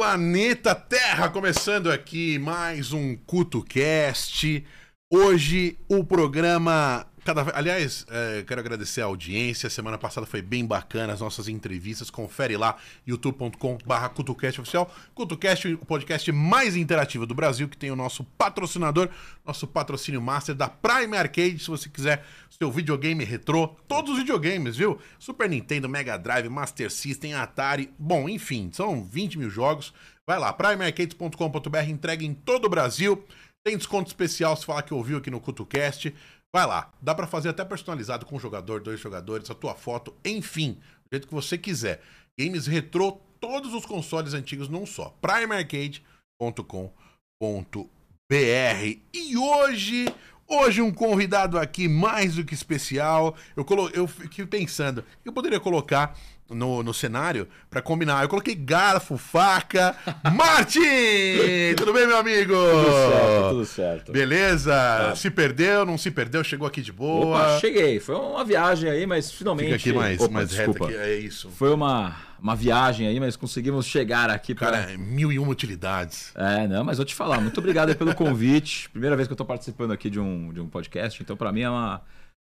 Planeta Terra, começando aqui mais um CutoCast. Hoje o programa. Cada... Aliás, é, quero agradecer a audiência. Semana passada foi bem bacana as nossas entrevistas. Confere lá, youtube.com/barra CutoCast Oficial. CutoCast, o podcast mais interativo do Brasil, que tem o nosso patrocinador, nosso patrocínio master da Prime Arcade. Se você quiser seu videogame retrô, todos os videogames, viu? Super Nintendo, Mega Drive, Master System, Atari. Bom, enfim, são 20 mil jogos. Vai lá, primearcades.com.br, entrega em todo o Brasil. Tem desconto especial se falar que ouviu aqui no CutoCast. Vai lá, dá para fazer até personalizado com um jogador, dois jogadores, a tua foto, enfim, do jeito que você quiser. Games retrô, todos os consoles antigos num só. primearcade.com.br. E hoje, hoje um convidado aqui mais do que especial. Eu, colo... eu fiquei pensando, eu poderia colocar no, no cenário para combinar. Eu coloquei garfo, faca. Martin! tudo bem, meu amigo? Tudo certo, tudo certo. Beleza? É. Se perdeu, não se perdeu, chegou aqui de boa. Opa, cheguei. Foi uma viagem aí, mas finalmente. Fica aqui mais, Opa, mais reto desculpa. aqui. É isso. Foi uma, uma viagem aí, mas conseguimos chegar aqui pra... Cara, é mil e uma utilidades. É, não, mas vou te falar. Muito obrigado pelo convite. Primeira vez que eu tô participando aqui de um, de um podcast, então para mim é uma.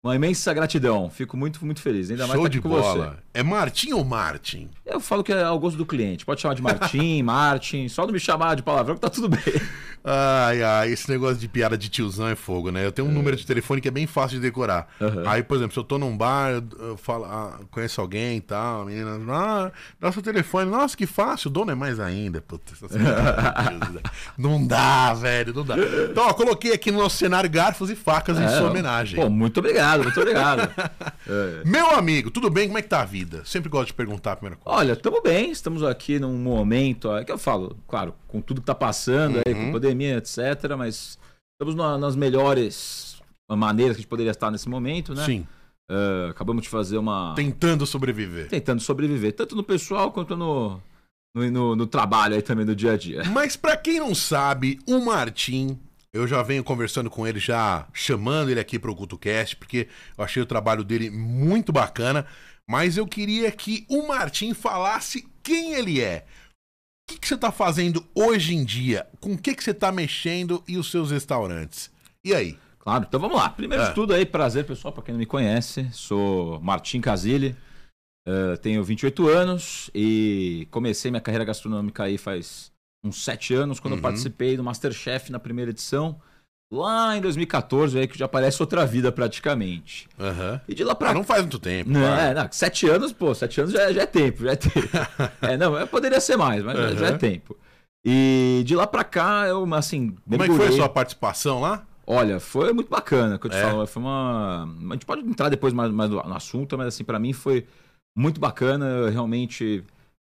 Uma imensa gratidão. Fico muito, muito feliz. Ainda mais Show aqui de com bola. você. É Martim ou Martin? Eu falo que é ao gosto do cliente. Pode chamar de Martim, Martin. Só não me chamar de palavrão que tá tudo bem. Ai, ai, esse negócio de piada de tiozão é fogo, né? Eu tenho um número de telefone que é bem fácil de decorar. Aham. Aí, por exemplo, se eu tô num bar, eu, eu falo, ah, conheço alguém e tal, a menina, ah, dá seu telefone. Nossa, que fácil, o dono é mais ainda. Puta, tiozão. não dá, velho, não dá. Então, ó, coloquei aqui no nosso cenário garfos e facas em É, sua homenagem. Pô, muito obrigado, muito obrigado. É. Meu amigo, tudo bem? Como é que tá a vida? Sempre gosto de perguntar a primeira coisa. Olha, estamos bem, estamos aqui num momento, ó, é que eu falo, claro, com tudo que tá passando aí, Uhum. com pandemia, etc, mas estamos na- nas melhores maneiras que a gente poderia estar nesse momento, né? Sim, É, acabamos de fazer uma... tentando sobreviver. Tentando sobreviver, tanto no pessoal quanto no, no, no- no trabalho aí também, no dia a dia. Mas pra quem não sabe, o Martim, eu já venho conversando com ele, já chamando ele aqui pro CultoCast, porque eu achei o trabalho dele muito bacana. Mas eu queria que o Martim falasse quem ele é. O que, que você tá fazendo hoje em dia? Com o que, que você tá mexendo e os seus restaurantes? E aí? Claro, então vamos lá. Primeiro É. de tudo aí, prazer pessoal, para quem não me conhece, sou Martim Casile, eh, tenho 28 anos e comecei minha carreira gastronômica aí faz uns 7 anos, quando Uhum. eu participei do Masterchef na primeira edição, lá em 2014, aí que já parece outra vida praticamente. Aham. E de lá pra Ah, não faz muito tempo. não, é, não, sete anos, pô, sete anos já, já é tempo, já é tempo. é, não, eu poderia ser mais, mas já- já é Uhum. tempo. E de lá pra cá, eu, assim, Como é que foi a sua participação lá? Olha, foi muito bacana, que eu te É? falo. Foi uma. A gente pode entrar depois mais, mais no, assunto, mas assim, pra mim foi muito bacana. Eu realmente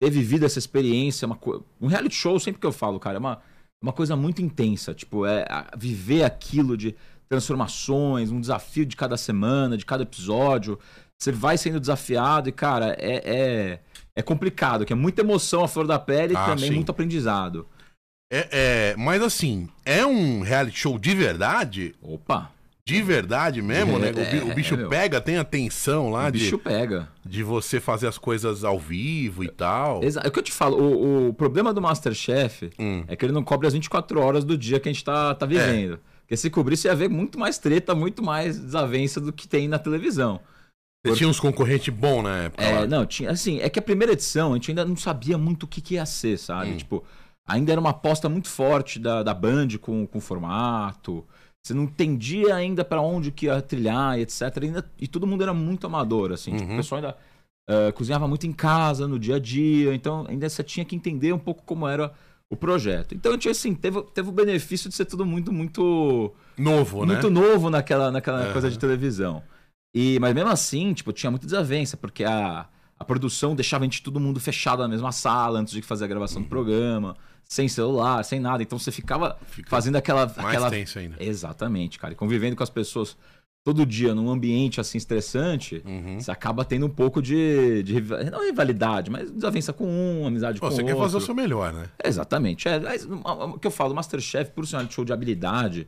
ter vivido essa experiência. Uma, um reality show, sempre que eu falo, cara, é uma, uma coisa muito intensa. Tipo, é viver aquilo de transformações, um desafio de cada semana, de cada episódio. Você vai sendo desafiado e, cara, é, é, é complicado, que é muita emoção à flor da pele Ah, e também sim. muito aprendizado. É, é, mas assim, é um reality show de verdade? Opa! De verdade mesmo, É, né? O, é, bicho meu. pega, tem atenção lá o de, bicho pega. de você fazer as coisas ao vivo e tal. Exa- É o que eu te falo, o, o problema do Masterchef Hum. é que ele não cobre as 24 horas do dia que a gente tá, tá vivendo. Porque se cobrisse, ia haver muito mais treta, muito mais desavença do que tem na televisão. Você tinha uns concorrentes bons na época. É, lá. não, tinha. Assim, é que a primeira edição a gente ainda não sabia muito o que, que ia ser, sabe? Hum. Tipo, ainda era uma aposta muito forte da, da Band com, com o formato. Você não entendia ainda pra onde que ia trilhar e etc. Ainda, e todo mundo era muito amador, assim. Tipo, Uhum. o pessoal ainda eh, cozinhava muito em casa, no dia a dia. Então, ainda você tinha que entender um pouco como era o projeto. Então, a gente, assim, teve, teve o benefício de ser tudo muito, muito Novo, né? muito novo naquela, naquela Aham. coisa de televisão. E, mas mesmo assim, tipo, tinha muita desavença, porque a, a produção deixava a gente todo mundo fechado na mesma sala antes de fazer a gravação do programa, sem celular, sem nada. Então você ficava Fica fazendo aquela. mais aquela... tenso ainda. Exatamente, cara. E convivendo com as pessoas todo dia num ambiente assim estressante, Uhum. você acaba tendo um pouco de, de não rivalidade, mas desavença com um, amizade Pô, com você outro. quer fazer o seu melhor, né? Exatamente. É, mas, o que eu falo, o Masterchef, por ser um reality show de habilidade,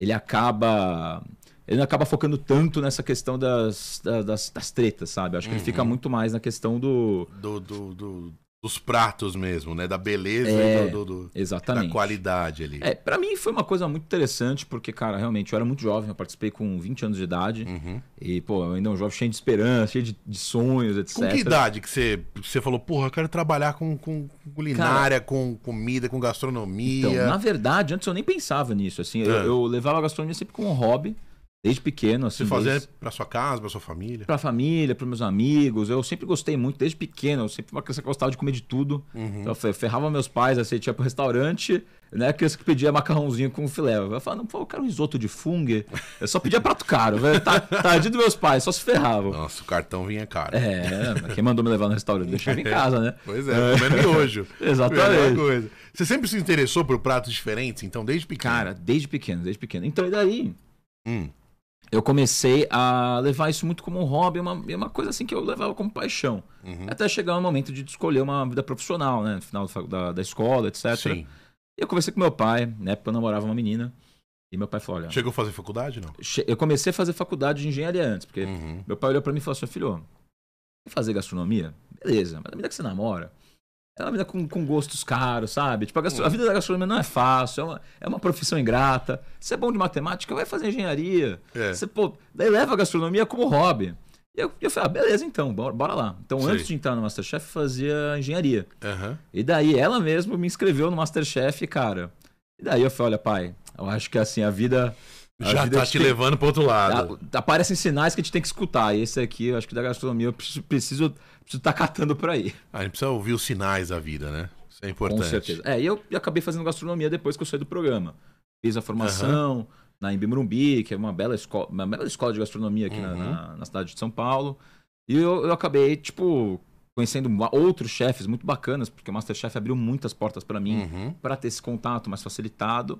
ele acaba. Ele não acaba focando tanto nessa questão das, da- das, das tretas, sabe? Acho que ele Uhum. fica muito mais na questão do. Do, do, do, dos pratos mesmo, né? Da beleza É, e do, do- Exatamente. da qualidade ali. É, pra mim foi uma coisa muito interessante, porque, cara, realmente eu era muito jovem, eu participei com 20 anos de idade. Uhum. E, pô, eu ainda um jovem cheio de esperança, cheio de, de sonhos, etc. Com que idade que você, você falou, porra, eu quero trabalhar com, com culinária, com comida, com gastronomia? Então, na verdade, antes eu nem pensava nisso, assim. Eu, É. eu levava a gastronomia sempre como um hobby, desde pequeno, assim. Você fazia desde- pra sua casa, pra sua família? Pra família, pros meus amigos. Eu sempre gostei muito, desde pequeno. Eu sempre uma criança que gostava de comer de tudo. Uhum. Então, eu fe- ferrava meus pais, assim, tinha pro restaurante, né? Criança que pedia macarrãozinho com filé. Eu falava, não, pô, eu quero um risoto de fungo. Eu só pedia prato caro. velho. Tá, tadinho dos meus pais, só se ferravam. Nossa, o cartão vinha caro. É, quem mandou me levar no restaurante? Deixava em casa, né? Pois é, comendo miojo. Exatamente. Coisa. Você sempre se interessou por pratos diferentes, então, desde pequeno? Cara, desde pequeno, desde pequeno. Então, e daí, Hum, eu comecei a levar isso muito como um hobby, uma, e uma coisa assim que eu levava como paixão. uhum. Até chegar o momento de escolher uma vida profissional, né? No final da da, escola, etc. Sim. E eu conversei com meu pai, na época eu namorava uma menina. E meu pai falou: olha, Chegou a fazer faculdade, não? eu comecei a fazer faculdade de engenharia antes, porque Uhum. meu pai olhou pra mim e falou assim: filho, quer fazer gastronomia? Beleza, mas a menina que você namora. É uma menina com, com gostos caros, sabe? Tipo, a, gastro- a vida da gastronomia não é fácil, é uma, é uma profissão ingrata. Você é bom de matemática, vai fazer engenharia. É. Você, pô, daí leva a gastronomia como hobby. E eu, eu falei, ah, beleza, então, bora, bora lá. Então, Sei. antes de entrar no Masterchef, eu fazia engenharia. Aham. E daí ela mesma me inscreveu no Masterchef, cara. E daí eu falei, olha, pai, eu acho que assim, a vida. a Já vida tá te tem- levando pro outro lado. Aparecem sinais que a gente tem que escutar. E esse aqui, eu acho que da gastronomia, eu preciso preciso, preciso tá catando por aí. A gente precisa ouvir os sinais da vida, né? Isso é importante. Com certeza. É, e eu acabei fazendo gastronomia depois que eu saí do programa. Fiz a formação na Embi Morumbi, que é uma bela escola, uma bela escola de gastronomia aqui na- Uhum. na, na cidade de São Paulo. E eu, eu acabei, tipo, conhecendo outros chefes muito bacanas, porque o Masterchef abriu muitas portas para mim, Uhum. para ter esse contato mais facilitado.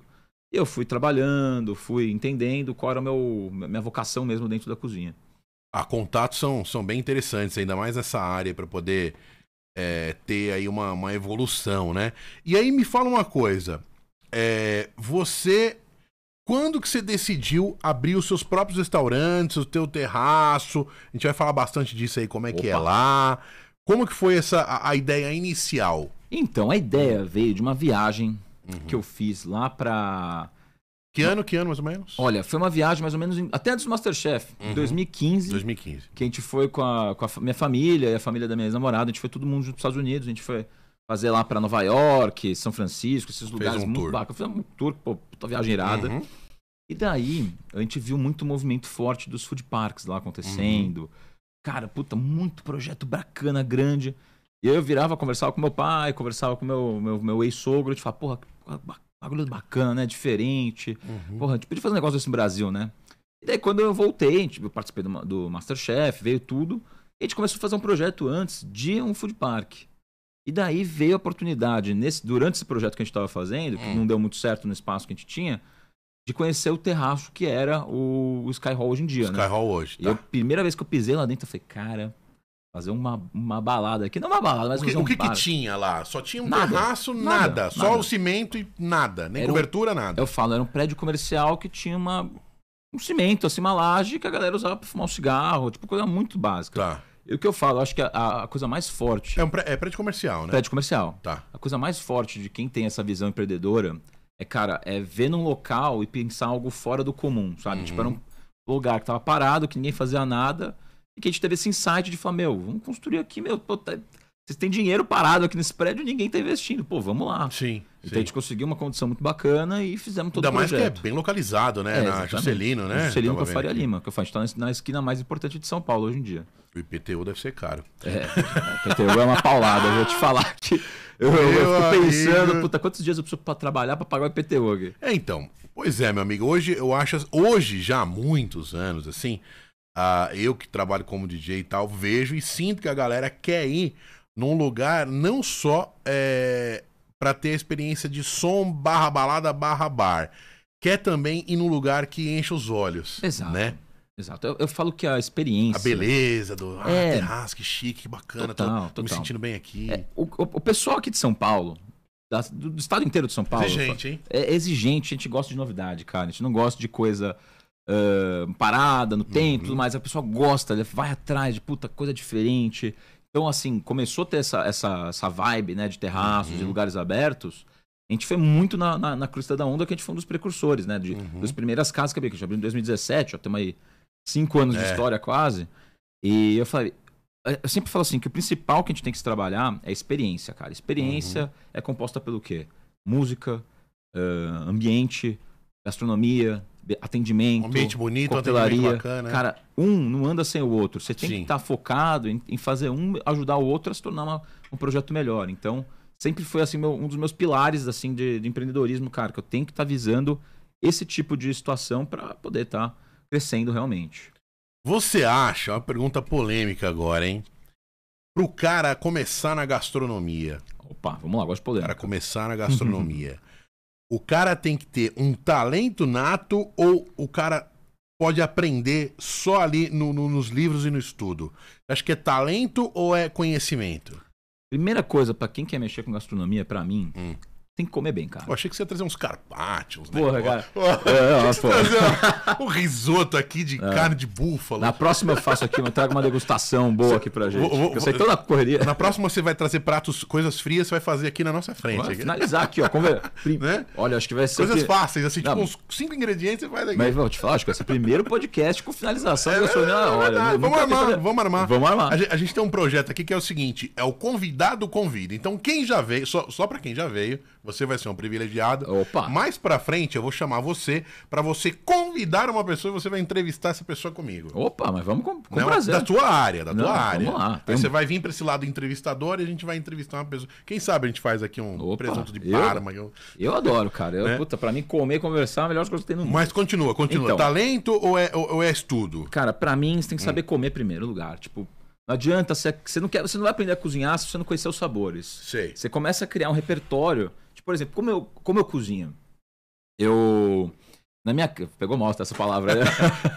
E eu fui trabalhando, fui entendendo qual era a meu, minha vocação mesmo dentro da cozinha. Ah, contatos são, são bem interessantes, ainda mais nessa área, para poder é, ter aí uma, uma evolução, né? E aí me fala uma coisa. é, você. Quando que você decidiu abrir os seus próprios restaurantes, o teu terraço? A gente vai falar bastante disso aí, como é que é Opa. lá. Como que foi essa a, a ideia inicial? Então, a ideia veio de uma viagem Uhum. que eu fiz lá pra. Que ano, que ano mais ou menos? Olha, foi uma viagem mais ou menos em- até antes do Masterchef, em Uhum. 2015. 2015. que a gente foi com a, com a minha família e a família da minha ex-namorada, a gente foi todo mundo junto para os Estados Unidos, a gente foi fazer lá para Nova York, São Francisco, esses lugares um muito tour. Fizemos um tour, pô, puta viagem irada. Uhum. E daí, a gente viu muito movimento forte dos food parks lá acontecendo. Uhum. Cara, puta, muito projeto bacana, grande. E eu virava, conversava com meu pai, conversava com meu, meu, meu ex-sogro, a gente falava, porra, bagulho bacana, né? Diferente. Uhum. Porra, a gente podia fazer um negócio desse no Brasil, né? E daí, quando eu voltei, a gente- eu participei do, do Masterchef, veio tudo. E a gente começou a fazer um projeto antes de um food park. E daí veio a oportunidade, nesse, durante esse projeto que a gente estava fazendo, que Hum. não deu muito certo no espaço que a gente tinha, de conhecer o terraço que era o, o Sky Hall hoje em dia, né? Sky Hall hoje, E tá? eu, primeira vez que eu pisei lá dentro, eu falei, cara, fazer uma, uma balada aqui. Não uma balada, mas O que, um o que, que tinha lá? Só tinha um Nada, terraço, nada. nada, Só nada. o cimento e nada. Nem Era um- cobertura, nada. Eu falo, era um prédio comercial que tinha uma, um cimento, assim, uma laje que a galera usava pra fumar um cigarro, tipo, coisa muito básica. Tá. E o que eu falo, eu acho que a, a coisa mais forte. É, um pré- é prédio comercial, né? Prédio comercial. Tá. A coisa mais forte de quem tem essa visão empreendedora é, cara, é ver num local e pensar algo fora do comum, sabe? Uhum. Tipo, era um lugar que tava parado, que ninguém fazia nada, e que a gente teve esse insight de falar, meu, vamos construir aqui, meu, pô, tá- vocês têm dinheiro parado aqui nesse prédio e ninguém tá investindo. Pô, vamos lá. Sim. Então sim. a gente conseguiu uma condição muito bacana e fizemos todo Ainda o mais que é projeto. bem localizado, né? É, na. Juscelino, né? Juscelino com a Faria aqui. Lima, que eu faço, tá na- na esquina mais importante de São Paulo hoje em dia. O IPTU deve ser caro. É, PTU é uma paulada, eu vou te falar que eu, eu Meu fico pensando, amigo. puta, quantos dias eu preciso pra trabalhar pra pagar o IPTU aqui? É, então. Pois é, meu amigo. Hoje eu acho. Hoje, já há muitos anos, assim. Ah, eu que trabalho como DJ e tal, vejo e sinto que a galera quer ir num lugar não só é, para ter a experiência de som barra balada barra bar. Quer também ir num lugar que enche os olhos. Exato. Né? Exato. Eu, eu falo que a experiência. A beleza do ah, É. terraço, que chique, que bacana. tô- Total, tô, me total. sentindo bem aqui. É, o, o- o pessoal aqui de São Paulo, da- do, do estado inteiro de São Paulo, Exigente, hein? é exigente, a gente gosta de novidade, cara. A gente não gosta de coisa ah, parada no tempo, Uhum. tudo mais. A pessoa gosta, vai atrás de puta coisa diferente. Então, assim, começou a ter essa, essa, essa vibe, né, de terraços e Uhum. lugares abertos. A gente foi muito na, na, na crista da onda, que a gente foi um dos precursores, né? De, Uhum. Das primeiras casas que abriu, que a gente abriu em 2017, já temos aí cinco anos de É. história quase. E eu falei, eu sempre falo assim, que o principal que a gente tem que se trabalhar é a experiência, cara. Experiência Uhum. é composta pelo quê? Música, ah, ambiente, gastronomia, atendimento, ambiente bonito, atendimento bacana. Cara, um não anda sem o outro. Você tem Sim. que estar focado em, em fazer um ajudar o outro a se tornar uma- um projeto melhor. Então, sempre foi assim meu- um dos meus pilares assim de, de empreendedorismo, cara, que eu tenho que estar visando esse tipo de situação para poder estar crescendo realmente. Você acha, uma pergunta polêmica agora, hein? Pro cara começar na gastronomia, Opa, vamos lá, gosto de polêmica. cara começar na gastronomia, o cara tem que ter um talento nato ou o cara pode aprender só ali no- no- nos livros e no estudo? Acho que é talento ou é conhecimento? Primeira coisa, para quem quer mexer com gastronomia, para mim, Hum. Tem que comer bem, cara. Eu achei que você ia trazer uns carpaccios, né? Porra, cara. Pô, É, ó, pô. trazer um risoto aqui de carne de búfalo. Na próxima eu faço aqui, eu trago uma degustação boa aqui pra gente. Vou- vou- eu sei toda a correria. Na próxima você vai trazer pratos, coisas frias, você vai fazer aqui na nossa frente. Vamos aqui. finalizar aqui, ó. Conver... Né? Olha, acho que vai ser. Coisas que- fáceis, assim, tipo Não. uns cinco ingredientes você faz aqui. Mas vou te falar, acho que vai ser o primeiro podcast com finalização É da gastronomia na hora. Eu Vamos armar, vamos armar. Vamos armar. A gente, a gente tem um projeto aqui que é o seguinte: é o convidado convida. Então, quem já veio, só, só para quem já veio, você vai ser um privilegiado. Opa. Mais pra frente, eu vou chamar você pra você convidar uma pessoa e você vai entrevistar essa pessoa comigo. Opa, mas vamos com, com Não, prazer. da tua área, da tua área. vamos lá. Aí um- você vai vir pra esse lado entrevistador e a gente vai entrevistar uma pessoa. Quem sabe a gente faz aqui um Opa, presunto de eu- Parma. eu- Eu adoro, cara. Eu, Né? Puta, pra mim, comer e conversar é a melhor coisa que tem no mundo. Mas continua, continua. Então. Talento ou é, ou, ou é estudo? Cara, pra mim, você tem que Hum. saber comer em primeiro lugar. Tipo, não adianta, você, você, não quer, você não vai aprender a cozinhar se você não conhecer os sabores. Sei. Você começa a criar um repertório. Tipo, por exemplo, como eu, como eu cozinho? Eu. Na minha. Pegou mal essa palavra, né?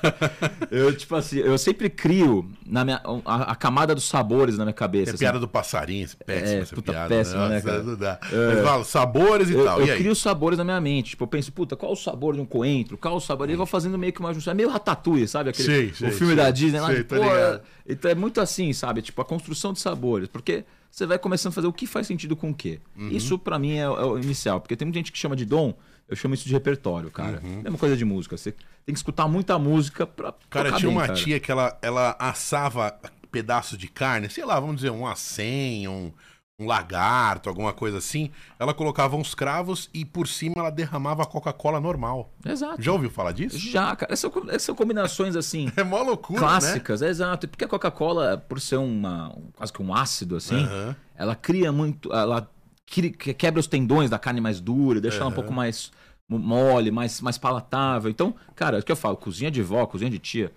eu, tipo assim, eu sempre crio na minha, a, a camada dos sabores na minha cabeça. É assim. piada do passarinho, péssima É, essa puta, piada. péssima, né, Nossa, cara? não dá. É. Mas fala, sabores e Eu, tal. eu e crio sabores na minha mente. Tipo, eu penso, puta, qual o sabor de um coentro? Qual o sabor? E eu vou fazendo meio que uma junção. É meio ratatouille, sabe? Aquele, Sei, sei, o filme sei. da Disney lá. Sei, pô, ligado. então é muito assim, sabe? Tipo, a construção de sabores. Porque você vai começando a fazer o que faz sentido com o quê. Uhum. Isso, pra mim, é, é o inicial. Porque tem muita gente que chama de dom. Eu chamo isso de repertório, cara. Mesma coisa de música. Você tem que escutar muita música pra. Uhum. Cara, tinha bem, uma cara. tia que ela, ela assava pedaços de carne, sei lá, vamos dizer, um acém, um, um lagarto, alguma coisa assim. Ela colocava uns cravos e por cima ela derramava a Coca-Cola normal. Exato. Já ouviu falar disso? Já, cara. Essas são, essas são combinações assim. É mó loucura, né? clássicas, é exato. Porque a Coca-Cola, por ser uma, um- quase que um ácido assim, Aham. ela cria muito. Ela quebra os tendões da carne mais dura, deixa ela um pouco mais mo- mole, mais, mais palatável. Então, cara, é o que eu falo, cozinha de vó, cozinha de tia.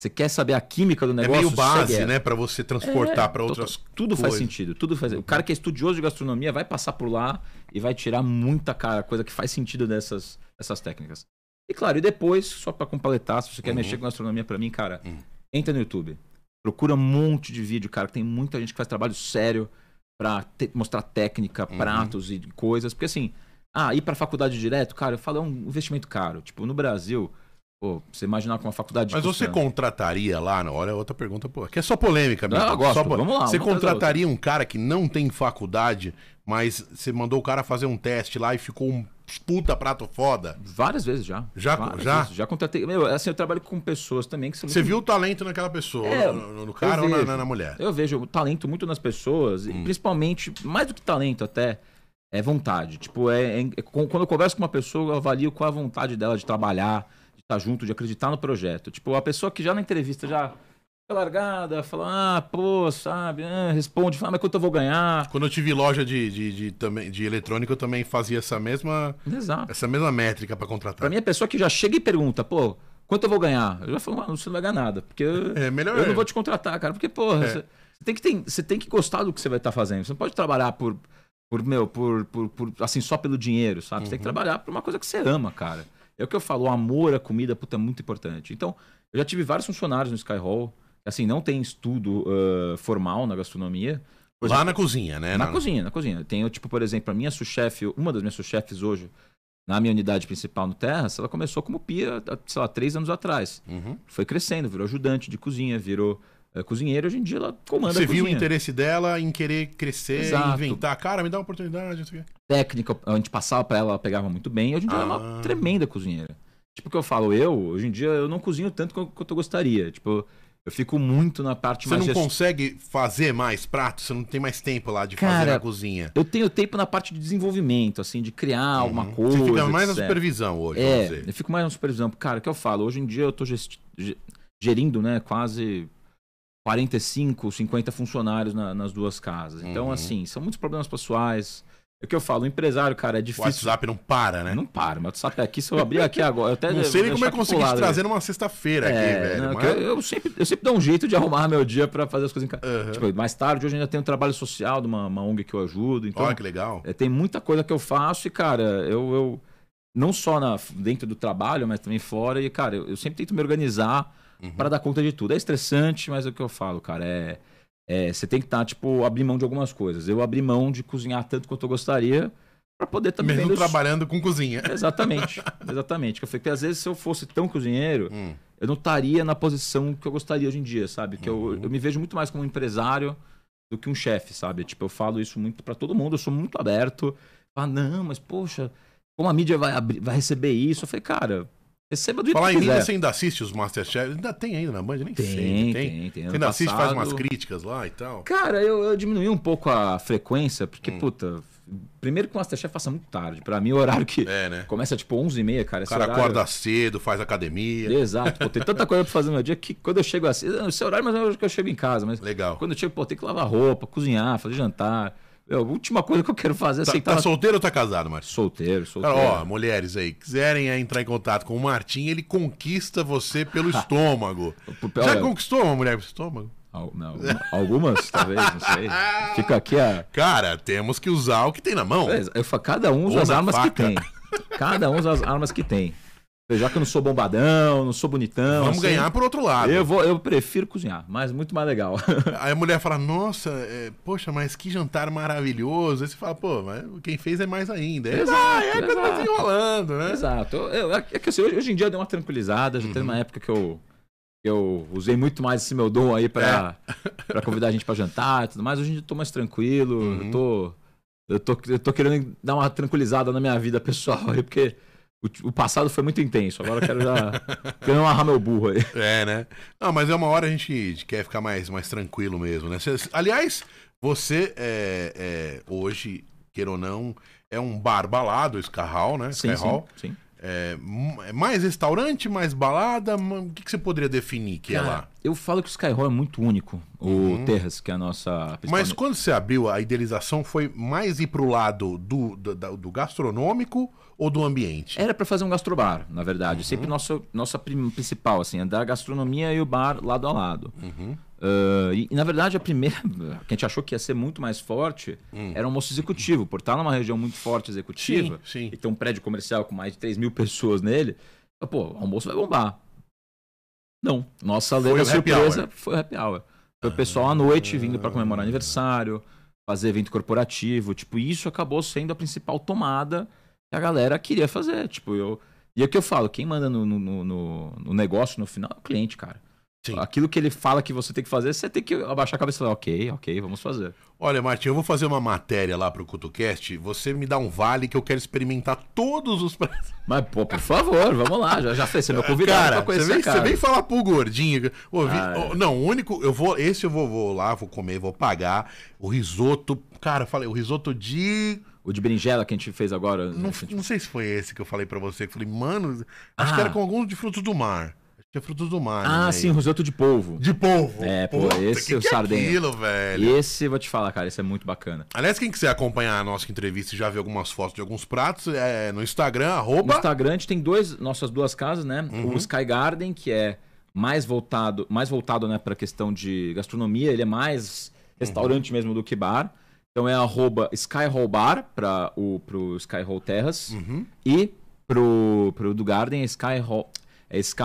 Você quer saber a química do É negócio? meio base, segue né, Pra você transportar É, pra outras to- Tudo faz coisas. sentido, tudo faz. O cara que é estudioso de gastronomia vai passar por lá e vai tirar muita cara, coisa que faz sentido dessas, dessas técnicas. E claro, e depois, só pra completar, se você quer Uhum. mexer com gastronomia pra mim, cara, Uhum. entra no YouTube. Procura um monte de vídeo, cara, que tem muita gente que faz trabalho sério pra te- mostrar técnica, Uhum. pratos e coisas, porque assim, ah, ir pra faculdade direto, cara, eu falo, é um investimento caro. Tipo, no Brasil, pô, você imaginar com uma faculdade Mas você contrataria lá, não? olha outra pergunta, pô, que é só polêmica mesmo. Não, eu gosto. Só Vamos lá, Você contrataria um cara que não tem faculdade, mas você mandou o cara fazer um teste lá e ficou um puta prato foda? Várias vezes já. Já- Várias já? vezes. Já contratei. Meu, assim, eu trabalho com pessoas também que. Você muito- viu o talento naquela pessoa, É, no, no- cara ou na, vejo. na- na mulher? Eu vejo o talento muito nas pessoas, Hum. e principalmente, mais do que talento até, é vontade. Tipo, é, é- com- quando eu converso com uma pessoa, eu avalio qual é a vontade dela de trabalhar, estar junto, de acreditar no projeto. Tipo, a pessoa que já na entrevista já largada, fala, ah, pô, sabe, ah, responde, fala, mas quanto eu vou ganhar? Quando eu tive loja de, de, de, também, de eletrônica, eu também fazia essa mesma, Exato. essa mesma métrica pra contratar. Pra mim, a pessoa que já chega e pergunta, pô, quanto eu vou ganhar? Eu já falo, mano, você não vai ganhar nada, porque eu, É melhor. eu não vou te contratar, cara, porque, porra, É. você, você tem que ter- você tem que gostar do que você vai estar fazendo. Você não pode trabalhar por, por meu, por, por, por, assim, só pelo dinheiro, sabe? Você tem que Uhum. trabalhar por uma coisa que você ama, cara. É o que eu falo, o amor à comida, puta, é muito importante. Então, eu já tive vários funcionários no Sky Hall, assim, não tem estudo ah, formal na gastronomia. Lá na cozinha, né? na cozinha, na cozinha. Tenho, tipo, por exemplo, a minha sous-chefe, uma das minhas sous-chefes hoje, na minha unidade principal no Terras, ela começou como pia, sei lá, três anos atrás. Uhum. Foi crescendo, virou ajudante de cozinha, virou é, cozinheira, hoje em dia ela comanda Você a viu o interesse dela em querer crescer, Exato. inventar. Cara, me dá uma oportunidade. não técnica, a gente passava pra ela, ela pegava muito bem. Hoje em dia ela é Ah. uma tremenda cozinheira. Tipo o que eu falo, eu, hoje em dia, eu não cozinho tanto quanto, eu gostaria. Tipo, eu fico muito na parte Você mais... não gest- consegue fazer mais pratos? Você não tem mais tempo lá de fazer Cara, na cozinha. Eu tenho tempo na parte de desenvolvimento, assim, de criar alguma Uhum. coisa. Você fica mais na etc. supervisão hoje, vamos É, dizer. eu fico mais na supervisão. Cara, o que eu falo, hoje em dia eu tô gerindo, né, quase 45, 50 funcionários na- nas duas casas. Então, Uhum. assim, são muitos problemas pessoais. É o que eu falo, o empresário, cara, é O difícil. WhatsApp não para, né? Não para, meu WhatsApp é aqui, se eu abrir aqui agora. Eu até Não sei nem como é que eu consegui aqui te lado trazer numa sexta-feira aqui, É, velho. não, mas- eu, eu sempre, eu sempre dou um jeito de arrumar meu dia pra fazer as coisas em casa. Aham. Tipo, mais tarde, hoje ainda tem um trabalho social de uma, uma ONG que eu ajudo. Então, Olha que legal. é, tem muita coisa que eu faço e, cara, eu, eu não só na, dentro do trabalho, mas também fora. E, cara, eu, eu sempre tento me organizar Uhum. para dar conta de tudo. É estressante, mas é o que eu falo, cara. É, é, você tem que estar, tipo, abrir mão de algumas coisas. Eu abri mão de cozinhar tanto quanto eu gostaria para poder também Mesmo vender os- trabalhando com cozinha. Exatamente, exatamente. Que eu falei que às vezes se eu fosse tão cozinheiro, Hum. eu não estaria na posição que eu gostaria hoje em dia, sabe? Que Uhum. eu, eu me vejo muito mais como um empresário do que um chefe, sabe? Tipo, eu falo isso muito pra todo mundo, eu sou muito aberto. Ah, não, mas poxa, como a mídia vai, abrir- vai receber isso? Eu falei, cara, receba do Falar em quiser. você ainda assiste os Masterchef? Ainda tem ainda na Band? Eu Nem Tem, sei. tem, Tem? tem. Você ainda assiste, faz umas críticas lá e tal? Cara, eu, eu diminui um pouco a frequência, porque, Hum. puta, primeiro que o Masterchef passa muito tarde. Pra mim, o horário que É, né? começa tipo 11h30, cara. O esse cara horário- acorda cedo, faz academia. Exato, pô, tem tanta coisa pra fazer no meu dia que quando eu chego assim, não sei o horário, mas é que eu chego em casa, mas Legal. quando eu chego, pô, tem que lavar roupa, cozinhar, fazer jantar. Meu, a última coisa que eu quero fazer é Tá, sentar tá solteiro ou tá casado, Martin? solteiro, Cara, solteiro. ó, mulheres aí, quiserem é, entrar em contato com o Martim, ele conquista você pelo estômago. Já conquistou uma mulher pelo estômago? al- não, algumas, talvez, não sei. Fica aqui a. Cara, temos que usar o que tem na mão. Eu falo, cada um usa Ou as armas faca. que tem. Cada um usa as armas que tem. Já que eu não sou bombadão, não sou bonitão. Vamos assim, ganhar por outro lado. Eu, vou, eu prefiro cozinhar, mas muito mais legal. Aí a mulher fala, nossa, é, poxa, mas que jantar maravilhoso. Aí você fala, pô, mas quem fez é mais ainda. É, Exato, ah, é que tá exato. desenrolando, né? Exato. Eu- eu- é que assim, hoje, hoje em dia deu uma tranquilizada. Já teve uma época que eu, eu usei muito mais esse meu dom aí pra, pra convidar a gente pra jantar e tudo mais. Hoje em dia eu tô mais tranquilo. Uhum. Eu, tô, eu, tô, eu tô querendo dar uma tranquilizada na minha vida pessoal aí, porque o, o passado foi muito intenso. Agora eu quero já. quero amarrar meu burro aí. É, né? Não, mas é uma hora a gente quer ficar mais, mais tranquilo mesmo, né? Cê- aliás, você é, é, hoje, queira ou não, é um bar balado, Sky Hall, né? Sim, Sky sim, Hall. sim. É, é mais restaurante, mais balada? O que, que você poderia definir que é Cara, lá? Eu falo que o Skyhall é muito único. O Terras, que é a nossa. Mas quando você abriu, a idealização foi mais ir pro lado do, do, do gastronômico ou do ambiente? Era pra fazer um gastrobar, na verdade. Uhum. Sempre nossa, nossa principal, assim, é da gastronomia e o bar lado a lado. Uhum. Ah, e, na verdade, a primeira que a gente achou que ia ser muito mais forte era o almoço executivo. Por estar numa região muito forte executiva Hum. Sim, sim. e ter um prédio comercial com mais de 3 mil pessoas nele, pô, o almoço vai bombar. Não. Nossa happy surpresa hour. foi happy hour. Foi o pessoal à noite vindo pra comemorar aniversário, fazer evento corporativo. Tipo, isso acabou sendo a principal tomada a galera queria fazer. Tipo, eu. E é o que eu falo, quem manda no, no, no- no negócio no final é o cliente, cara. Sim. Aquilo que ele fala que você tem que fazer, você tem que abaixar a cabeça e falar, ok, ok, vamos fazer. Olha, Martim, eu vou fazer uma matéria lá pro CutoCast. Você me dá um vale que eu quero experimentar todos os. Mas, pô, por favor, vamos lá. Já, já fez, você é meu convidado Cara, pra você conhecer vem, a casa. você vem falar pro gordinho. Ô, vi- Ah, é. Não, o único. Eu vou. Esse eu vou, vou lá, vou comer, vou pagar. O risoto. Cara, eu falei, o risoto de. O de berinjela que a gente fez agora. Não, a gente- não sei se foi esse que eu falei pra você. Que eu falei, mano, acho Ah. que era com alguns de frutos do mar. Acho que é frutos do mar. Ah, né? sim, risoto de polvo. De polvo. É, pô, esse que é o que é sardenha. aquilo, velho. Esse, vou te falar, cara, esse é muito bacana. Aliás, quem quiser acompanhar a nossa entrevista e já ver algumas fotos de alguns pratos, é no Instagram, No arroba. Instagram a gente tem dois, nossas duas casas, né? Uhum. O Sky Garden, que é mais voltado, mais voltado, né, para questão de gastronomia, ele é mais restaurante Uhum. mesmo do que bar. Então é arroba Sky Hall Bar para o pro Sky Hall Terras Uhum. e pro, pro do Garden é é Sky,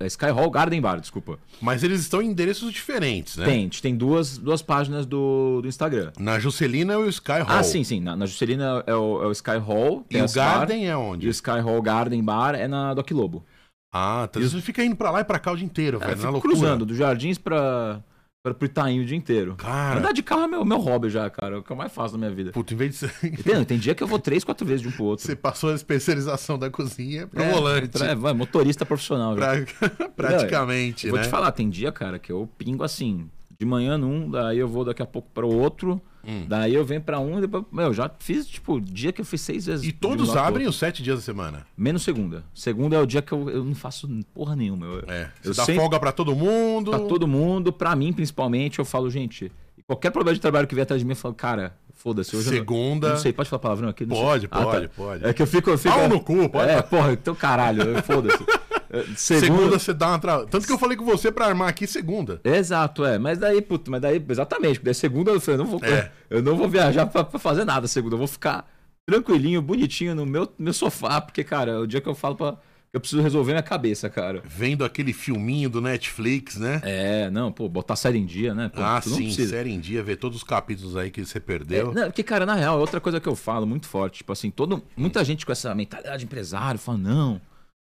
é Sky Hall Garden Bar, desculpa. Mas eles estão em endereços diferentes, né? Tem, a gente tem duas, duas páginas do, do Instagram. Na Juscelina é o Sky Hall. Ah, sim, sim. Na, na Juscelina é o, é o Sky Hall. E o Terrace Bar, Garden é E onde? o Sky Hall Garden Bar é na Doc Lobo. Ah, tá. Você fica indo pra lá e pra cá o dia inteiro, É, velho. Na loucura. cruzando do Jardins pra, pra, pro Itaim o dia inteiro. Cara. Andar de carro é meu, meu hobby já, cara. É o que eu mais faço na minha vida. Puta, em vez de ser... Entendeu? Tem dia que eu vou três, quatro vezes de um pro outro. você passou a especialização da cozinha pro É, volante. pra- vai, motorista profissional. já. Pra- Praticamente, Eu vou né? te falar, tem dia, cara, que eu pingo assim, de manhã num, daí eu vou daqui a pouco para outro, Hum. daí eu venho para um e depois, meu, já fiz, tipo, dia que eu fiz seis vezes. E todos abrem os sete dias da semana. Menos segunda. Segunda é o dia que eu, eu não faço porra nenhuma. Eu, É. Você eu dá sempre- folga pra todo mundo. Pra todo mundo, pra mim principalmente, eu falo, gente, qualquer problema de trabalho que vier atrás de mim, eu falo, cara, foda-se, hoje não- Segunda. eu não sei, pode falar palavrão aqui? Não sei. Pode, Ah, tá. pode, pode. É que eu fico... Eu fico Pau no cu, pode. É, porra, então caralho, eu- foda-se. É, Segunda você dá uma tra... Tanto que eu falei com você pra armar aqui segunda. Exato, é. Mas daí, puto, mas daí, exatamente, porque daí segunda eu falei, não vou, É. eu não vou viajar pra, pra fazer nada segunda, eu vou ficar tranquilinho, bonitinho no meu, meu sofá, porque, cara, é o dia que eu falo pra. Eu preciso resolver minha cabeça, cara. Vendo aquele filminho do Netflix, né? É, não, pô, botar série em dia, né? Pô, ah, sim, série em dia, ver todos os capítulos aí que você É, perdeu. não, porque, cara, na real, é outra coisa que eu falo muito forte. Tipo assim, todo, muita gente com essa mentalidade de empresário fala, não,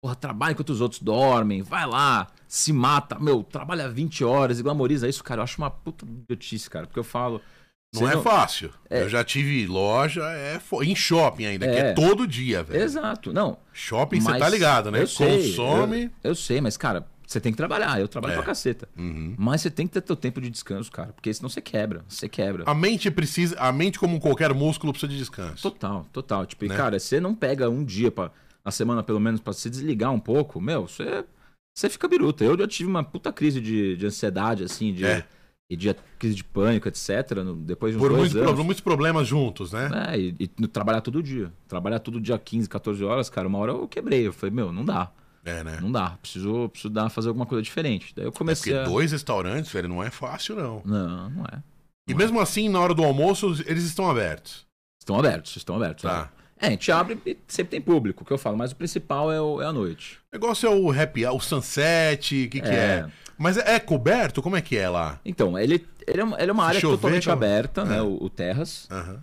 porra, trabalha enquanto os outros dormem, vai lá, se mata, meu, trabalha 20 horas e glamoriza isso, cara. Eu acho uma puta idiotice, cara, porque eu falo. não é fácil. É. Eu já tive loja, é fo- em shopping ainda, que é É. todo dia, velho. Exato, não. Shopping, você tá ligado, né? eu sei, Consome. Eu, eu sei, mas, cara, você tem que trabalhar. Eu trabalho É. pra caceta. Uhum. Mas você tem que ter teu tempo de descanso, cara. Porque senão você quebra. Você quebra. A mente precisa. A mente, como qualquer músculo, precisa de descanso. Total, total. Tipo, Né? cara, você não pega um dia pra, na semana, pelo menos, pra se desligar um pouco, meu, você, você fica biruta. Eu já tive uma puta crise de, de ansiedade, assim, de, É. e de crise de pânico, etc. no- depois de uns Por dois muitos, anos. pro- muitos problemas juntos, né? É, e, e trabalhar todo dia. Trabalhar todo dia 15, 14 horas, cara, uma hora eu quebrei. Eu falei, meu, não dá. É, né? Não dá. Preciso, preciso dar, fazer alguma coisa diferente. Daí eu É comecei porque a... dois restaurantes, velho, não é fácil, não. Não, não é. E mesmo assim, na hora do almoço, eles estão abertos. Estão abertos, estão abertos. Tá. né? É, a gente abre e sempre tem público, que eu falo, mas o principal é, o- é a noite. O negócio é o happy o sunset, o que, que é? Mas é, é coberto? Como é que é lá? Então, ele, ele, é, uma- ele é uma área chover, totalmente então- aberta, É. né? O, o Terras. Ah,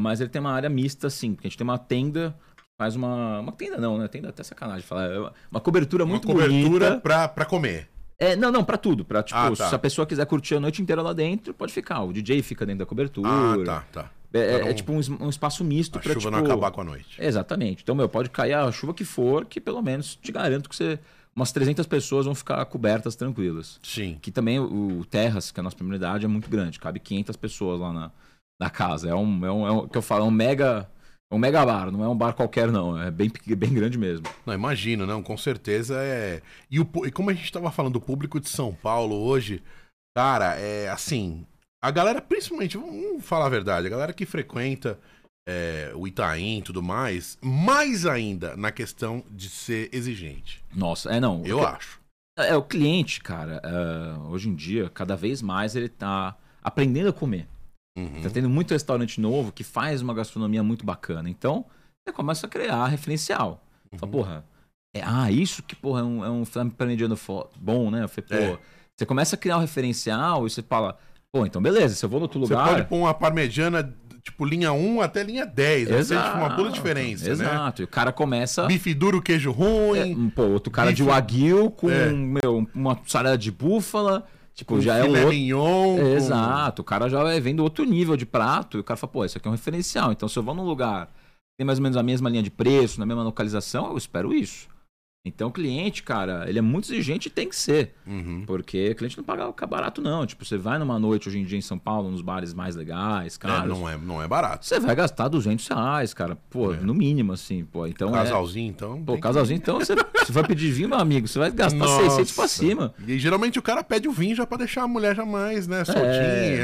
mas ele tem uma área mista, assim, porque a gente tem uma tenda faz uma. Uma tenda não, né? Tenda é até sacanagem falar. É uma- uma cobertura Uma muito cobertura bonita. pra, pra comer. É, não, não, pra tudo. Pra, tipo, Ah, tá. se a pessoa quiser curtir a noite inteira lá dentro, pode ficar. O DJ fica dentro da cobertura. Ah, tá, tá. É, é- Pra é não- tipo um, um espaço misto A pra, chuva tipo... não acabar com a noite. Exatamente. Então, meu, pode cair a chuva que for, que pelo menos te garanto que você... Umas 300 pessoas vão ficar cobertas tranquilas. Sim. Que também o, o Terras, que é a nossa primeira unidade, é muito grande. Cabe 500 pessoas lá na, na casa. É um, é um, é um- que eu falo, é um mega... É um mega bar, não é um bar qualquer, não. É bem, pe- bem grande mesmo. Não, imagino, não, com certeza é. E, o, e como a gente tava falando, o público de São Paulo hoje, cara, é assim. A galera, principalmente, vamos falar a verdade, a galera que frequenta é, o Itaim e tudo mais, mais ainda na questão de ser exigente. Nossa, é não. Eu acho. É, o cliente, cara, é, hoje em dia, cada vez mais ele tá aprendendo a comer. Uhum. Tá tendo muito restaurante novo que faz uma gastronomia muito bacana. Então, você começa a criar referencial. Fala, Uhum. porra, é, ah, isso que, porra, é um, é um fo- bom, né? Eu falei, pô, É. você começa a criar um referencial e você fala, pô, então beleza, se eu vou no outro Você lugar... pode pôr uma parmegiana, tipo, linha 1 até linha 10. Vai ser tipo, uma pura diferença, né? Exato. E o cara começa... Bife duro, queijo É, ruim, um, pô, outro cara de bife- wagyu com, É. meu, uma mussarela de búfala. Tipo, com já é um outro... mignon. com- Exato, o cara já vai vendo outro nível de prato e o cara fala, pô, isso aqui é um referencial. Então, se eu vou num lugar que tem mais ou menos a mesma linha de preço, na mesma localização, eu espero isso. Então, o cliente, cara, ele é muito exigente e tem que ser. Uhum. Porque o cliente não paga barato, não. Tipo, você vai numa noite hoje em dia em São Paulo, nos bares mais legais, É, caros. não, é, não é barato. Você vai gastar 200 reais, cara. Pô, É. no mínimo, assim, pô. Então, é... Casalzinho, então. Pô, tem que- casalzinho, então você, você vai pedir vinho, meu amigo, você vai gastar Nossa. 600 pra cima. E geralmente o cara pede o vinho já pra deixar a mulher já mais, né, soltinha.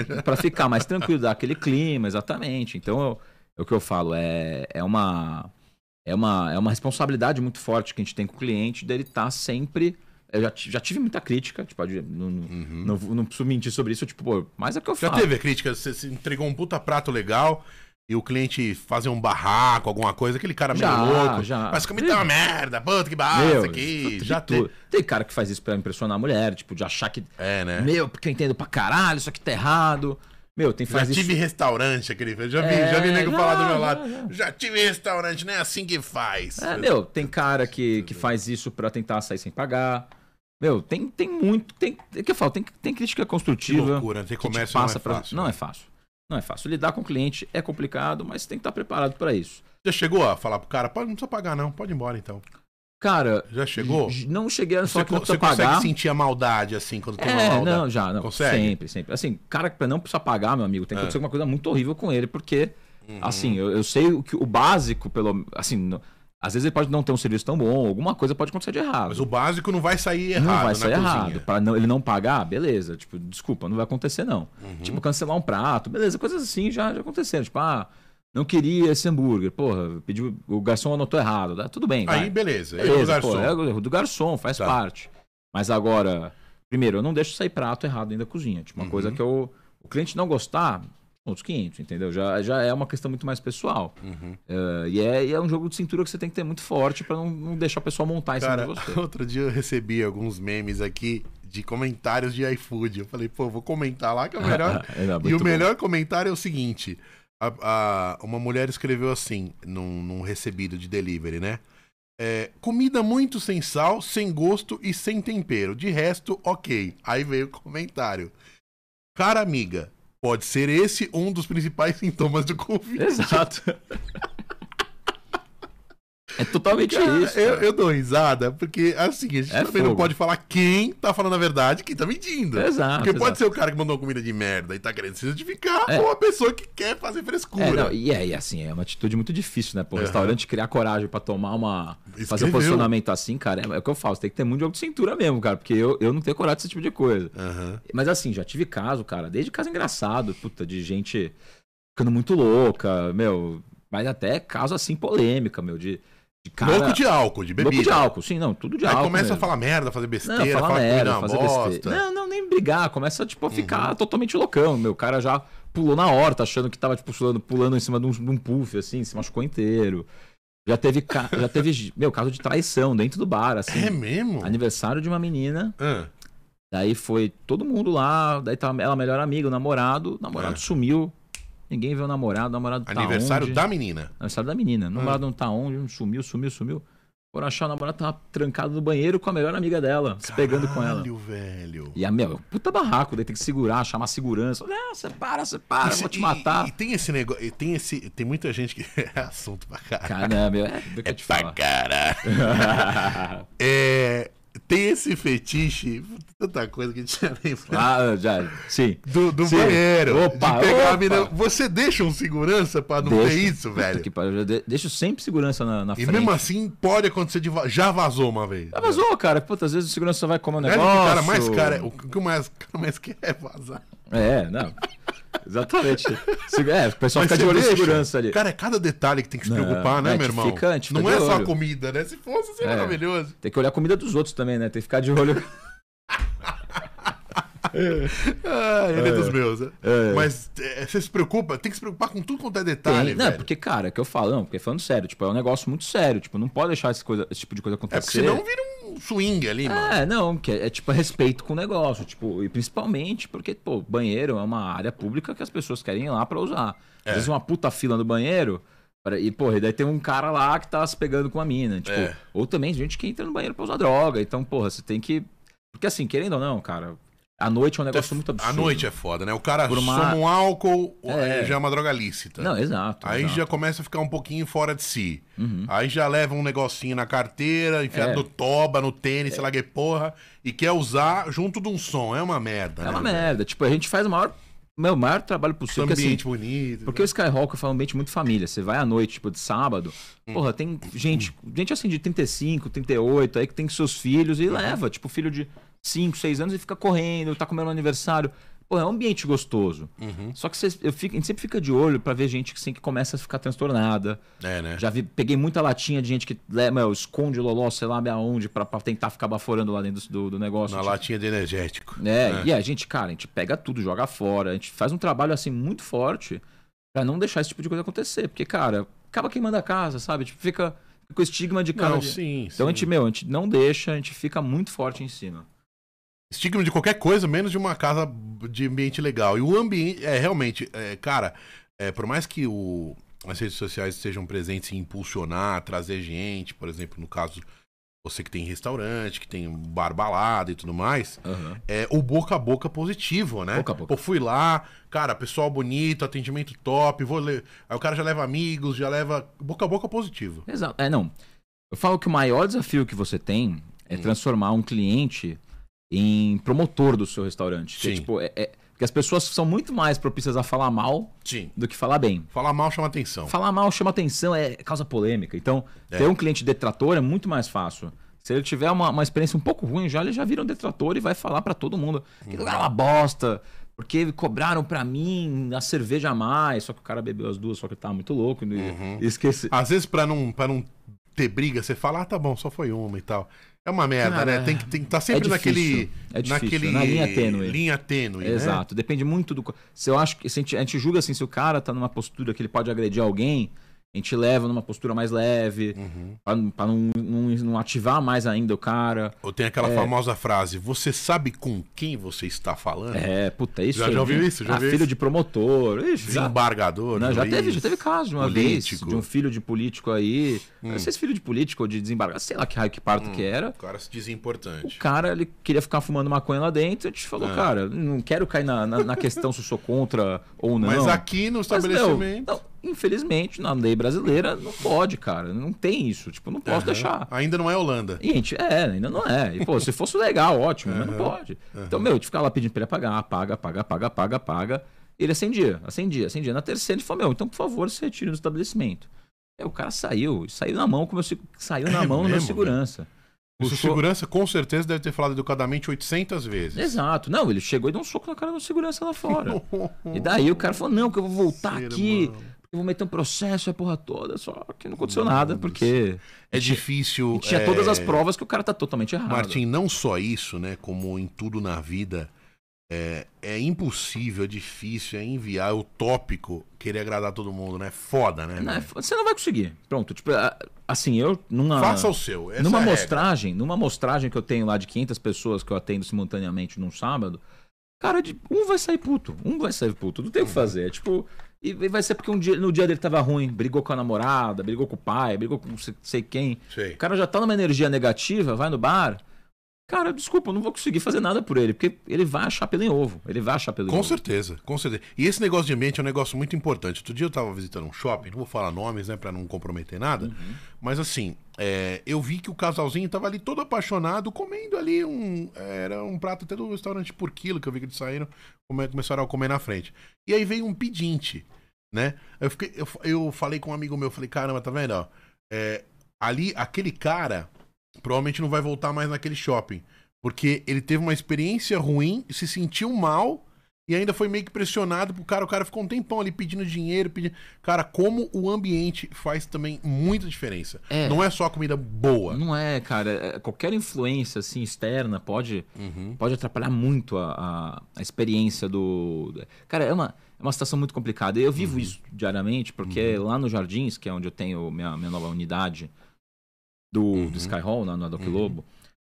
É, pra ficar mais tranquilo, dar aquele clima, exatamente. Então, eu- é o que eu falo, é, é uma é uma é uma responsabilidade muito forte que a gente tem com o cliente dele estar sempre eu já, já tive muita crítica, tipo, não, Uhum. não, não preciso mentir sobre isso, tipo, pô, mas é o que eu Já falo. teve a crítica, você se entregou um puta prato legal e o cliente fazer um barraco, alguma coisa, aquele cara meio Já, louco. já. Mas comida é uma merda, puta que Meu, aqui. Já teve. tudo. Tem cara que faz isso pra impressionar a mulher, tipo, de achar que É, né? Meu, porque eu entendo pra caralho, isso aqui tá errado. Meu, tem Já faz isso. tive restaurante, aquele. Já vi, É, já vi nego já, falar do meu lado. já. Já, tive restaurante, não é assim que faz. É, meu, tem cara que, que faz isso pra tentar sair sem pagar. Meu, tem, tem muito. Tem, é que eu falo, tem, tem crítica que construtiva. loucura, que te comércio passa não é pra- fácil. Não né? é fácil. Não é fácil. Lidar com o cliente é complicado, mas tem que estar preparado pra isso. Já chegou a falar pro cara, pode, não precisa pagar não, pode ir embora então. Cara, Já chegou? não cheguei a Você, que não você precisa consegue pagar. sentir a maldade assim quando tem uma É, maldade? não, já, não. Consegue? Sempre, sempre. Assim, cara que não precisa pagar, meu amigo, tem que É. acontecer uma coisa muito horrível com ele, porque, Uhum. assim, eu, eu sei o, que, o básico, pelo. Assim, no- às vezes ele pode não ter um serviço tão bom, alguma coisa pode acontecer de errado. Mas o básico não vai sair errado não vai sair errado. Pra não- ele não pagar, beleza. Tipo, desculpa, não vai acontecer, não. Uhum. Tipo, cancelar um prato, beleza. Coisas assim já, já aconteceram. Tipo, ah, não queria esse hambúrguer. Porra, pediu, o garçom anotou errado. Tá? Tudo bem, vai. Aí, beleza. Beleza, Erro do garçom. pô, é do garçom, faz Tá. parte. Mas agora, primeiro, eu não deixo sair prato errado dentro da cozinha. Tipo, uma Uhum. coisa que eu, o cliente não gostar, outros 500, entendeu? Já, já é uma questão muito mais pessoal. Uhum. Eh, e, é, e é um jogo de cintura que você tem que ter muito forte pra não, não deixar o pessoal montar em cima Cara, de você. outro dia eu recebi alguns memes aqui de comentários de iFood. Eu falei, pô, vou comentar lá que é o melhor. É, e muito o bom. melhor comentário é o seguinte: a- a- uma mulher escreveu assim, num, num recebido de delivery, né? É, comida muito sem sal, sem gosto e sem tempero. De resto, ok. Aí veio o comentário. Cara amiga, pode ser esse um dos principais sintomas do Covid. Exato. É totalmente Cara, isso. eu, eu dou risada, porque assim, a gente É também não fogo. pode falar quem tá falando a verdade quem tá mentindo. Exato, Porque pode exato. ser o cara que mandou uma comida de merda e tá querendo se justificar, É. ou a pessoa que quer fazer frescura. É, não, e é, e assim, é uma atitude muito difícil, né? Pô, o Aham. restaurante criar coragem pra tomar uma. Fazer Escreveu. um posicionamento assim, cara, é, é o que eu falo, tem que ter muito jogo de cintura mesmo, cara, porque eu, eu não tenho coragem desse tipo de coisa. Aham. Mas assim, já tive caso, cara, desde caso engraçado, puta, de gente ficando muito louca, meu, mas até caso assim polêmica, meu, de cara. Louco de álcool, de bebida. Louco de álcool, sim, não, tudo de Aí álcool. começa mesmo. a falar merda, fazer besteira, Não, falar falar merda, fazer bosta. besteira. Não, não, nem brigar. Começa, tipo, a ficar Uhum. totalmente loucão. Meu, o cara já pulou na horta, achando que tava, tipo, pulando, pulando em cima de um, de um puff, assim, se machucou inteiro. Já teve, ca- já teve, meu, caso de traição dentro do bar, assim. É mesmo? Aniversário de uma menina, Ah, daí foi todo mundo lá, daí tava ela melhor amiga, o namorado, o namorado É. sumiu. Ninguém vê o namorado, o namorado tá aniversário onde? da menina. Aniversário da menina. O namorado não tá onde, sumiu, sumiu, sumiu. Foram achar o namorado tava trancado no banheiro com a melhor amiga dela, se pegando com ela. Caralho, velho. E a meu, puta barraco, daí tem que segurar, chamar segurança. Não, você para, você para, eu Isso- vou te e- matar. E, tem esse negócio, e tem esse, tem muita gente que é assunto pra caralho. Caramba, meu, é do que eu te pra caralho. É, tem esse fetiche, tanta coisa que a gente já lembrado. ah, já, sim. Do, do Sim. banheiro. Opa, de pegar opa. mina. Você deixa um segurança pra não Deixa. ter isso, velho? que pariu, eu de- deixo sempre segurança na, na E frente. mesmo assim, pode acontecer de. Já vazou uma vez. Já vazou, cara. Puta, às vezes o segurança só vai comer um É, o negócio. cara mais cara, o que o mais, o cara mais quer é vazar. É, não. Exatamente. Se- É, o pessoal Mas fica de olho em segurança ali. Cara, é cada detalhe que tem que se Não, preocupar, né, é, meu irmão? fica- não é só a olho. comida, né? Se fosse, seria É. maravilhoso. Tem que olhar a comida dos outros também, né? Tem que ficar de olho. Ah, ele é, dos meus. né? É. Mas é, você se preocupa, tem que se preocupar com tudo quanto é detalhe, Tem, não, velho. porque, cara, é que eu falo, não, porque falando sério, tipo, é um negócio muito sério, tipo, não pode deixar esse, coisa, esse tipo de coisa É acontecer. porque senão vira um swing ali, mano. É, não, que é, é, tipo respeito com o negócio, tipo, e principalmente porque, pô, banheiro é uma área pública que as pessoas querem ir lá pra usar. É. Às vezes uma puta fila no banheiro, para- e, porra, e daí tem um cara lá que tá se pegando com uma mina, tipo, É. ou também gente que entra no banheiro pra usar droga, então, porra, você tem que. Porque assim, querendo ou não, cara, a noite é um negócio muito absurdo. A noite é foda, né? O cara Por uma- soma um álcool, É. já é uma droga lícita. Não, exato. Aí exato. já começa a ficar um pouquinho fora de si. Uhum. Aí já leva um negocinho na carteira, enfiado É. no toba, no tênis, sei lá que porra, e quer usar junto de um som. É uma merda, É né? uma velho? merda. Tipo, a gente faz o maior, meu, maior trabalho possível. Porque, assim, Ambiente bonito. Porque o Skyhawk falo um ambiente muito família. Você vai à noite, tipo, de sábado, Hum. porra, tem gente, gente assim de 35, 38, aí que tem seus filhos Uhum. e leva, tipo, filho de 5, 6 anos e fica correndo, tá comendo aniversário. Pô, é um ambiente gostoso. Uhum. Só que vocês- eu fico, a gente sempre fica de olho pra ver gente que, assim, que começa a ficar transtornada. É, né? Já vi, peguei muita latinha de gente que leva, meu, esconde o loló, sei lá aonde, pra, pra tentar ficar baforando lá dentro do, do negócio. Na Tipo, latinha de energético. é, e a gente, cara, a gente pega tudo, joga fora, a gente faz um trabalho assim muito forte pra não deixar esse tipo de coisa acontecer, porque, cara, acaba queimando a casa, sabe? Tipo, fica com o estigma de cara. Não, de- sim, Então a sim. gente, meu, a gente não deixa, a gente fica muito forte em cima. Estigma de qualquer coisa, menos de uma casa de ambiente legal. E o ambiente, é realmente, é, cara, é, por mais que o, as redes sociais estejam presentes em impulsionar, trazer gente, por exemplo, no caso, você que tem restaurante, que tem bar balada e tudo mais, Aham. é o boca a boca positivo, né? Boca a boca. Pô, fui lá, cara, pessoal bonito, atendimento top, vou ler. Aí o cara já leva amigos, já leva boca a boca positivo. Exato. É, não. Eu falo que o maior desafio que você tem é Hum. transformar um cliente em promotor do seu restaurante. Que, Sim. tipo, é- é- porque as pessoas são muito mais propícias a falar mal Sim. do que falar bem. Falar mal chama atenção. Falar mal chama atenção, é causa polêmica. Então, É. ter um cliente detrator é muito mais fácil. Se ele tiver uma, uma experiência um pouco ruim, já ele já vira um detrator e vai falar pra todo mundo que lugar é uma bosta, porque cobraram pra mim a cerveja a mais, só que o cara bebeu as duas, só que tava muito louco e Uhum. esqueci. Às vezes, pra não, pra não ter briga, você fala, ah, tá bom, só foi uma e tal. É uma merda, Cara, né? Tem que estar tem que tá sempre é naquele. difícil, é difícil, naquele. na linha tênue. Linha tênue. né? Exato, depende muito do. Se eu acho que se a, gente, a gente julga assim, se o cara tá numa postura que ele pode agredir alguém, a gente leva numa postura mais leve, Uhum. pra, pra não, não, não ativar mais ainda o cara. Ou tem aquela famosa frase: Você sabe com quem você está falando? É, puta, isso. Já- já ouviu isso? Já ah, filho isso? de promotor. Ixi, Desembargador. não, já teve, já teve caso de uma vez político. de um filho de político aí. Hum. Não sei se filho de político ou de desembargador, sei lá que raio que parto que era. O cara se diz O importante. cara, ele queria ficar fumando maconha lá dentro. A gente falou, Ah. cara, não quero cair na, na, na questão se eu sou contra ou não. Mas aqui no Mas, meu, estabelecimento. não, infelizmente, na lei brasileira, não pode, cara. Não tem isso. Tipo, não posso Aham. deixar. Ainda não é Holanda. Gente, é, ainda não é. E, pô, se fosse legal, ótimo, mas não pode. Então, meu, gente ficava lá pedindo pra ele pagar, paga, paga, paga, paga, paga. Ele acendia, acendia, acendia. Na terceira, ele falou, meu, então, por favor, se retire do estabelecimento. Aí o cara saiu, saiu na mão com o meu, se- saiu na É mão no meu mesmo, segurança. O Puxou- segurança com certeza deve ter falado educadamente 800 vezes. Exato. Não, ele chegou e deu um soco na cara do segurança lá fora. E daí o cara falou, não, que eu vou voltar Ser aqui. Eu vou meter um processo, a porra toda, só que não aconteceu nada, porque É difícil. e tinha é, todas as provas que o cara tá totalmente errado. Martim, não só isso, né? Como em tudo na vida, é, é impossível, é difícil, é enviar, é utópico querer agradar todo mundo, né? Foda, né? Não, é você não vai conseguir. Pronto, tipo, assim, eu numa Faça o seu. Numa é mostragem, numa amostragem que eu tenho lá de 500 pessoas que eu atendo simultaneamente num sábado, cara, de, um vai sair puto, um vai sair puto, não tem o que fazer, é tipo, e vai ser porque um dia, no dia dele tava ruim, brigou com a namorada, brigou com o pai, brigou com não sei, quem. Sei. O cara já tá numa energia negativa, vai no bar. Cara, desculpa, eu não vou conseguir fazer nada por ele, porque ele vai achar pelo em ovo. Ele vai achar pelo em Com ovo. certeza, com certeza. E esse negócio de ambiente é um negócio muito importante. Outro dia eu tava visitando um shopping, não vou falar nomes, né, pra não comprometer nada, mas assim, é, eu vi que o casalzinho tava ali todo apaixonado, comendo ali um. Era um prato até do restaurante por quilo, que eu vi que eles saíram, come- começaram a comer na frente. E aí veio um pedinte, né? Eu, fiquei, eu, eu falei com um amigo meu, falei, caramba, tá vendo? Ó, é, ali, aquele cara provavelmente não vai voltar mais naquele shopping. Porque ele teve uma experiência ruim, se sentiu mal e ainda foi meio que pressionado pro cara. O cara ficou um tempão ali pedindo dinheiro, pedindo. Cara, como o ambiente faz também muita diferença. É. Não é só comida boa. Não é, cara. é- Qualquer influência assim externa pode Uhum. pode atrapalhar muito a, a, a experiência do. Cara, é uma, é uma situação muito complicada. Eu Uhum. vivo isso diariamente, porque lá no Jardins, que é onde eu tenho minha, minha nova unidade do, Uhum. do Sky Hall, na, na Doc Uhum. Lobo,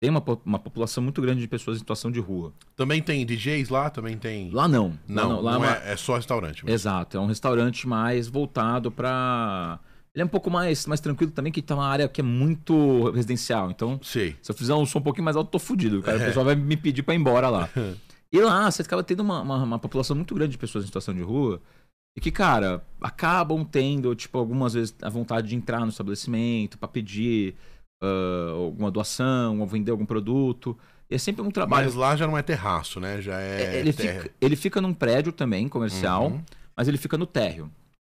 tem uma, uma população muito grande de pessoas em situação de rua. Também tem DJs lá, também tem. Lá não. lá não, lá não, é uma- é, é só restaurante. mesmo. Exato, é um restaurante mais voltado pra. Ele é um pouco mais, mais tranquilo também, que tá uma área que é muito residencial. Então, Sei. se eu fizer um som um pouquinho mais alto, tô fudido. Cara, É. O pessoal vai me pedir pra ir embora lá. e lá, você acaba tendo uma, uma, uma população muito grande de pessoas em situação de rua. E que, cara, acabam tendo, tipo, algumas vezes a vontade de entrar no estabelecimento pra pedir ah, alguma doação, ou vender algum produto. E é sempre um trabalho. Mas lá já não é terraço, né? Já é. ele, terra. fica, ele fica num prédio também, comercial, Uhum. mas ele fica no térreo.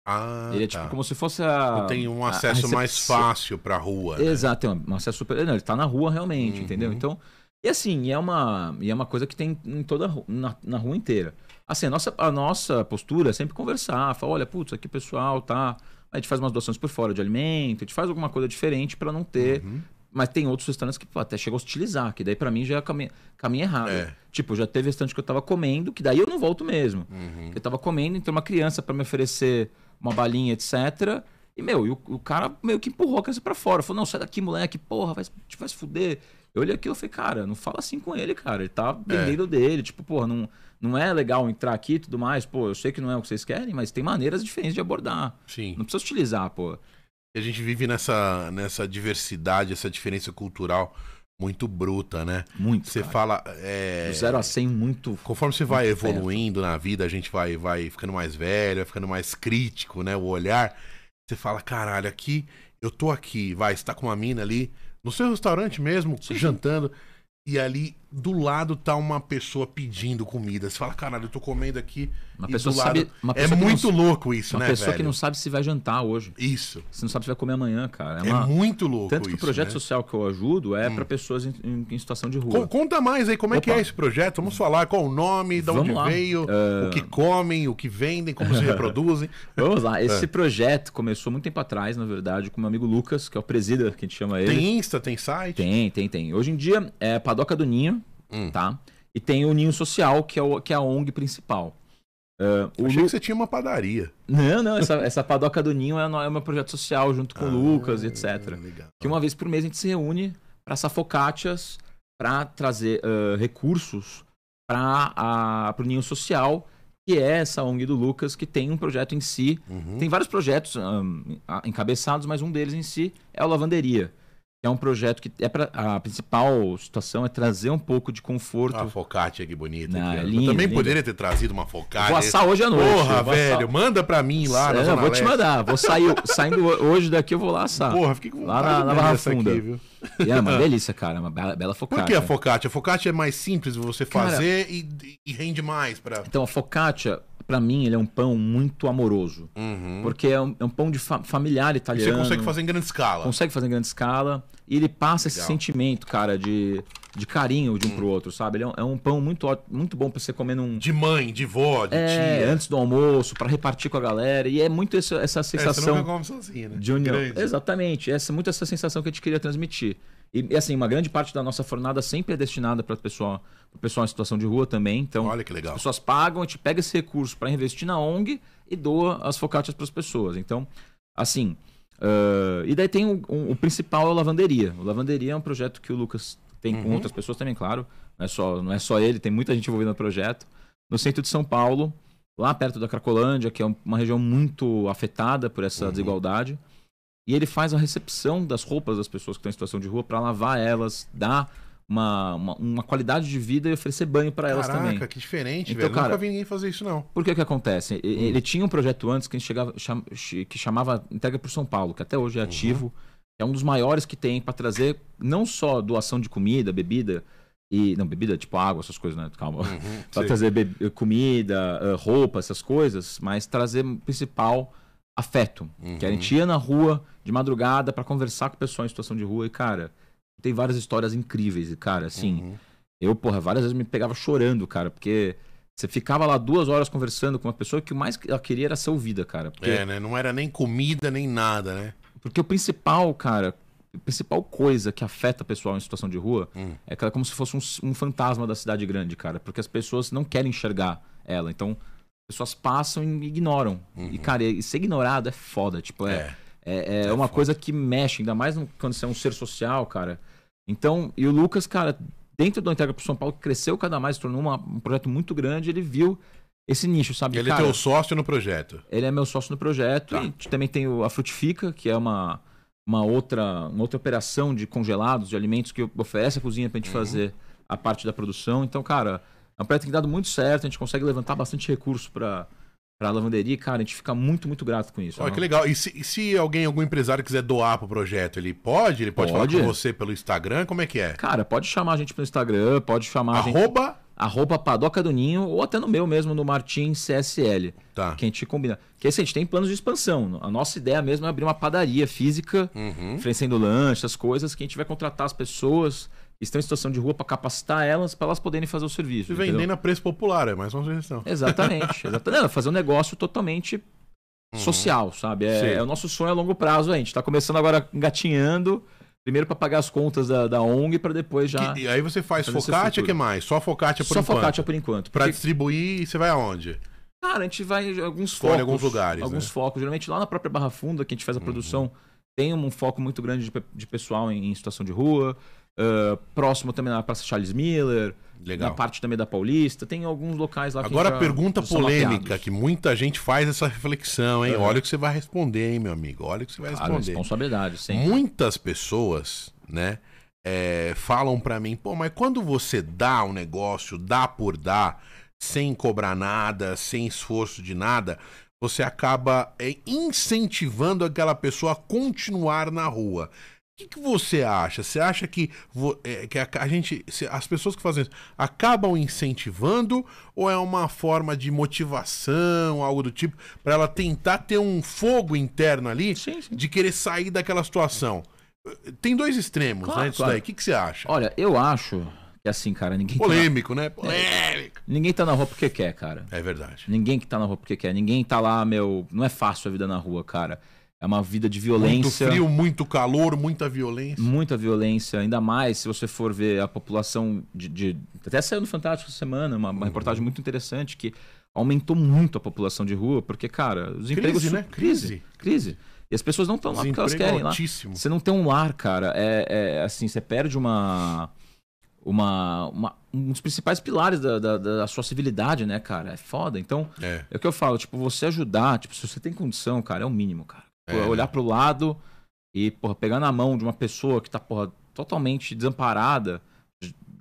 Ah, ele é tá. tipo como se fosse a. Tem um a- a acesso mais fácil pra rua. né? Exato, tem um acesso super. Não, ele tá na rua realmente, Uhum. entendeu? Então. E assim, é uma, e é uma coisa que tem em toda na, na rua inteira. Assim, a nossa, a nossa postura é sempre conversar, falar, olha, putz, aqui o pessoal tá. A gente faz umas doações por fora de alimento, a gente faz alguma coisa diferente pra não ter. Uhum. Mas tem outros restaurantes que pô, até chegam a hostilizar, que daí pra mim já é caminho, caminho errado. É. Tipo, já teve restaurante que eu tava comendo, que daí eu não volto mesmo. Uhum. Eu tava comendo, entrou uma criança pra me oferecer uma balinha, etc. E, meu, e o, o cara meio que empurrou a criança pra fora. Falou, não, sai daqui, moleque, porra, vai, te vai se fuder. Eu olhei aquilo e falei, cara, não fala assim com ele, cara. Ele tá vendendo dele. Tipo, pô, não, não é legal entrar aqui e tudo mais. Pô, eu sei que não é o que vocês querem, mas tem maneiras diferentes de abordar. Sim. Não precisa utilizar, pô. E a gente vive nessa, nessa diversidade, essa diferença cultural muito bruta, né? Muito. Você cara. fala. é, Do zero a 100, muito. Conforme você vai muito perto. evoluindo na vida, a gente vai, vai ficando mais velho, vai ficando mais crítico, né? O olhar. Você fala, caralho, aqui, eu tô aqui, vai, você tá com uma mina ali, no seu restaurante mesmo, Sim. jantando, e ali do lado tá uma pessoa pedindo comida. Você fala, caralho, eu tô comendo aqui. Uma pessoa lado... sabe. Uma É pessoa que muito não, louco isso, Uma né, pessoa velho? que não sabe se vai jantar hoje. Isso. Você não sabe se vai comer amanhã, cara. É É, uma... muito louco Tanto que isso, o projeto né? social que eu ajudo é Hum. pra pessoas em, em- em situação de rua. Conta mais aí, como é que Opa. é esse projeto? Vamos falar qual o nome, de onde lá. veio, É. o que comem, o que vendem, como se reproduzem. Vamos lá. É. Esse projeto começou muito tempo atrás, na verdade, com meu amigo Lucas, que é o presida, que a gente chama ele. Tem Insta, tem site? Tem, tem, tem. Hoje em dia é Padoca do Ninho, Hum. tá? E tem o Ninho Social, que é, o, que é a ONG principal. Ah, o Achei Lu- que você tinha uma padaria. Não, não, essa, essa Padoca do Ninho é, é o meu projeto social junto com o Lucas, Ah, etc. Legal. Que uma vez por mês a gente se reúne para safocátias, para trazer ah, recursos para o Ninho Social, que é essa ONG do Lucas, que tem um projeto em si. Uhum. Tem vários projetos a- encabeçados, mas um deles em si é o Lavanderia. É um projeto que é pra, a principal situação é trazer um pouco de conforto. A focaccia que bonita. É. Eu também lindo. poderia ter trazido uma focaccia. vou assar hoje à noite. Porra, vou assar- velho, manda pra mim lá na É, Zona vou te Leste. mandar. Vou sair saindo hoje daqui, eu vou lá assar. Porra, fiquei com Lá na- na Barra Funda. aqui, viu? E é uma delícia, cara. Uma bela, bela Por focaccia. que a focaccia? A focaccia é mais simples de você Cara- fazer e, e rende mais pra... Então, a focaccia, pra mim, ele é um pão muito amoroso. Uhum. Porque é um, é um pão de fa- familiar E italiano. você consegue fazer em grande escala. consegue fazer em grande escala e ele passa esse Legal. sentimento, cara, de, de carinho de um Hum. pro outro, sabe? Ele é um, é um pão muito, muito bom pra você comer num. De mãe, de vó, de É, tia. antes do almoço, pra repartir com a galera. E é muito essa, essa É, você sensação come sozinho, né? de união. Grande. Exatamente. Essa, muito essa sensação que a gente queria transmitir. E, assim, uma grande parte da nossa fornada sempre é destinada para pessoal, pro pessoal em situação de rua também. Então, Olha que legal. as pessoas pagam, a gente pega esse recurso para investir na ONG e doa as focaccias para as pessoas. Então, assim. Ah, e daí tem o, o- o principal é o Lavanderia. O Lavanderia é um projeto que o Lucas tem com Uhum. outras pessoas também, claro. Não é, só, não é só ele, tem muita gente envolvida no projeto. No centro de São Paulo, lá perto da Cracolândia, que é um- uma região muito afetada por essa Uhum. desigualdade. E ele faz a recepção das roupas das pessoas que estão em situação de rua para lavar elas, dar uma, uma, uma qualidade de vida e oferecer banho para elas Caraca, também. que diferente, Então, velho. cara- Nunca vi ninguém fazer isso, não. Por que que acontece? Hum. Ele tinha um projeto antes que, a gente chegava, cham- que chamava Entrega por São Paulo, que até hoje é Uhum. ativo. É um dos maiores que tem para trazer não só doação de comida, bebida e não bebida tipo água, essas coisas, né? Calma. Uhum, Para trazer be- comida, eh, roupa, essas coisas, mas trazer principal afeto. Que a Uhum. gente ia na rua de madrugada para conversar com o pessoal em situação de rua e, cara, tem várias histórias incríveis. E, cara, assim, Uhum. eu, porra, várias vezes me pegava chorando, cara, porque você ficava lá duas horas conversando com uma pessoa que o mais que ela queria era ser ouvida, cara. Porque, É, né? Não era nem comida, nem nada, né? porque o principal, cara, a principal coisa que afeta o pessoal em situação de rua Hum. é que ela é como se fosse um, um fantasma da cidade grande, cara. Porque as pessoas não querem enxergar ela. Então, as pessoas passam e ignoram. E, cara, e ser ignorado é foda. Tipo, é, Uhum. É. é, é É uma foda. coisa que mexe, ainda mais quando você é um ser social, cara. Então, e o Lucas, cara, dentro do Entrega pro São Paulo, cresceu cada mais, tornou uma- um projeto muito grande, ele viu esse nicho, sabe? Ele é cara, teu sócio no projeto. ele é meu sócio no projeto. Tá. E a gente também tem a Frutifica, que é uma, uma, outra, uma outra operação de congelados, de alimentos que oferece a cozinha pra gente Uhum. fazer a parte da produção. Então, cara, é um projeto que tem dado muito certo, a gente consegue levantar bastante recurso pra, pra lavanderia. Cara, a gente fica muito, muito grato com isso. Olha né? que legal. E se, e se alguém, algum empresário quiser doar pro projeto, ele pode? Ele pode, Pode. falar com você pelo Instagram? Como é que é? Cara, pode chamar a gente pelo Instagram, pode chamar a gente. Arroba. Arroba Padoca do Ninho, ou até no meu mesmo, no Martin CSL. Tá. Que a gente combina. Que assim, a gente tem planos de expansão. A nossa ideia mesmo é abrir uma padaria física, Uhum. oferecendo lanche, essas coisas, que a gente vai contratar as pessoas estão em situação de rua para capacitar elas, para elas poderem fazer o serviço. E vendendo a preço popular, é mais uma sugestão. Exatamente. exatamente. Não, fazer um negócio totalmente social, sabe? Uhum. É, é o nosso sonho a longo prazo. A gente está começando agora engatinhando, primeiro para pagar as contas da, da ONG, para depois já. Que- e aí você faz focaccia, que mais? Só focaccia por Só enquanto. focaccia por enquanto. Porque, distribuir, você vai aonde? cara, a gente vai em alguns Escolhe focos. alguns lugares, Alguns né? Uhum. focos. Geralmente lá na própria Barra Funda, que a gente faz a produção, tem um foco muito grande de, de pessoal em, em situação de rua. Uh, próximo também na Praça Charles Miller. Legal. Na parte também da Paulista. Tem alguns locais lá que Agora, já- pergunta polêmica, mapeados. que muita gente faz essa reflexão, hein? Uhum. Olha o que você vai responder, hein, meu amigo? Olha o que você vai Claro, responder. responsabilidade, sim. Muitas pessoas, né, é, falam pra mim, pô, mas quando você dá um negócio, dá por dar, sem cobrar nada, sem esforço de nada, você acaba é, incentivando aquela pessoa a continuar na rua. O que, que você acha? Você acha que, é, que a, a gente, se- as pessoas que fazem isso acabam incentivando ou é uma forma de motivação, algo do tipo, pra ela tentar ter um fogo interno ali Sim, sim. de querer sair daquela situação? Tem dois extremos, Claro, né? Disso claro. daí. O que, que você acha? Olha, eu acho que assim, cara, ninguém tá, na... Polêmico, né? Polêmico. ninguém tá na rua porque quer, cara. É verdade. Ninguém que tá na rua porque quer. Ninguém tá lá, meu. Não é fácil a vida na rua, cara. É uma vida de Muito violência. frio, muito calor, muita violência. Muita violência, ainda mais se você for ver a população de. de- Até saiu no Fantástico essa semana, uma, Uhum. uma reportagem muito interessante que aumentou muito a população de rua, porque, cara, os empregos. né? Crise. Crise. E as pessoas não estão lá porque elas querem lá. altíssimo. Você não tem um lar, cara. É, é, assim, você perde uma. Uma, uma- um dos principais pilares da, da, da sua civilidade, né, cara? É foda. Então, É. é o que eu falo, tipo, você ajudar, tipo, se você tem condição, cara, é o mínimo, cara. É. Olhar pro lado e, porra, pegar na mão de uma pessoa que tá, porra, totalmente desamparada,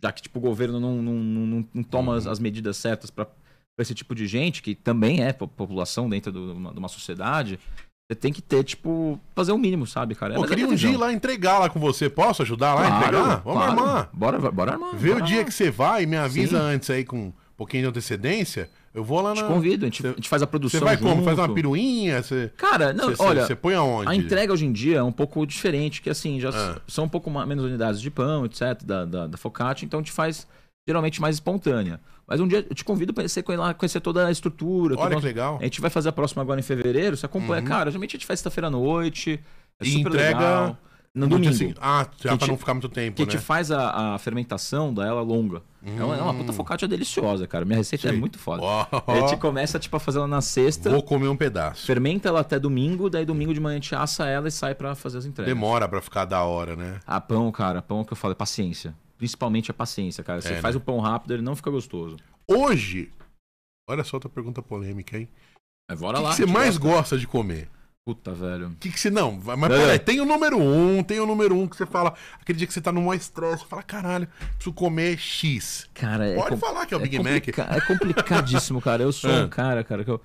já que, tipo, o governo não, não, não, não- toma Uhum. as, as medidas certas pra pra esse tipo de gente, que também é po- população dentro do- de uma, de uma sociedade, você tem que ter, tipo, fazer o mínimo, sabe, cara? É, Pô, mas é queria um dia ir lá entregar lá com você. Posso ajudar lá Claro, entregar? Vamos claro. armar. Bora, bora armar. Vê o bora dia armar. que você vai e me avisa Sim. antes aí com um pouquinho de antecedência. Eu vou lá Te na. convido, a gente, a gente faz a Você produção vai como? junto. Faz uma piruinha? Você, Cara, não, você, você- olha, você põe aonde? A entrega hoje em dia é um pouco diferente, que assim, já Ah. são um pouco menos unidades de pão, etc, da, da, da focaccia, então te faz geralmente mais espontânea. Mas um dia eu te convido para você conhe- lá conhecer toda a estrutura. Olha que legal. A gente vai fazer a próxima agora em fevereiro, você acompanha. Uhum. Cara, geralmente a gente faz sexta-feira à noite, é E super entrega legal. No dia domingo. seguinte. Ah, já Que pra te- não ficar muito tempo, Que né? te faz a, a fermentação dela longa. É, uma, é uma puta focaccia deliciosa, cara. Minha receita é Sei. muito foda. Ó, A gente começa, tipo, a fazer ela na sexta, Vou comer um pedaço. fermenta ela até domingo, daí domingo de manhã a gente assa ela e sai pra fazer as entregas. Demora pra ficar da hora, né? Ah, pão, cara, pão que eu falo é paciência. Principalmente a paciência, cara. Você É, faz né? o pão rápido, ele não fica gostoso. Hoje, olha só outra pergunta polêmica, hein? O bora que, lá. que você mais gosta de comer? Puta, velho. O que, que você. Não, mas É. peraí, tem o número um, tem o número um que você fala. Aquele dia que você tá no maior estresse, você fala, caralho, preciso comer X. Cara, é, Pode com- falar que é o é Big Mac. É complicadíssimo, cara. Eu sou um cara, cara, que eu,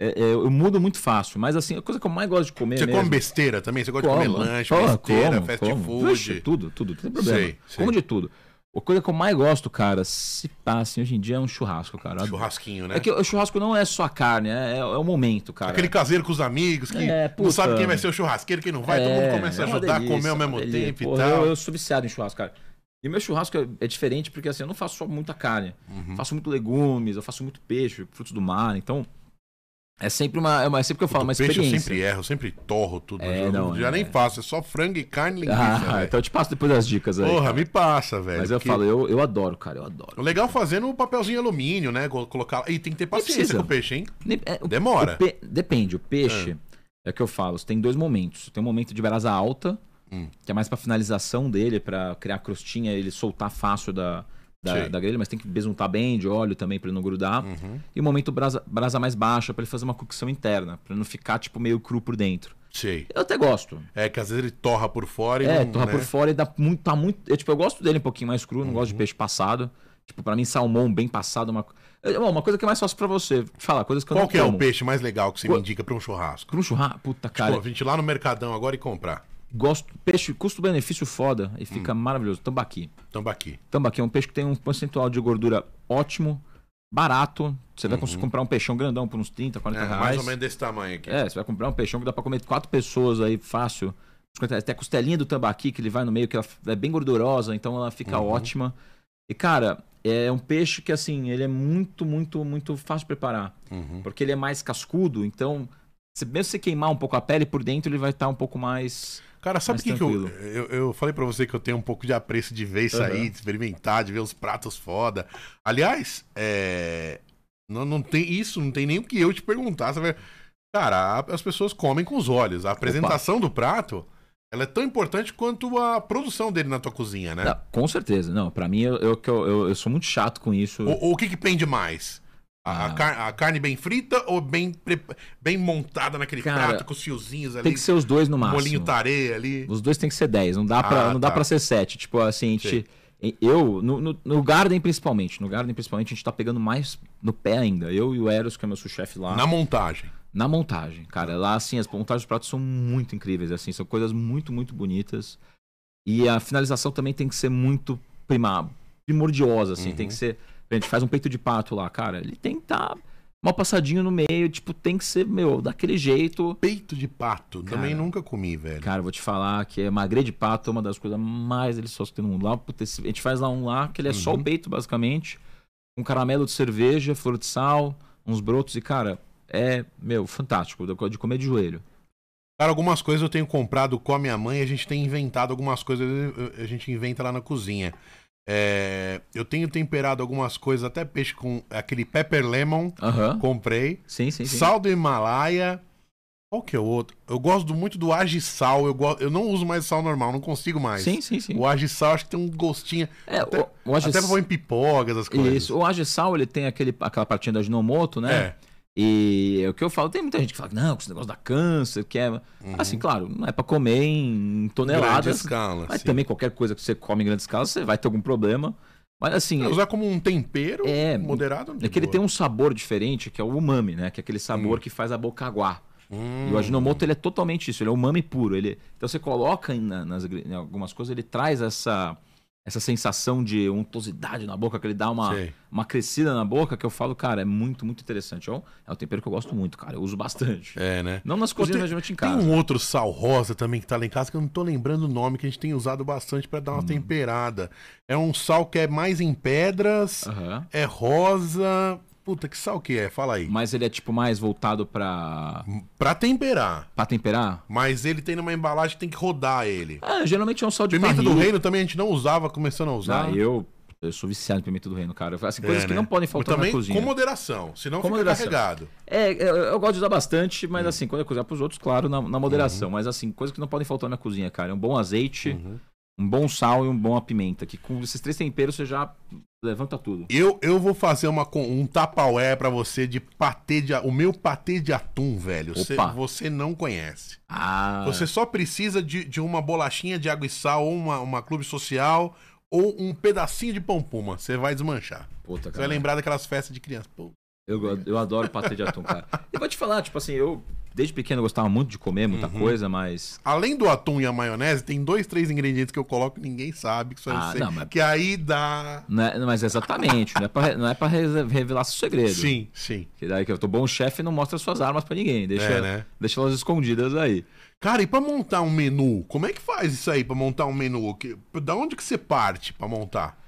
é- é, eu mudo muito fácil. Mas assim, a coisa que eu mais gosto de comer Você mesmo... come besteira também? Você gosta de Como? comer lanche, Porra, besteira, como, fast como. food? Vixe, tudo, tudo, não tem problema. Sei, sei. Como de tudo. A coisa que eu mais gosto, cara, se pá, assim, hoje em dia é um churrasco, cara. Churrasquinho, né? É que o churrasco não é só a carne, é, é, é o momento, cara. Aquele caseiro com os amigos que É, não sabe quem vai ser o churrasqueiro, quem não vai, todo mundo começa a é ajudar a delícia, comer ao mesmo delícia. tempo Porra, e tal. Eu, eu sou viciado em churrasco, cara. E meu churrasco é, é diferente porque assim, eu não faço só muita carne. Uhum. Faço muito legumes, eu faço muito peixe, frutos do mar. Então, é sempre uma. É uma é sempre que eu falo, uma Puta, peixe eu sempre erro, eu sempre torro tudo. É, eu não, já é. nem faço, é só frango e carne e linguiça. Ah, então eu te passo depois das dicas aí. Porra, cara. me passa, velho. Mas eu porque falo, eu, eu adoro, cara, eu adoro. O legal é fazer no papelzinho alumínio, né? Col- Colocar. E tem que ter paciência com o peixe, hein? É, Demora. o pe- Depende, o peixe. É o que eu falo, tem dois momentos. Tem um momento de brasa alta, Hum. que é mais pra finalização dele, pra criar a crostinha, ele soltar fácil da, da, da grelha, mas tem que besuntar bem de óleo também pra ele não grudar. Uhum. E o momento brasa, brasa mais baixa, pra ele fazer uma cocção interna, pra não ficar tipo meio cru por dentro. Sei. Eu até gosto. É que às vezes ele torra por fora e É, não, torra né? por fora e dá muito, tá muito. Eu, tipo, eu gosto dele um pouquinho mais cru, não gosto de peixe passado. Tipo, pra mim, salmão bem passado é uma. É, bom, uma coisa que é mais fácil pra você. Falar, coisas que eu Qual não que é o como. peixe mais legal que você me indica pra um churrasco? Pra um churrasco, puta cara. Tipo, a gente ir lá no Mercadão agora e comprar. Gosto. Peixe, custo-benefício foda e fica Hum. maravilhoso. Tambaqui. Tambaqui. Tambaqui é um peixe que tem um percentual de gordura ótimo, barato. Você vai conseguir comprar um peixão grandão por uns 30, 40 Uhum. É, reais. mais ou menos desse tamanho aqui. É, você vai comprar um peixão que dá pra comer quatro pessoas aí fácil. 50 reais. Tem a costelinha do tambaqui que ele vai no meio, que ela é bem gordurosa, então ela fica Uhum. ótima. E, cara, é um peixe que, assim, ele é muito, muito, muito fácil de preparar. Uhum. Porque ele é mais cascudo, então, se mesmo você queimar um pouco a pele por dentro, ele vai estar um pouco mais. Cara, sabe o que, que eu, eu. Eu falei pra você que eu tenho um pouco de apreço de ver isso aí, Uhum. de experimentar, de ver os pratos foda. Aliás, é. Não, não tem isso, não tem nem o que eu te perguntar. Você vai... Cara, as pessoas comem com os olhos. A apresentação do prato ela é tão importante quanto a produção dele na tua cozinha, né? Não, com certeza. Não, pra mim, eu, eu, eu, eu sou muito chato com isso. O, o que que pende mais? A, Ah. car- a carne bem frita ou bem, bem montada naquele Cara, prato com os fiozinhos ali? Tem que ser os dois no máximo. molinho tarê ali. Os dois tem que ser 10, não dá pra, Ah, não dá tá. pra ser 7. Tipo, assim, a gente. Eu, no, no, no Garden principalmente, no Garden principalmente, a gente tá pegando mais no pé ainda. Eu e o Eros, que é meu sous-chefe lá, Na na... montagem. montagem. Cara, lá, assim, as montagens dos pratos são muito incríveis, assim, são coisas muito, muito bonitas. E a finalização também tem que ser muito prima, primordiosa, assim, Uhum. tem que ser. A gente faz um peito de pato lá, cara, ele tem que estar mal passadinho no meio, tipo, tem que ser, meu, daquele jeito. Peito de pato. Cara. Também nunca comi, velho. Cara, vou te falar que é magre de pato é uma das coisas mais deliciosas que tem no mundo. Lá, puta, a gente faz lá um lá, que ele é só Uhum. o peito, basicamente. Um caramelo de cerveja, flor de sal, uns brotos e, cara, é, meu, fantástico. De de comer de joelho. Cara, algumas coisas eu tenho comprado com a minha mãe a gente tem inventado algumas coisas, a gente inventa lá na cozinha. É, eu tenho temperado algumas coisas, até peixe com aquele pepper lemon, comprei. Sim, sim, sim. Sal do Himalaia. Qual que é o outro? Eu gosto muito do agissal. Eu, go... eu não uso mais sal normal, não consigo mais. Sim, sim, sim. O agissal acho que tem um gostinho. É, até- o, o age- Até pôr em pipogas, as coisas. Isso, o Agesal, ele tem aquele, aquela partinha da Ginomoto, né? É. E é o que eu falo, tem muita gente que fala, não, que esse negócio dá câncer, que é... Uhum. Assim, claro, não é pra comer em toneladas. Grande escala. Mas sim. também qualquer coisa que você come em grande escala, você vai ter algum problema. Mas assim, É, Usar como um tempero É, moderado. é que ele tem um sabor diferente, que é o umami, né? Que é aquele sabor que faz a boca aguar. Hum. E o Ajinomoto, ele é totalmente isso, ele é umami puro. Ele... Então você coloca em, na- nas, em algumas coisas, ele traz essa, essa sensação de untuosidade na boca, que ele dá uma, Sei. uma crescida na boca, que eu falo, cara, é muito, muito interessante. É um, é um tempero que eu gosto muito, cara. Eu uso bastante. É, né? Não nas cozinhas, tem- mas em Tem casa. um outro sal rosa também que tá lá em casa que eu não tô lembrando o nome, que a gente tem usado bastante pra Hum. dar uma temperada. É um sal que é mais em pedras, Aham. é rosa. Puta, que sal que é? Fala aí. Mas ele é tipo mais voltado pra, Pra temperar. pra temperar? Mas ele tem numa embalagem que tem que rodar ele. Ah, geralmente é um sal de Pimenta do barril. reino também a gente não usava, começando a usar. Ah, eu, eu sou viciado em pimenta do reino, cara. Assim, coisas É, que né? não podem faltar também na cozinha. com moderação, senão Com fica moderação. carregado. É, eu, eu gosto de usar bastante, mas assim, quando eu cozinhar pros outros, claro, na, na moderação. Mas assim, coisas que não podem faltar na cozinha, cara. É um bom azeite, Uhum. Um bom sal e um bom pimenta. Que com esses três temperos você já levanta tudo. Eu, eu vou fazer uma, um tapaué pra você de patê de a- o meu patê de atum, velho. Você, você não conhece. Ah, Você só precisa de, de uma bolachinha de água e sal, ou uma, uma clube social, ou um pedacinho de pão puma. Você vai desmanchar. puta, Você vai lembrar daquelas festas de criança. Pô, Eu, eu adoro patê de atum, cara. E vou te falar, tipo assim, eu desde pequeno gostava muito de comer muita Uhum. coisa, mas. Além do atum e a maionese, tem dois, três ingredientes que eu coloco que ninguém sabe, que só eu Ah, sei. não, mas- Que aí dá. Não é, mas exatamente, não é pra, não é pra revelar seu segredo. Sim, sim. Que daí que eu tô bom chefe não mostra suas armas pra ninguém. Deixa, É, né? deixa elas escondidas aí. Cara, e pra montar um menu? Como é que faz isso aí pra montar um menu? Que, da onde que você parte pra montar?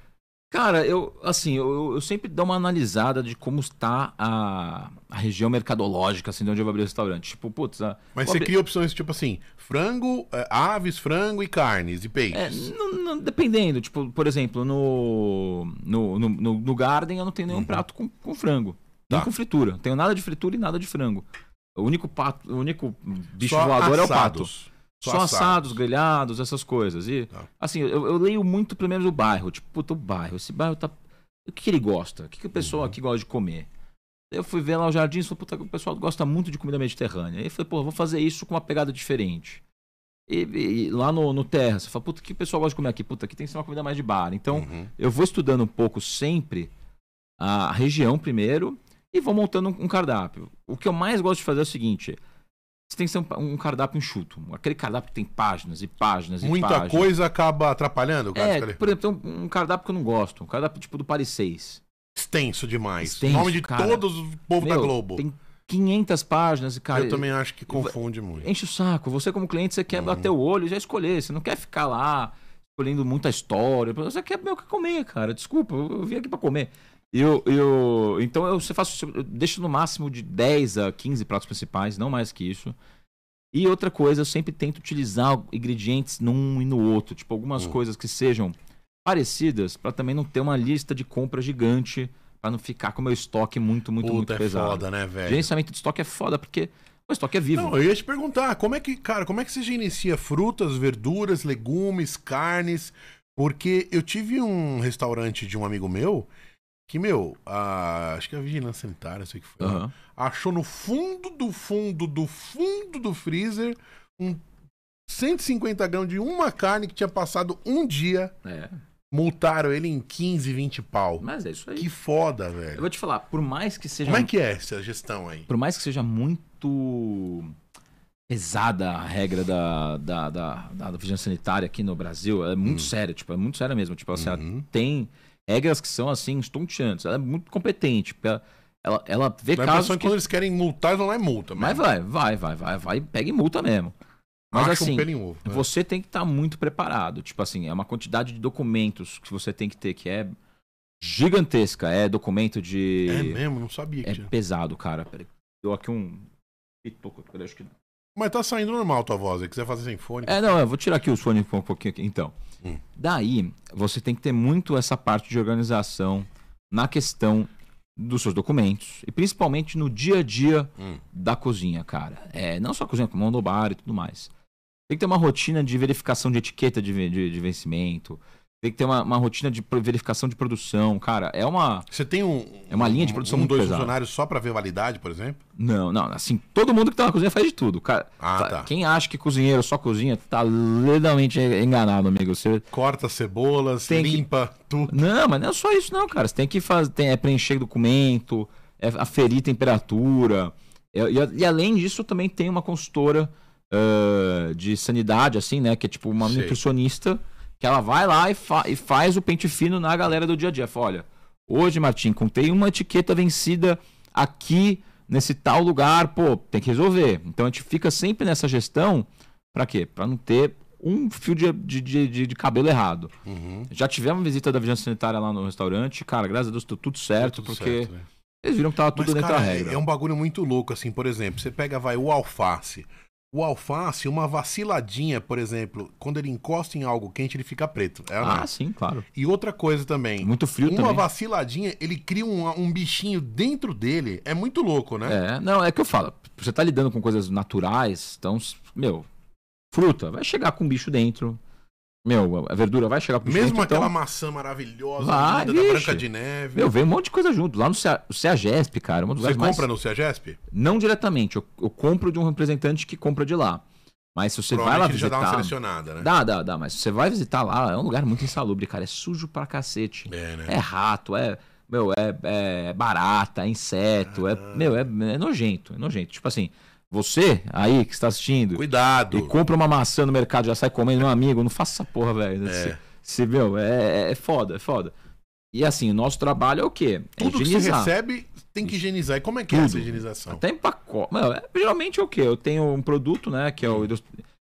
Cara, eu assim, eu, eu sempre dou uma analisada de como está a, a região mercadológica, assim, de onde eu vou abrir o restaurante. Tipo, putz, a, Mas você abrir- cria opções tipo assim: frango, eh, aves, frango e carnes e É, peixes. não- não- dependendo, tipo, por exemplo, no, no, no, no- no Garden eu não tenho nenhum prato com, com frango. Nem Tá. com fritura. Não tenho nada de fritura e nada de frango. O único pato, o único bicho Só voador é o pato. Assados. Só, assados, grelhados, essas coisas. E, Tá. assim, eu, eu leio muito primeiro do bairro. Tipo, puta, o bairro. Esse bairro tá. O que, que ele gosta? O que, que o pessoal Uhum. aqui gosta de comer? Eu fui ver lá o jardim e falei, puta, o pessoal gosta muito de comida mediterrânea. Aí eu falei, pô, vou fazer isso com uma pegada diferente. E, e lá no, no Terra, você fala, puta, o que o pessoal gosta de comer aqui? Puta, aqui tem que ser uma comida mais de bar. Então, Uhum. eu vou estudando um pouco sempre a região primeiro e vou montando um, um cardápio. O que eu mais gosto de fazer é o seguinte: você tem que ser um, um cardápio enxuto. Aquele cardápio que tem páginas e páginas e Muita páginas. coisa acaba atrapalhando, cara. É, por exemplo, tem um, um cardápio que eu não gosto. Um cardápio tipo do Paris 6. Extenso demais. Extenso, Nome de cara. todos os povos da Globo. Tem 500 páginas e, cara. Eu também acho que confunde muito. Enche o saco. Você, como cliente, você quer Uhum. bater o olho e já escolher. Você não quer ficar lá escolhendo muita história. Você quer meu que comer, cara. Desculpa, eu eu vim aqui pra comer. Eu, eu, então eu, você faço, eu deixo no máximo de 10 a 15 pratos principais, não mais que isso. E outra coisa, eu sempre tento utilizar ingredientes num e no outro. Tipo, algumas Hum. coisas que sejam parecidas, pra também não ter uma lista de compra gigante, pra não ficar com o meu estoque muito, muito, Puta, muito é pesado. foda, né, velho? Gerenciamento de estoque é foda, porque O estoque é vivo. Não, eu ia te perguntar, como é que, cara, como é que você gerencia frutas, verduras, legumes, carnes? Porque eu tive um restaurante de um amigo meu que, meu, a, acho que a vigilância sanitária, sei que foi, Aham. achou no fundo do fundo do fundo do freezer um 150 gramas de uma carne que tinha passado um dia. É. Multaram ele em 15, 20 pau. Mas é isso aí. Que foda, Eu velho. vou te falar, por mais que seja. Como é que é essa gestão aí? Por mais que seja muito pesada a regra da, da, da, da, da vigilância sanitária aqui no Brasil, é muito séria, tipo, é muito séria mesmo. Tipo, assim, ela Uhum. tem regras que são assim, estonteantes. Ela é muito competente. Ela, ela, ela vê Dá a casos impressão que que... quando eles querem multar, não é multa. Mas vai, vai, vai, vai, vai, pega e multa mesmo. Mas Acha assim, um ovo. né? você tem que estar muito preparado. Tipo assim, é uma quantidade de documentos que você tem que ter que é gigantesca. É documento de. É mesmo, não sabia que É tinha. pesado, cara. Peraí. Deu aqui um. acho Mas tá saindo normal tua voz. Se quiser fazer sem fone. É, não, eu vou tirar aqui os fones um pouquinho aqui. Então. Hum. Daí, você tem que ter muito essa parte de organização na questão dos seus documentos. E principalmente no dia a dia Hum. da cozinha, cara. É, não só a cozinha, como no bar e tudo mais. Tem que ter uma rotina de verificação de etiqueta de, de, de vencimento. Tem que ter uma, uma rotina de verificação de produção. Cara, é uma. Você tem um. É uma linha de produção um, muito dois pesada. funcionários só pra ver validade, por exemplo? Não, não, assim, todo mundo que tá na cozinha faz de tudo. Cara, Ah, fa- tá. Quem acha que cozinheiro só cozinha tá legalmente enganado, amigo. Você... Corta cebolas, Tem que- limpa tudo. Não, mas não é só isso, não, cara. Você tem que fazer, tem, é preencher documento, é aferir temperatura. É, E, e- além disso, também tem uma consultora ah, de sanidade, assim, né? Que é tipo uma Sei. nutricionista, que ela vai lá e, fa- e faz o pente fino na galera do dia a dia. Fala, olha, hoje, Martim, contei uma etiqueta vencida aqui nesse tal lugar, pô, tem que resolver. Então a gente fica sempre nessa gestão, pra quê? Pra não ter um fio de, de, de- de- cabelo errado. Uhum. Já tivemos visita da vigilância sanitária lá no restaurante. Cara, graças a Deus deu tudo certo, Tudo porque certo, né? eles viram que tava tudo Mas, dentro cara, da é- regra. é um bagulho muito louco, assim, por exemplo, você pega, vai, o alface. O alface, uma vaciladinha, por exemplo, quando ele encosta em algo quente, ele fica preto. É, não? Ah, sim, claro. E outra coisa também. Muito frio uma também. vaciladinha, ele cria um, um bichinho dentro dele. É muito louco, né? É, não, é que eu falo. Você tá lidando com coisas naturais, então, meu, fruta, vai chegar com um bicho dentro. Meu, a verdura vai chegar bicho Mesmo aquela então, maçã maravilhosa, Vai, linda, da. Branca de Neve. meu, vem um monte de coisa junto. Lá no Cea- o CEAGESP, cara, um dos Você lugares mais... compra no Ceagesp? Não diretamente, eu, eu compro de um representante que compra de lá. Mas se você vai lá ele já dá visitar... uma selecionada, né? Dá, dá, dá, mas você vai visitar lá, é um lugar muito insalubre, cara. É sujo pra cacete. É, né? É rato, é. Meu, é, é barata, é inseto, é. Meu, é, é nojento, é nojento. Tipo assim, você aí que está assistindo Cuidado. e compra uma maçã no mercado e já sai comendo, meu amigo, não faça essa porra, velho. É. Se, se, meu, é, é foda, é foda. E assim, o nosso trabalho é o quê? É Tudo que você higienizar. recebe tem que higienizar. E como é que é Tudo. essa higienização? Até em pacote. Meu, é- geralmente é o quê? Eu tenho um produto, né, que é o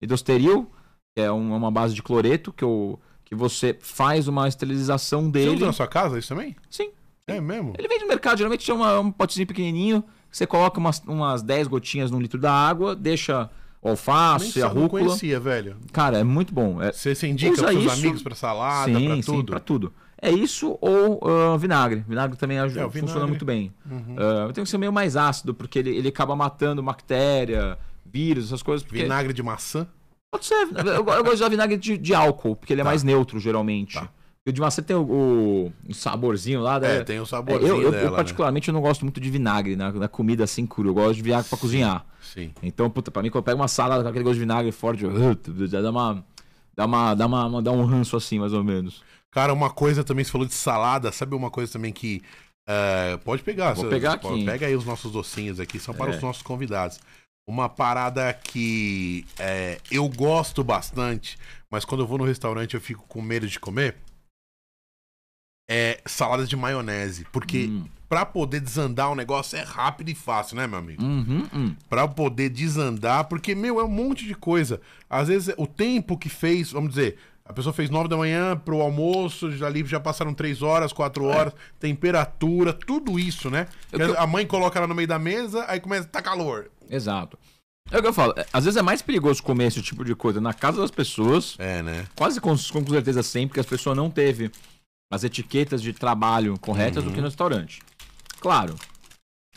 hidrosteril, que é um- uma base de cloreto, que, eu, que você faz uma esterilização Você dele. usa na sua casa isso também? Sim. É mesmo? Ele vem do mercado, geralmente é uma- um potezinho pequenininho, que você coloca umas, umas 10 gotinhas num litro da água, deixa alface, a eu rúcula. conhecia, velho. Cara, é muito bom. É, Você, você indica pros seus isso. amigos pra salada, sim, pra sim, tudo? pra tudo. É isso ou ah, vinagre. Vinagre também ajuda, É, vinagre. funciona muito bem. Uhum. Ah, tem que ser meio mais ácido, porque ele, ele acaba matando bactéria, vírus, essas coisas. Porque... Vinagre de maçã? Pode ser. Eu, eu gosto de usar vinagre de, de álcool, porque ele é Tá. mais neutro, geralmente. Tá. E o de maçã tem o, o- o saborzinho lá. É, né? tem o É, saborzinho eu, eu- eu dela, né? particularmente, eu não gosto muito de vinagre na, na comida assim crua. Eu gosto de vinagre pra cozinhar. Sim. Então, puta, pra mim, quando eu pego uma salada com aquele gosto de vinagre forte, eu, já dá uma. Dá, uma, dá, uma, dá um ranço assim, mais ou menos. Cara, uma coisa também, você falou de salada, sabe uma coisa também que. é, pode pegar, Vou você- pegar pode- aqui. Pega aí os nossos docinhos aqui, são para É. os nossos convidados. Uma parada que é, eu gosto bastante, mas quando eu vou no restaurante eu fico com medo de comer. É salada de maionese. Porque Hum. pra poder desandar o negócio é rápido e fácil, né, meu amigo? Uhum, hum. Pra poder desandar, porque, meu, é um monte de coisa. Às vezes, o tempo que fez, vamos dizer, a pessoa fez nove da manhã pro almoço, já ali já passaram três horas, quatro horas, temperatura, tudo isso, né? Eu Porque que- A mãe coloca ela no meio da mesa, aí começa, tá calor. Exato. É o que eu falo. é, Às vezes é mais perigoso comer esse tipo de coisa na casa das pessoas, É, né? quase com, com certeza sempre, que as pessoas não teve as etiquetas de trabalho corretas Uhum. do que no restaurante. Claro.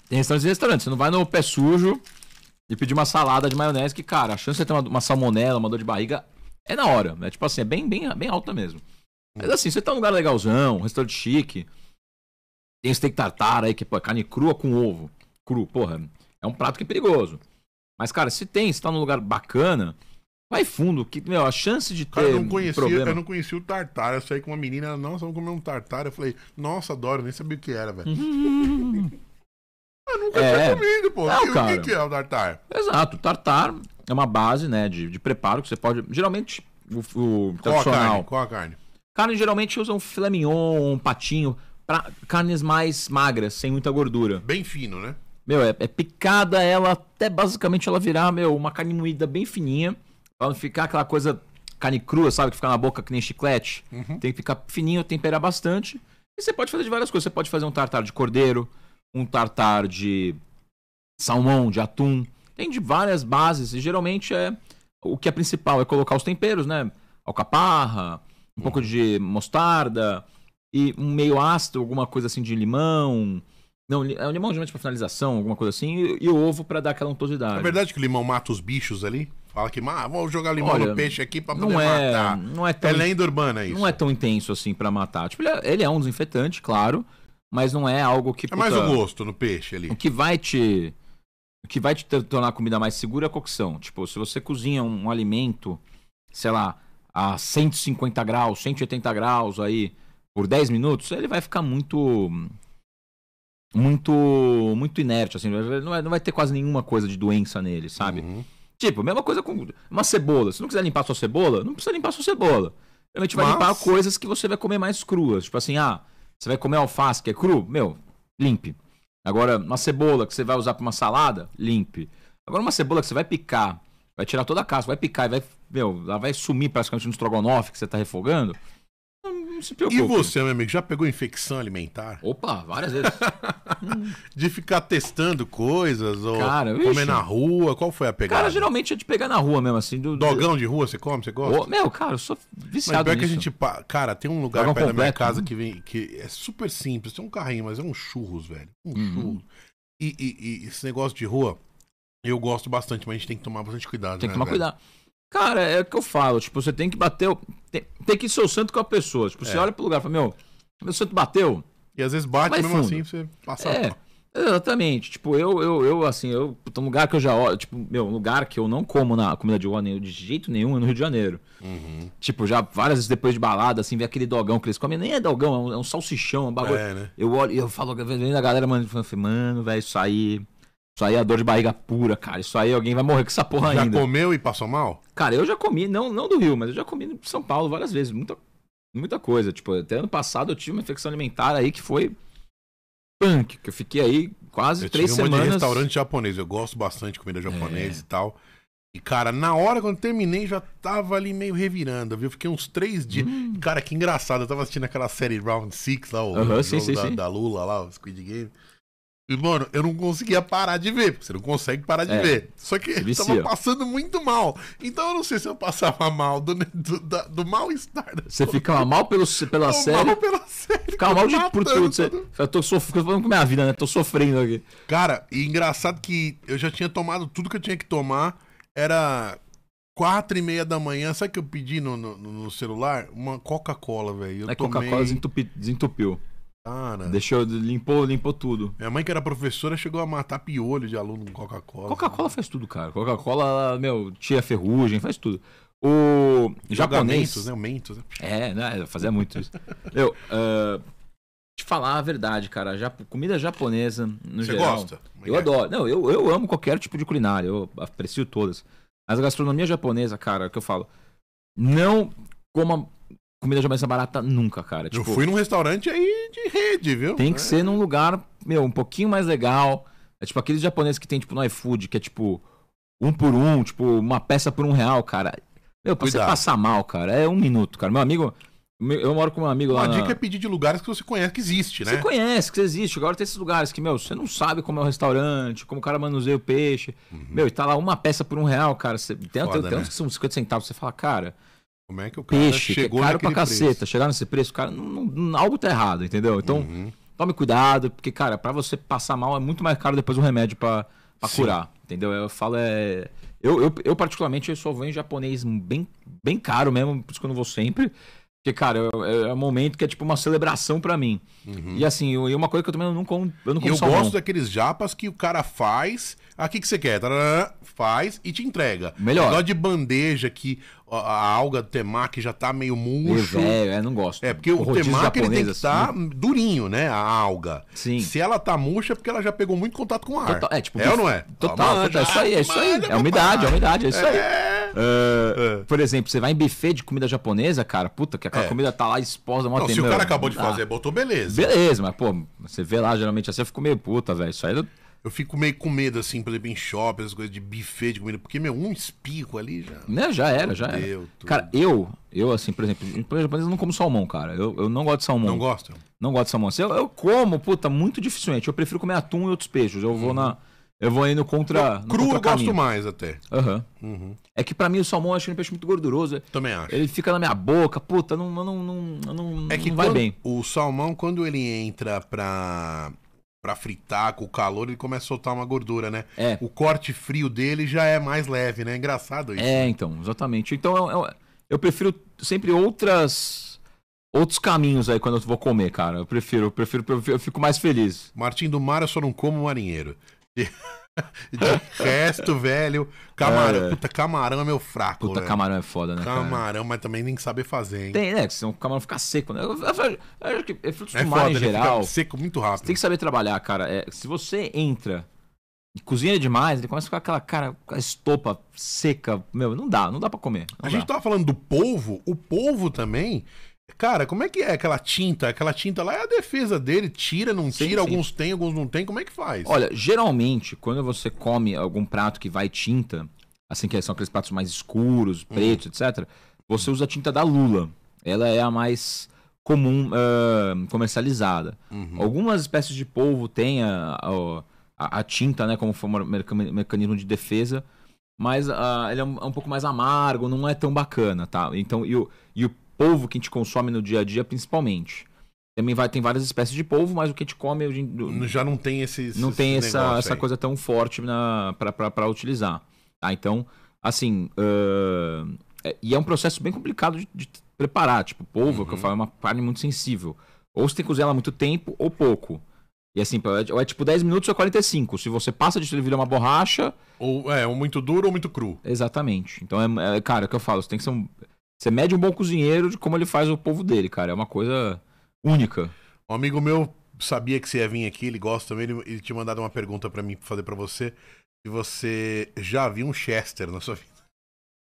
Tem restaurantes e restaurantes. Você não vai no pé sujo, e pedir uma salada de maionese que, cara, a chance de ter uma, uma salmonela, uma dor de barriga é na hora. É tipo assim, é bem, bem, bem alta mesmo. Mas assim, você tá num lugar legalzão, um restaurante chique, tem steak tartar aí, que pô, é carne crua com ovo. Cru, porra, é um prato que é perigoso. Mas, cara, se tem, se tá num lugar bacana, vai fundo, que, meu, a chance de ter Cara, eu não conhecia, problema... eu não conhecia o tartar. Eu saí com uma menina, ela, nossa, vamos comer um tartar. Eu falei, nossa, adoro, nem sabia o que era, velho. Eu nunca É. tinha comido, pô. Não, O que- o cara. que, que é o tartar? Exato, o tartar é uma base, né, de, de preparo que você pode... Geralmente, o, o Qual a carne? Qual a carne? Carne geralmente usa um filé mignon, um patinho, pra carnes mais magras, sem muita gordura. Bem fino, né? Meu, é, é picada ela até basicamente ela virar, meu, uma carne moída bem fininha, pra não ficar aquela coisa carne crua, sabe, que fica na boca que nem chiclete. Tem que ficar fininho, temperar bastante. E você pode fazer de várias coisas. Você pode fazer um tartar de cordeiro, um tartar de salmão, de atum. Tem de várias bases e geralmente é o que é principal é colocar os temperos, né? Alcaparra, um pouco de mostarda e um meio ácido, alguma coisa assim de limão. Não, é o limão geralmente para finalização, alguma coisa assim, e, e ovo para dar aquela untuosidade. É verdade que o limão mata os bichos ali? Fala que, ah, vamos jogar limão Olha, no peixe aqui pra poder não é, matar. não é tão É lenda urbana isso. não é tão intenso assim pra matar. Tipo, ele é, ele é um desinfetante, claro, mas não é algo que É mais puta, o gosto no peixe ali. O que vai te o que vai te tornar a comida mais segura é a cocção. Tipo, se você cozinha um, um alimento, sei lá, a 150 graus, 180 graus aí por 10 minutos, ele vai ficar muito muito muito inerte assim, não vai, não vai ter quase nenhuma coisa de doença nele, sabe? Uhum. Tipo, mesma coisa com uma cebola. Se não quiser limpar sua cebola, não precisa limpar sua cebola. Realmente vai Mas- limpar coisas que você vai comer mais cruas. Tipo assim, ah, você vai comer alface que é cru? Meu, limpe. Agora, uma cebola que você vai usar pra uma salada, limpe. Agora, uma cebola que você vai picar, vai tirar toda a casca, vai picar e vai, meu, ela vai sumir praticamente no estrogonofe que você tá refogando. Não, se E preocupe. você, meu amigo, já pegou infecção alimentar? Opa, várias vezes. De ficar testando coisas ou Cara, comer vixe. na rua? Qual foi a pegada? Cara, geralmente é de pegar na rua mesmo, assim. Do, Dogão de rua, você come? Você gosta? Ô, meu, cara, eu sou Mas viciado pior que a nisso. gente. Cara, tem um lugar Dogão perto da minha completo, casa né? que vem. que é super simples. Tem um carrinho, mas é um churros, velho. Um Uhum. churros. E, e- e esse negócio de rua, eu gosto bastante, mas a gente tem que tomar bastante cuidado. Tem né, que tomar velho? cuidado. Cara, é o que eu falo. Tipo, você tem que bater. Tem, tem que ser o santo com a pessoa. Tipo, você É. olha pro lugar e fala, meu, meu santo bateu. E às vezes bate mesmo fundo. assim, você passa. É. Exatamente. Tipo, eu, eu, eu assim, eu. Um lugar que eu já olho. Tipo, meu, um lugar que eu não como na comida de rua de jeito nenhum é no Rio de Janeiro. Uhum. Tipo, já várias vezes depois de balada, assim, vê aquele dogão que eles comem. Nem é dogão, é um, é um salsichão, um bagulho. É, né? Eu olho e eu falo, vendo a galera, mano, mano, velho, isso aí. Isso aí é dor de barriga pura, cara. Isso aí alguém vai morrer com essa porra Já ainda. comeu e passou mal? Cara, eu já comi, não, não do Rio, mas eu já comi em São Paulo várias vezes. Muita, muita coisa. Tipo, até ano passado eu tive uma infecção alimentar aí que foi punk, que eu fiquei aí quase Eu três tive semanas. de restaurante japonês. Eu gosto bastante de comida japonesa É. e tal. E, cara, na hora quando terminei, já tava ali meio revirando, viu? Fiquei uns três dias. Cara, que engraçado. Eu tava assistindo aquela série Round Six lá, o, Hum. O sim, jogo sim, da, sim. da Lula lá, o Squid Game. E, mano, eu não conseguia parar de ver, porque você não consegue parar de É, ver. Só que eu tava passando muito mal. Então eu não sei se eu passava mal do, do, da- do mal-estar. Você ficava mal pelo, pela série, mal pela série. ficava mal de por tudo. Você, eu tô sofrendo falando com minha vida, né? Tô sofrendo aqui. Cara, e engraçado que eu já tinha tomado tudo que eu tinha que tomar. Era quatro e meia da manhã. Sabe o que eu pedi no, no, no celular? Uma Coca-Cola, velho. Aí tomei... Coca-Cola desentupi- desentupiu. Cara, Deixou, limpou, limpou tudo. minha mãe que era professora chegou a matar piolho de aluno com Coca-Cola. Coca-Cola faz tudo, cara. Coca-Cola, meu, tira ferrugem, faz tudo. O japonês. Né? Mentos, né? É, né? Eu fazia muito isso. Meu, ah, te falar a verdade, cara. Já, comida japonesa, no Você geral. gosta? Eu é? adoro. Não, eu, eu amo qualquer tipo de culinária. Eu aprecio todas. Mas a gastronomia japonesa, cara, é o que eu falo. Não coma comida japonesa barata nunca, cara. Eu Tipo, fui num restaurante aí de rede, viu? tem que É. ser num lugar, meu, um pouquinho mais legal. É tipo aqueles japoneses que tem, tipo, no iFood, que é tipo um por um, tipo, uma peça por um real, cara. Meu, pra você Cuidado. passar mal, cara, é um minuto, cara. Meu amigo, eu moro com meu amigo lá. Uma na- dica é pedir de lugares que você conhece que existe, né? Você conhece, que existe. Agora tem esses lugares que, meu, você não sabe como é o restaurante, como o cara manuseia o peixe. Meu, e tá lá uma peça por um real, cara. Você, tem, Foda, tem, tem né? uns que são 50 centavos. Você fala, cara, Como é que o cara peixe, que é chegou caro pra caceta. preço? Chegar nesse preço, cara, não, não- algo tá errado, entendeu? Então, Uhum. tome cuidado, porque, cara, pra você passar mal é muito mais caro depois o remédio Sim. curar. entendeu? Eu falo, é. Eu, eu, eu particularmente, eu só venho japonês bem, bem caro mesmo, por isso que eu não vou sempre. Porque, cara, é, é um momento que é tipo uma celebração pra mim. E assim, eu- e uma coisa que eu também não como, eu não E como eu salmão. gosto daqueles japas que o cara faz. Ah, o que, você quer? Tarará, Faz e te entrega. Melhor. Negócio de bandeja que a, a alga do temaki já tá meio murcho. velho, é, não gosto. É, porque o rodízio temaki ele tem que estar assim, durinho, né? A alga. Sim. Se ela tá murcha é porque ela já pegou muito contato com o ar. Total- é, tipo, é ou não é? Total, total, é isso aí, é isso aí. É umidade, é umidade, é isso aí. É. É, Por exemplo, você vai em buffet de comida japonesa, cara, puta, que aquela É. comida tá lá exposta mó Não, se o cara acabou de fazer, botou beleza. Beleza, mas, pô, você vê lá, geralmente assim, eu fico meio puta, velho. Isso aí eu- Eu fico meio com medo, assim, por exemplo, em shopping, essas coisas de buffet de comida. Porque, meu, um espico ali já. né, já era, já era. Cara, eu, eu, assim, por exemplo, em comida japonesa eu não como salmão, cara. Eu, eu não gosto de salmão. Não gosta? Não gosto de salmão. Assim, Eu, eu como, puta, muito dificilmente. Eu prefiro comer atum e outros peixes. Eu vou na. Eu vou indo contra. no Uhum. Cru eu gosto contracaminho. mais até. Aham. Uhum. É que pra mim o salmão eu acho ele um peixe muito gorduroso. Também acho. Ele fica na minha boca, puta, não, não, não, não, É que não vai bem. o salmão, quando ele entra pra, pra fritar com o calor, ele começa a soltar uma gordura, né? É. O corte frio dele já é mais leve, né? Engraçado isso. É, então, exatamente. Então eu, eu, eu prefiro sempre outras. Outros caminhos aí quando eu vou comer, cara. Eu prefiro, eu prefiro, eu fico mais feliz. Martim do Mar, eu só não como marinheiro. De, de resto, velho, camarão. É. Puta, camarão é meu fraco, Puta, né? camarão é foda, né? cara? Camarão, mas também nem saber fazer, hein? Tem, né? Senão o camarão fica seco, né? Eu, eu, eu, acho que é frutos é do mar foda, em geral. fica seco muito rápido. Você tem que saber trabalhar, cara. É, se você entra e cozinha demais, ele começa a ficar aquela cara, com a estopa seca. Meu, não dá, não dá pra comer. A gente dá. tava falando do polvo, o polvo também. Cara, como é que é aquela tinta? Aquela tinta lá é a defesa dele, tira, não Sim, tira, sim. alguns tem, alguns não tem. Como é que faz? Olha, geralmente, quando você come algum prato que vai tinta, assim que são aqueles pratos mais escuros, pretos, etc., você usa a tinta da lula. Ela é a mais comum ah, comercializada. Uhum. Algumas espécies de polvo têm a, a- a- tinta, né, como forma, meca- mecanismo de defesa, mas ah, ele é um, é um pouco mais amargo, não é tão bacana, tá? Então, e o, e o polvo que a gente consome no dia a dia, principalmente. Também vai, tem várias espécies de polvo, mas o que a gente come hoje em- Já não tem esses. não esses tem essa, essa aí. coisa tão forte pra utilizar. Tá? Então, assim. ãh, é- e é um processo bem complicado de, de preparar. Tipo, polvo, que eu Uhum. falo, é uma carne muito sensível. Ou você tem que cozinhar ela muito tempo ou pouco. E assim, é- ou é tipo 10 minutos ou 45. Se você passa disso, ele vira uma borracha. Ou é, ou muito duro ou muito cru. Exatamente. Então, é, é cara, é o que eu falo. Você tem que ser um. Você mede um bom cozinheiro de como ele faz o polvo dele, cara. É uma coisa única. Um amigo meu sabia que você ia vir aqui, ele gosta também, ele, ele tinha mandado uma pergunta pra mim fazer pra você. Se você já viu um Chester na sua vida.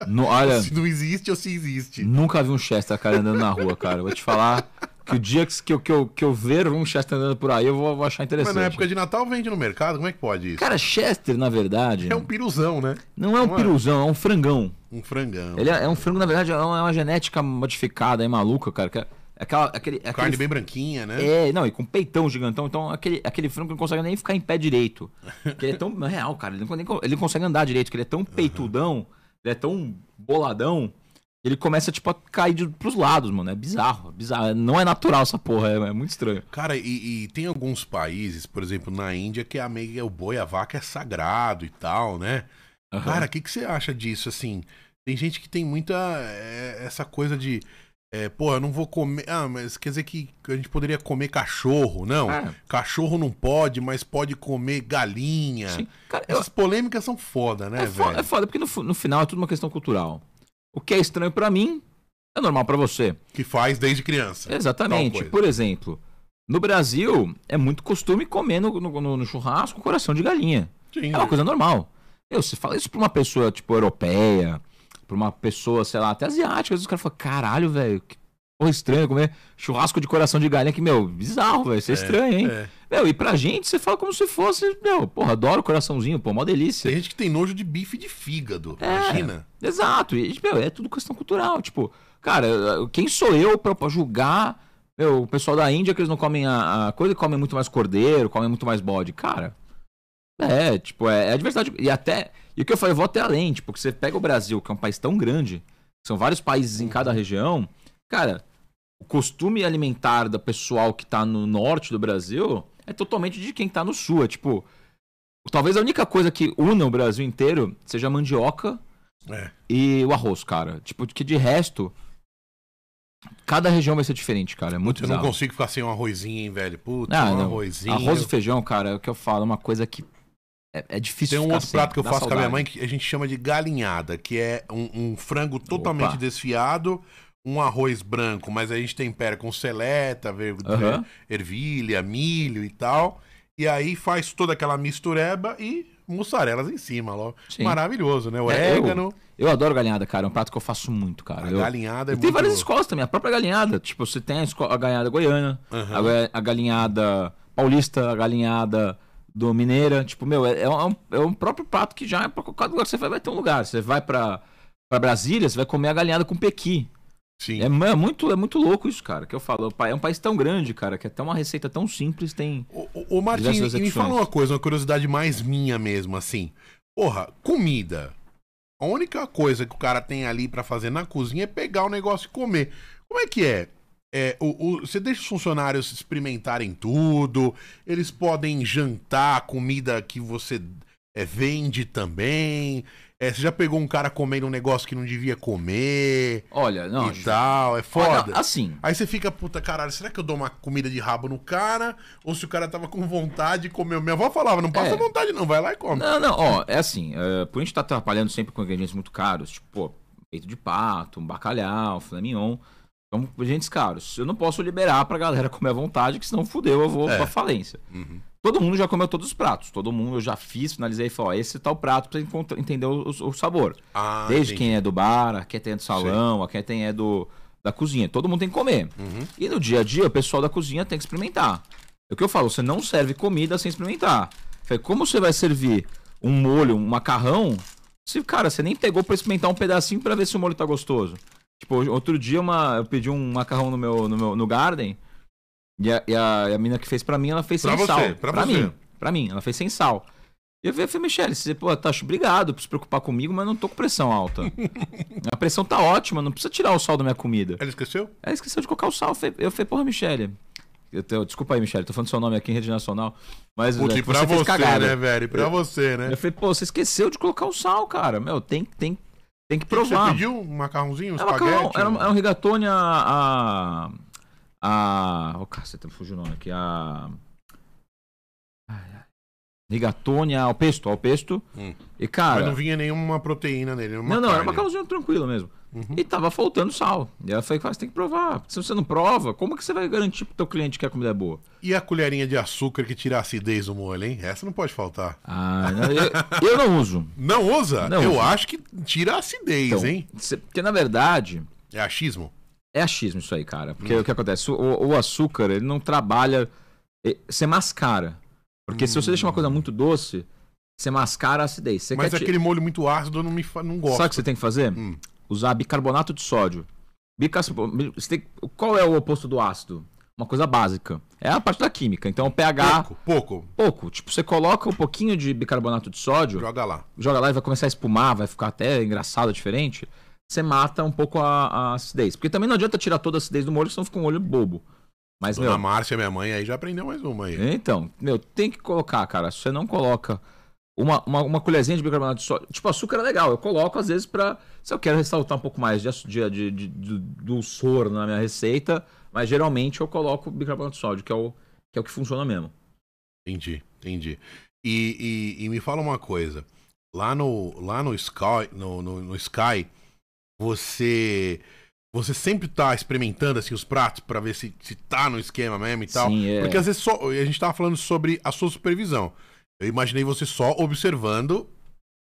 No, olha. Se não existe ou se existe. Nunca vi um Chester, cara, andando na rua, cara. Vou te falar que o dia que, eu, que, eu, que eu ver um Chester andando por aí, eu vou, vou achar Mas interessante. na época de Natal vende no mercado, como é que pode isso? Cara, Chester, na verdade, é um piruzão, né? não é um não é? piruzão, é um frangão. Um frangão. Ele é, é um frango, na verdade, é uma, é uma genética modificada aí, maluca, cara. que é aquela, aquele, aquele, Carne bem branquinha, né? É, não, e com peitão gigantão. Então, aquele, aquele frango não consegue nem ficar em pé direito. Que ele é tão. Real, cara, ele não, ele não consegue andar direito, que ele é tão peitudão, ele é tão boladão. Ele começa, tipo, a cair de, pros lados, mano. É bizarro, é bizarro. Não é natural essa porra, é, é muito estranho. Cara, e, e tem alguns países, por exemplo, na Índia, que a o boi, a vaca é sagrado e tal, né? Aham. Cara, o que, que você acha disso, assim? Tem gente que tem muita. é, essa coisa de. É, pô, eu não vou comer. Ah, mas quer dizer que a gente poderia comer cachorro. Não. É. Cachorro não pode, mas pode comer galinha. Sim. Cara, eu- Essas polêmicas são foda, né, é, foda, velho? é foda, porque no, no final é tudo uma questão cultural. O que é estranho pra mim é normal pra você. Que faz desde criança. Exatamente. Por exemplo, no Brasil é muito costume comer no, no- no- churrasco coração de galinha. Sim, É uma coisa normal. Eu, você fala isso pra uma pessoa, tipo, europeia, pra uma pessoa, sei lá, até asiática, às vezes os caras falam, caralho, velho, que porra estranha comer churrasco de coração de galinha, que, meu, bizarro, velho, isso é, estranho, hein? é. Meu, e pra gente, você fala como se fosse, meu, porra, adoro coraçãozinho, pô, mó delícia. Tem gente que tem nojo de bife de fígado. É. Imagina. Exato, e, meu, é tudo questão cultural, tipo, cara, quem sou eu pra, pra julgar, meu, o pessoal da Índia que eles não comem a, a coisa, comem muito mais cordeiro, comem muito mais bode, cara... É, tipo, é, é a diversidade. E até. E o que eu falei, eu vou até além, tipo, que você pega o Brasil, que é um país tão grande, são vários países em cada região. Cara, o costume alimentar da pessoal que tá no norte do Brasil é totalmente de quem tá no sul. É tipo. Talvez a única coisa que una o Brasil inteiro seja a mandioca É. e o arroz, cara. Tipo, que de resto. Cada região vai ser diferente, cara. É muito Eu não bizarro. consigo ficar sem um arrozinho, hein, velho. Putz, Ah, um não. arrozinho. Arroz e feijão, cara, é o que eu falo, é uma coisa que é, é difícil Tem um outro prato que eu faço com a minha saudade. mãe que a gente chama de galinhada, que é um, um frango totalmente Opa. desfiado, um arroz branco, mas a gente tempera com seleta, Aham. ervilha, milho e tal. E aí faz toda aquela mistureba e mussarelas em cima, logo. Sim. Maravilhoso, né? É, Orégano, Eu adoro galinhada, cara. É um prato que eu faço muito, cara. a Eu- galinhada é E muito... tem várias escolas também, a própria galinhada. Tipo, você tem a, a galinhada goiana, Aham. a, ga- a galinhada paulista, a galinhada do mineira. Tipo, meu, é, é um, é um próprio prato que já é pra qualquer lugar que você vai, vai ter um lugar. Você vai pra, pra Brasília, você vai comer a galinhada com pequi. Sim. É, é muito, é muito louco isso, cara, que eu falo. É um país tão grande, cara, que até uma receita tão simples tem... Ô, ô, e me fala uma coisa, uma curiosidade mais minha mesmo, assim. Porra, comida. A única coisa que o cara tem ali pra fazer na cozinha é pegar o negócio e comer. Como é que é? É, o, o- você deixa os funcionários experimentarem tudo, eles podem jantar comida que você é, vende também. É, você já pegou um cara comendo um negócio que não devia comer Olha, não... e tal, é foda. Olha, assim, Aí você fica, puta caralho, será que eu dou uma comida de rabo no cara? Ou se o cara tava com vontade de comer? Minha avó falava, não passa É. vontade não, vai lá e come. Não, não, ó, é assim, é, por a gente estar trabalhando sempre com ingredientes muito caros, tipo, pô, peito de pato, um bacalhau, filé mignon, são ingredientes caros. Eu não posso liberar pra galera comer à vontade, que senão fudeu, eu vou É. pra falência. Uhum. Todo mundo já comeu todos os pratos, todo mundo eu já fiz, finalizei e falei, ó, esse tal prato pra entender o, o- sabor. Ah, Desde entendi. quem é do bar, quem é do salão, a quem tem é do da cozinha. Todo mundo tem que comer. Uhum. E no dia a dia, o pessoal da cozinha tem que experimentar. É o que eu falo, você não serve comida sem experimentar. Falei, Como você vai servir um molho, um macarrão, se, cara, você nem pegou pra experimentar um pedacinho pra ver se o molho tá gostoso. Tipo, outro dia uma, eu pedi um macarrão no meu, no meu no Garden, e a, e a, e a menina que fez pra mim, ela fez Pra sem você, sal. pra você. mim, pra mim, ela fez sem sal. E eu falei, Michele, você, pô, tá, obrigado por se preocupar comigo, mas eu não tô com pressão alta. a pressão tá ótima, não precisa tirar o sal da minha comida. Ela esqueceu? Ela esqueceu de colocar o sal. Eu falei, eu porra, Michele. Eu te- desculpa aí, Michele, tô falando seu nome aqui em rede nacional. Mas Putz, é, e pra você você, né, velho? E pra você, né? Eu falei, pô, você esqueceu de colocar o sal, cara. Meu, tem, tem, tem que que Você provar. pediu um macarrãozinho, um Era, macarrão, espaguete? era, um- era um rigatone a. a. a oh, caceta, fugiu o nome aqui. A. Ai, ai. Rigatone ao pesto, ao pesto. Hum. E, cara. Mas não vinha nenhuma proteína nele, nenhuma Não, não, era carne. macarrãozinho tranquilo mesmo. Uhum. E tava faltando sal. E ela falou, "Cara, você tem que provar. Se você não prova, como que você vai garantir pro teu cliente que a comida é boa? E a colherinha de açúcar que tira a acidez do molho, hein? Essa não pode faltar. Ah, não, eu, eu não uso. Não usa? Não Eu uso. acho que tira a acidez, Então, hein? cê- porque na verdade, É achismo? É achismo isso aí, cara. Porque o que acontece? O, o açúcar, ele não trabalha. Você mascara. Porque se você deixa uma coisa muito doce, você mascara a acidez. Você Mas aquele molho muito ácido eu não, me fa... não gosto. Sabe o que você tem que fazer? Hum. Usar bicarbonato de sódio. Você tem- Qual é o oposto do ácido? Uma coisa básica. É a parte da química. Então o pH. Pouco, pouco. Pouco. Tipo, você coloca um pouquinho de bicarbonato de sódio, Joga lá. joga lá e vai começar a espumar, vai ficar até engraçado, diferente. Você mata um pouco a, a acidez. Porque também não adianta tirar toda a acidez do molho, senão fica um olho bobo. Mas, Dona meu. Márcia, minha mãe, aí já aprendeu mais uma aí. Então, meu, tem que colocar, cara. Se você não coloca uma, uma, uma colherzinha de bicarbonato de sódio. Tipo, açúcar é legal. Eu coloco, às vezes, pra. Se eu quero ressaltar um pouco mais de, de, de, de, de dulçor na minha receita. Mas geralmente eu coloco bicarbonato de sódio, que é o que, é o que funciona mesmo. Entendi, entendi. E, e- e me fala uma coisa. Lá no, lá no Sky, no, no, no Sky, você você sempre tá experimentando assim os pratos pra ver se, se tá no esquema mesmo e tal. Sim, é. Porque às vezes só a gente tava falando sobre a sua supervisão. Eu imaginei você só observando,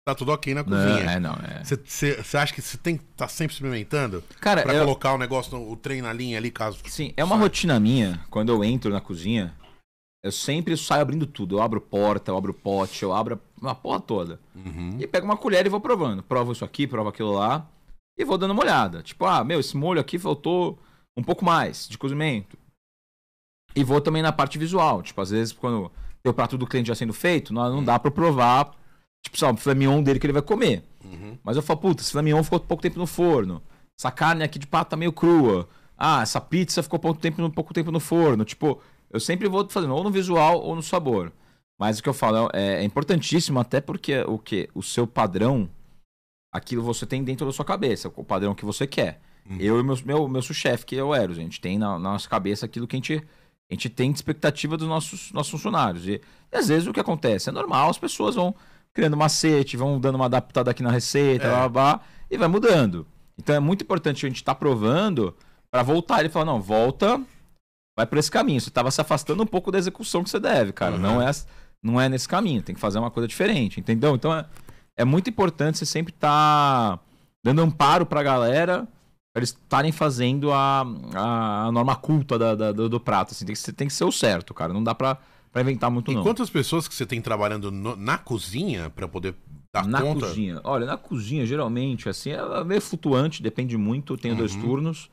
tá tudo ok na Não, cozinha. é, não. É. Você você acha que você tem que estar sempre experimentando Cara, Pra eu- colocar o negócio, no, o trem na linha ali, caso Sim, é uma rotina minha. Quando eu entro na cozinha, eu sempre saio abrindo tudo. Eu abro porta, eu abro pote, eu abro uma porra toda. Uhum. E pego uma colher e vou provando. Provo isso aqui, provo aquilo lá. E vou dando uma olhada. Tipo, ah, meu, esse molho aqui faltou um pouco mais de cozimento. E vou também na parte visual. Tipo, às vezes, quando tem o prato do cliente já sendo feito, não, não dá pra eu provar, tipo, sabe, o filé mignon dele que ele vai comer. Uhum. Mas eu falo, puta, esse filé mignon ficou pouco tempo no forno. Essa carne aqui de pato tá meio crua. Ah, essa pizza ficou pouco tempo, no- pouco tempo no forno. Tipo, eu sempre vou fazendo ou no visual ou no sabor. Mas o que eu falo é, é importantíssimo, até porque o que? O seu padrão, aquilo você tem dentro da sua cabeça, o padrão que você quer. Uhum. Eu e meu, meu, meu chefe, que é o Eros, a gente tem na, na nossa cabeça aquilo que a gente, a gente tem de expectativa dos nossos, nossos funcionários. E, e às vezes o que acontece? É normal, as pessoas vão criando macete, vão dando uma adaptada aqui na receita, É. blá, blá, blá, e vai mudando. Então é muito importante a gente estar provando para voltar e falar, não, volta, vai por esse caminho. Você estava se afastando um pouco da execução que você deve, cara. Uhum. Não, é, não é nesse caminho, tem que fazer uma coisa diferente, entendeu? Então é, é muito importante você sempre estar dando amparo pra galera pra eles estarem fazendo a, a, a norma culta da, da- do, do prato. Assim. Tem, que ser, tem que ser o certo, cara. Não dá pra inventar muito, E não. quantas pessoas que você tem trabalhando no- na cozinha pra poder dar na conta? cozinha. Olha, na cozinha, geralmente, assim, é meio flutuante, depende muito. Tenho dois Uhum. turnos.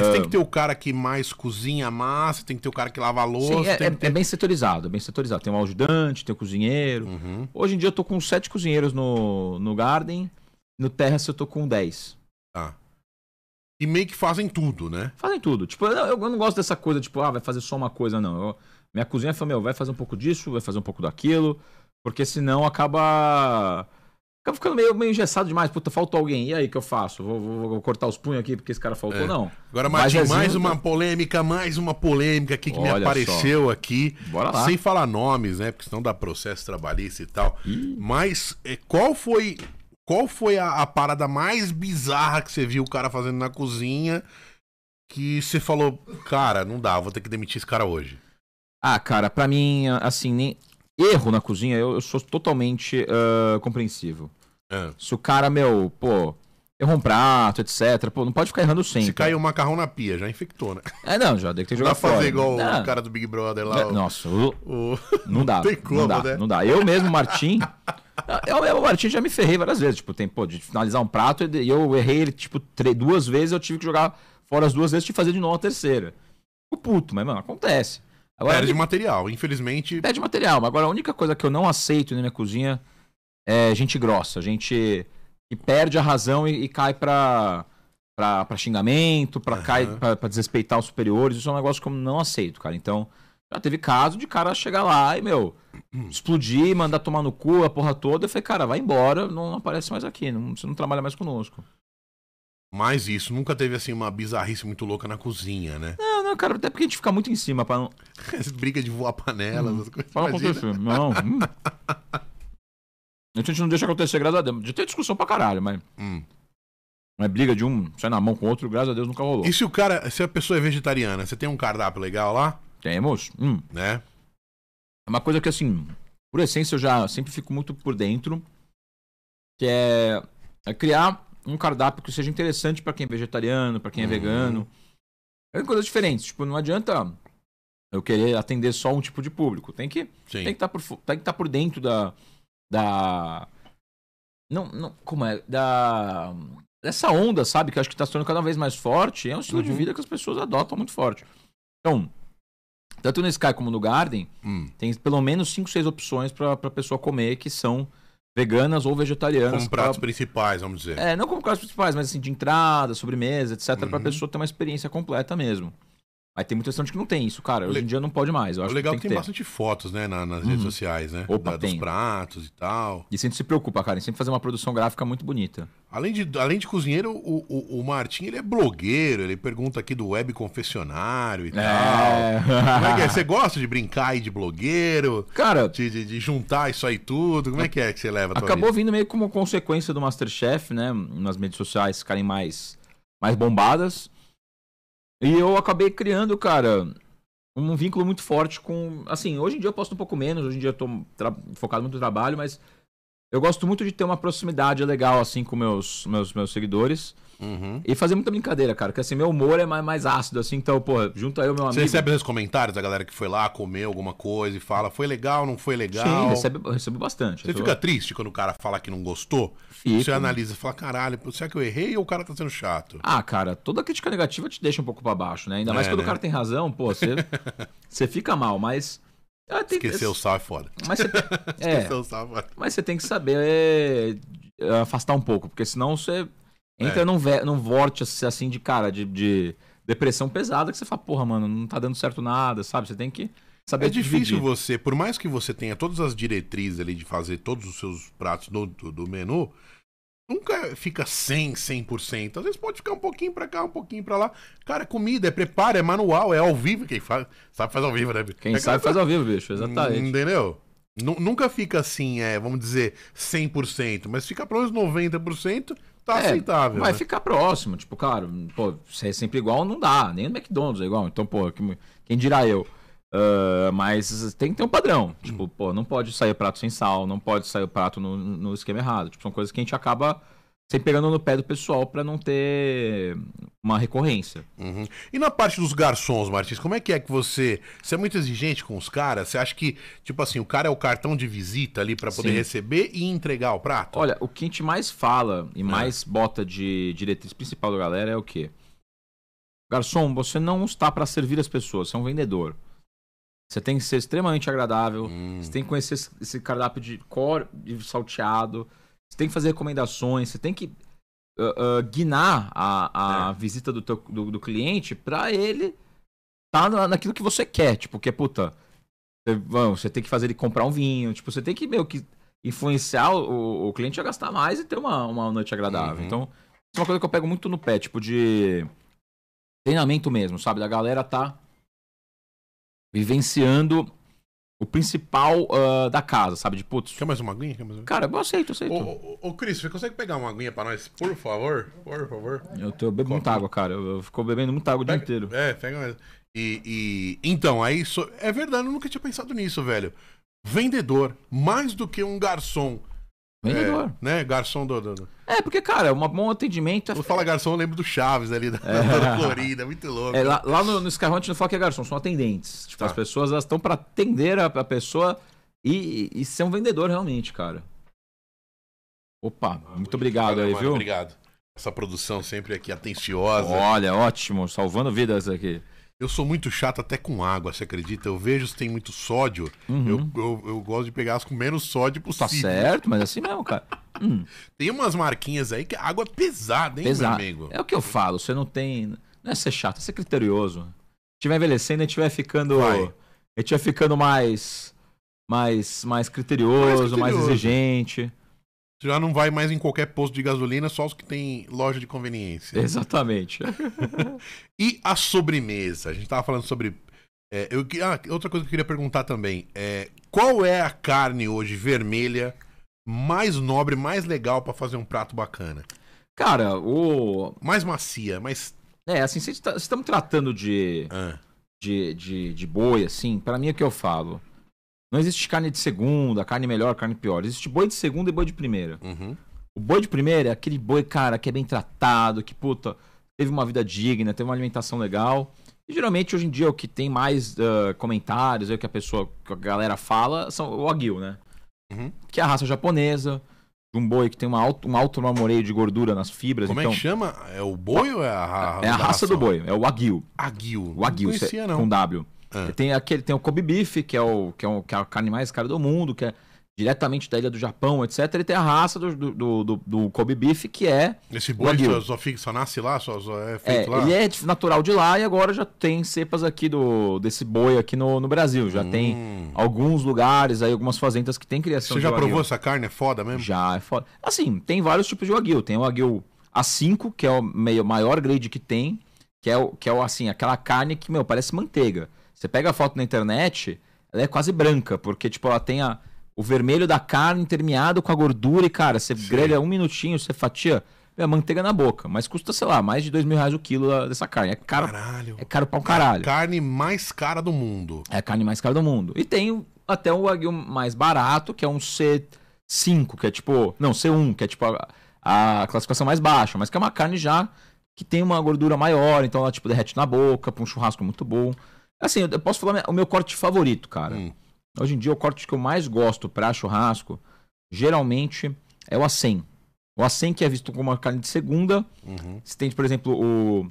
Mas tem que ter o cara que mais cozinha a massa, tem que ter o cara que lava a louça. Sim, é, tem é- ter... é bem setorizado, é bem setorizado. Tem um ajudante, tem o cozinheiro. Uhum. Hoje em dia eu tô com sete cozinheiros no, no Garden. No Terrace eu tô com 10. Tá. E meio que fazem tudo, né? Fazem tudo. Tipo, eu, eu não gosto dessa coisa, tipo, ah, vai fazer só uma coisa, não. Eu- minha cozinha fala, meu, vai fazer um pouco disso, vai fazer um pouco daquilo, porque senão acaba. Acaba ficando meio, meio engessado demais. Puta, faltou alguém. E aí, que eu faço? Vou, vou- vou cortar os punhos aqui porque esse cara faltou? É. Não. Agora, Zezinho- mais uma polêmica, mais uma polêmica aqui que me Olha apareceu aqui. Bora lá. Sem falar nomes, né? Porque senão dá processo trabalhista e tal. Ih. Mas é, qual foi qual foi a, a parada mais bizarra que você viu o cara fazendo na cozinha que você falou, cara, não dá, vou ter que demitir esse cara hoje? Ah, cara, pra mim, assim, nem... erro na cozinha, eu, eu sou totalmente ah, compreensivo. É. Se o cara, meu, pô, errou um prato, etc. Pô, não pode ficar errando sempre. Se caiu o macarrão na pia, já infectou, né? É, não, já tem que ter Não dá jogado pra fora. fazer igual Não. o cara do Big Brother lá. o- Nossa, o- o- Não dá. tem como, não dá, né? não dá. Eu mesmo, Martim. Eu mesmo, Martim, já me ferrei várias vezes. Tipo, tem, pô, de finalizar um prato e eu errei ele, tipo, duas vezes, eu tive que jogar fora as duas vezes e fazer de novo a terceira. O puto, mas, mano, acontece. Agora, Perde material, infelizmente. pede material. Mas agora a única coisa que eu não aceito na minha cozinha é gente grossa, gente que perde a razão e, e cai pra, pra, pra xingamento, pra, Aham. cai, pra, pra desrespeitar os superiores. Isso é um negócio que eu não aceito, cara. Então, já teve caso de cara chegar lá e, meu, explodir, mandar tomar no cu a porra toda. Eu falei, cara, vai embora, não, não aparece mais aqui, não, você não trabalha mais conosco. Mas isso, nunca teve assim uma bizarrice muito louca na cozinha, né? Não, não, cara, até porque a gente fica muito em cima pra não, Briga de voar panela, essas coisas. imagina. acontecer. Não. hum. A gente não deixa acontecer, graças a Deus. Já tem discussão pra caralho, mas. Hum. Mas briga de um sai na mão com o outro, graças a Deus nunca rolou. E se o cara, se a pessoa é vegetariana, você tem um cardápio legal lá, Temos. Hum. né? É uma coisa que, assim, por essência, eu já sempre fico muito por dentro. Que é, é criar um cardápio que seja interessante pra quem é vegetariano, pra quem é vegano. É coisas diferentes. Tipo, não adianta eu querer atender só um tipo de público. Tem que Sim. tem que estar por, fu- tem que estar por dentro da. Da. Não, não. Como é? Da. Dessa onda, sabe? Que eu acho que está se tornando cada vez mais forte. É um estilo de Uhum. vida que as pessoas adotam muito forte. Então, tanto no Sky como no Garden, Hum. tem pelo menos 5, 6 opções para a pessoa comer que são veganas ou vegetarianas. Como pratos pra- principais, vamos dizer. É, não como pratos principais, mas assim, de entrada, sobremesa, etc. Pra Uhum. pessoa ter uma experiência completa mesmo. Mas tem muita restaurante que não tem isso, cara. Hoje em dia não pode mais. Eu o acho legal é que tem tem que ter. bastante fotos, né, na- nas Uhum. redes sociais, né? Opa, Da- dos tem. pratos e tal. E sempre se preocupa, cara, em sempre fazer uma produção gráfica muito bonita. Além de, além de cozinheiro, o, o, o Martim, ele é blogueiro, ele pergunta aqui do web confessionário e tal. Como é que é? Você gosta de brincar aí de blogueiro? Cara, De, de, de juntar isso aí tudo? Como é que é que você leva acabou vida? vindo meio como consequência do Masterchef, né? Nas mídias sociais ficarem mais, mais bombadas. E eu acabei criando, cara, um vínculo muito forte com. Assim, hoje em dia eu posto um pouco menos, hoje em dia eu tô focado muito no trabalho, mas eu gosto muito de ter uma proximidade legal, assim, com meus, meus, meus seguidores. Uhum. E fazer muita brincadeira, cara. Porque assim, meu humor é mais, mais ácido, assim, então, pô, junta eu e meu amigo. Você recebe os comentários da galera que foi lá, comeu alguma coisa e fala, foi legal, não foi legal? Sim, recebe, eu recebo bastante. Você fica triste quando o cara fala que não gostou? Fico. Você analisa e fala, caralho, será que eu errei ou o cara tá sendo chato? Ah, cara, toda crítica negativa te deixa um pouco pra baixo, né? Ainda mais É, quando né? o cara tem razão, pô, você, você fica mal, mas. Ah, tem- Esquecer o sal é foda. Mas você, é, Esquecer o sal é foda. mas você tem que saber é, afastar um pouco, porque senão você entra É. num, num vórtice assim de cara, de, de depressão pesada, que você fala, porra, mano, não tá dando certo nada, sabe? Você tem que. saber É difícil dividir. você, por mais que você tenha todas as diretrizes ali de fazer todos os seus pratos do, do, do menu, nunca fica 100, 100%. Às vezes pode ficar um pouquinho pra cá, um pouquinho pra lá. Cara, é comida, é preparo, é manual, é ao vivo. Quem faz, sabe faz ao vivo, né? Quem É sabe que- faz ao vivo, bicho. Exatamente. Entendeu? Nu- Nunca fica assim, é, vamos dizer, 100%, mas fica pelo menos 90%, tá É, aceitável. Vai né? ficar próximo, tipo, claro, pô, ser sempre igual não dá, nem no McDonald's é igual, então, pô, que- quem dirá eu? Ah, mas tem que ter um padrão, tipo, pô, não pode sair o prato sem sal, não pode sair o prato no, no esquema errado, tipo, são coisas que a gente acaba sempre pegando no pé do pessoal pra não ter uma recorrência. Uhum. E na parte dos garçons, Martins, como é que é que você. Você é muito exigente com os caras? Você acha que, tipo assim, o cara é o cartão de visita ali pra poder Sim. receber e entregar o prato? Olha, o que a gente mais fala e mais bota de diretriz principal da galera é o quê? Garçom, você não está para servir as pessoas, você é um vendedor. Você tem que ser extremamente agradável, Hum. você tem que conhecer esse, esse cardápio de cor de salteado, você tem que fazer recomendações, você tem que ah, ah, guinar a, a É. visita do, teu- do, do cliente para ele tá na- naquilo que você quer. Tipo, que é, puta, você, tem que fazer ele comprar um vinho, tipo, você tem que meio que influenciar o, o cliente a gastar mais e ter uma, uma noite agradável. Uhum. Então, isso é uma coisa que eu pego muito no pé, tipo, de treinamento mesmo, sabe? Da galera tá vivenciando o principal ah, da casa, sabe? De putz, Quer mais uma aguinha? Mais uma... cara, eu aceito, eu aceito. Ô, ô, ô, Cris, você consegue pegar uma aguinha pra nós, por favor? Por favor. Eu, tô, bebo muita água, cara. Eu, eu fico bebendo muita água o dia inteiro. É, pega mais. E, e- Então, aí. so- É verdade, eu nunca tinha pensado nisso, velho. Vendedor, mais do que um garçom. Vendedor. É, né? Garçom do. do- do- É, porque, cara, um bom atendimento é Quando fala garçom, eu lembro do Chaves ali, da, da Florida, muito louco. É, lá, lá no, no a gente não fala que é garçom, são atendentes. Tipo, Tá. as pessoas elas estão pra atender a, a pessoa e, e ser um vendedor realmente, cara. Opa, muito obrigado aí, viu? Obrigado. Essa produção sempre aqui atenciosa. Olha, ótimo, salvando vidas aqui. Eu sou muito chato até com água, você acredita? Eu vejo se tem muito sódio. Uhum. Eu, eu, eu gosto de pegar as com menos sódio Tá possível. certo, mas é assim mesmo, cara. Hum, Tem umas marquinhas aí que a água é pesada, hein, pesado. meu amigo? É o que eu falo, você não tem. Não é ser chato, é ser criterioso. Vai envelhecendo, gente vai ficando. Vai. Ficando mais. Mais, mais criterioso, mais, criterioso. exigente. Já não vai mais em qualquer posto de gasolina, só os que tem loja de conveniência. Exatamente. E a sobremesa? A gente tava falando sobre. é, eu, que- ah, outra coisa que eu queria perguntar também. É, qual é a carne hoje vermelha mais nobre, mais legal pra fazer um prato bacana? Cara, o. Mais macia, mais. É, assim, se tá- estamos tratando de, Ah, de, de, de boi, assim, pra mim é o que eu falo. Não existe carne de segunda, carne melhor, carne pior. Existe boi de segunda e boi de primeira. uhum. O boi de primeira é aquele boi, cara, que é bem tratado, que, puta, teve uma vida digna, teve uma alimentação legal. E geralmente, hoje em dia, o que tem mais ah, comentários, é o que a pessoa, que a galera fala, são o Wagyu, né? Uhum. Que é a raça japonesa, de um boi que tem uma alto, um alto marmoreio de gordura nas fibras. Como então, é que chama? É o boi ou é a, ra- é a raça do boi, é o Wagyu. Aguil. Wagyu, não conhecia, cê- não. com W. Ah. Tem aquele, tem o Kobe Beef, que é, o, que, é o, que é a carne mais cara do mundo, que é diretamente da ilha do Japão, etc. E tem a raça do, do, do, do- Kobe Beef, que é. Esse boi só, só, fica, só nasce lá, só, só é é feito lá? ele é natural de lá e agora já tem cepas aqui do, desse boi aqui no, no Brasil. Já tem Hum. alguns lugares, aí algumas fazendas que tem criação Você já provou essa carne? É foda mesmo? Já, é foda. Assim, tem vários tipos de Wagyu. Tem o Wagyu A5, que é o meio maior grade que tem, que é, o, que é o, assim, aquela carne que, meu, parece manteiga. Você pega a foto na internet, ela é quase branca, porque, tipo, ela tem a, o vermelho da carne intermeado com a gordura e, cara, você Sim. grelha um minutinho, você fatia, é manteiga na boca. Mas custa, sei lá, mais de dois mil reais o quilo dessa carne. É caro, Caralho. é caro pra um caralho. Carne mais cara do mundo. É a carne mais cara do mundo. E tem até o Wagyu mais barato, que é um C5, que é tipo. Não, C1, que é tipo a, a classificação mais baixa, mas que é uma carne já que tem uma gordura maior, então ela tipo derrete na boca, pra um churrasco muito bom. Assim, eu posso falar o meu corte favorito, cara. Hum. Hoje em dia, o corte que eu mais gosto pra churrasco, geralmente, é o A100. O A100 que é visto como uma carne de segunda. Uhum. Você tem, por exemplo, o,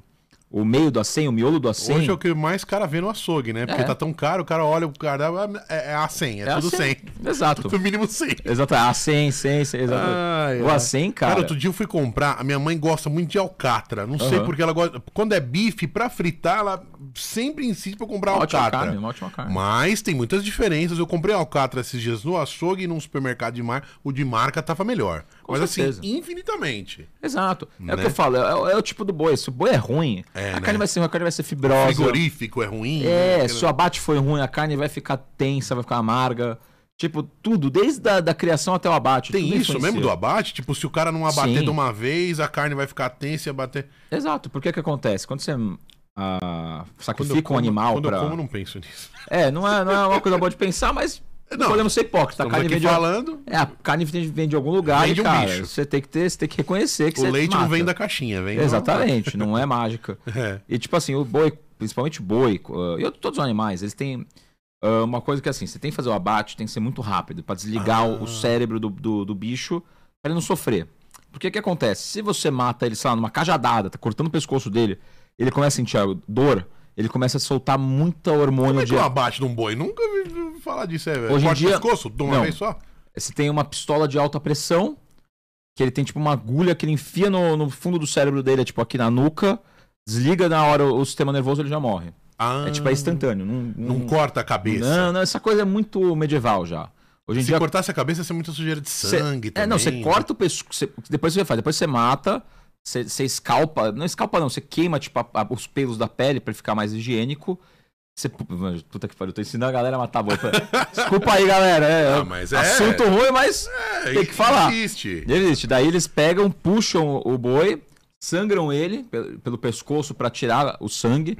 o meio do A100, o miolo do A100. Hoje é o que mais cara vê no açougue, né? Porque É. tá tão caro, o cara olha o cara, é, é a 100, é, É tudo A100. 100. Exato. No mínimo 100. Exato, a 100, 100, 100, exato. Ai, o ai. A100, Cara, cara. outro dia eu fui comprar, a minha mãe gosta muito de alcatra. Não sei Aham. porque ela gosta. Quando é bife, pra fritar, ela sempre insisto pra comprar Uma ótima alcatra. carne, uma ótima carne. Mas tem muitas diferenças. Eu comprei alcatra esses dias no açougue e num supermercado de marca. O de marca tava melhor. Com Mas certeza. assim, infinitamente. Exato. É o Né? que eu falo, é, é o tipo do boi. Se o boi é ruim, É, a né? carne vai ser ruim, a carne vai ser fibrosa. Frigorífico é ruim. É, né? se o abate foi ruim, a carne vai ficar tensa, vai ficar amarga. Tipo, tudo, desde a da criação até o abate. Tem tudo isso influencia. mesmo do abate? Tipo, se o cara não abater Sim. de uma vez, a carne vai ficar tensa e abater. Exato, porque que acontece? Quando você ah, sacrifica um como- animal Quando pra... eu como, eu não penso nisso. É, não é, não é uma coisa boa de pensar, mas Não, não podemos ser hipócritas. A carne vem de... falando, É, a carne vem de, algum lugar Vem de um cara, bicho. você tem que ter, você tem que reconhecer que o leite não mata. vem da caixinha, vem Exatamente, não é mágica. É. E tipo assim, o boi, principalmente o boi, uh, e todos os animais, eles têm uh, uma coisa que assim, você tem que fazer o abate, tem que ser muito rápido pra desligar Ah. o, o cérebro do, do, do bicho pra ele não sofrer. Porque o que acontece? Se você mata ele, sei lá, numa cajadada, tá cortando o pescoço dele, ele começa a sentir a dor, ele começa a soltar muita hormônio Como é de. que é o abate de um boi? Nunca vi falar disso, é, velho. Hoje em dia- pescoço de uma Não. vez só? Você tem uma pistola de alta pressão, que ele tem tipo uma agulha que ele enfia no, no fundo do cérebro dele, é, tipo aqui na nuca, desliga na hora o, o sistema nervoso ele já morre. Ah, É tipo, é instantâneo. Não, Não não- corta a cabeça. Não, não, essa coisa é muito medieval já. Hoje em Se dia. cortasse a cabeça, ia ser muita sujeira de cê- sangue é, também. não, você né? corta o pescoço. Depois você faz, depois você mata, você, escalpa. Não escalpa, não, você queima tipo, a- a- os pelos da pele pra ele ficar mais higiênico. Você, puta que pariu, eu tô ensinando a galera a matar boi. Desculpa aí, galera. É, Ah, mas é- Assunto ruim, mas É, tem que falar. Existe. Existe. Daí eles pegam, puxam o boi, sangram ele pe- pelo pescoço pra tirar o sangue.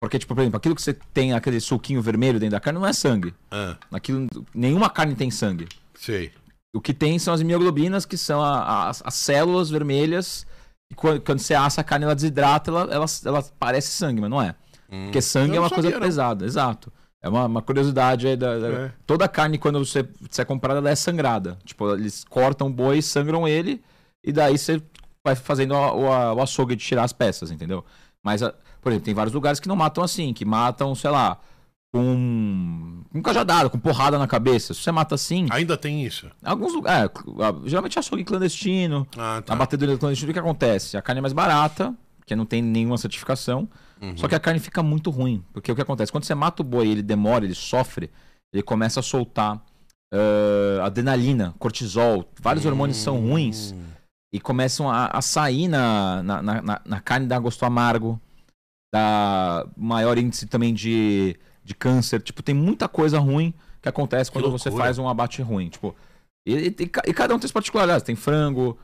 Porque, tipo, por exemplo, aquilo que você tem, aquele suquinho vermelho dentro da carne, não é sangue. Ah, Aquilo, nenhuma carne tem sangue. sei. O que tem são as mioglobinas, que são a- a- as células vermelhas. E quando, quando você assa a carne, ela desidrata, ela, ela, ela parece sangue, mas não é. Hum. Porque sangue é uma coisa não. pesada, exato. É uma, uma curiosidade aí da, da- É. Toda carne, quando você, você é comprada, ela é sangrada. Tipo, eles cortam o boi, sangram ele, e daí você vai fazendo o, o, o açougue de tirar as peças, entendeu? Mas, a- por exemplo, tem vários lugares que não matam assim, que matam, sei lá, com, com cajadada, com porrada na cabeça. Se você mata assim, Ainda tem isso. alguns lugares. É, geralmente é açougue clandestino, Ah, tá. abatedoria clandestina, o que acontece? A carne é mais barata, porque não tem nenhuma certificação. Uhum. Só que a carne fica muito ruim. Porque o que acontece? Quando você mata o boi ele demora, ele sofre, ele começa a soltar ah, adrenalina, cortisol, vários hormônios são ruins Hum. e começam a, a sair na, na, na, na- na carne, dá gosto amargo, dá maior índice também de, de câncer. Tipo, tem muita coisa ruim que acontece Que quando você loucura. faz um abate ruim. Tipo, e, e- e ca- cada um tem suas particularidades. Tem frango,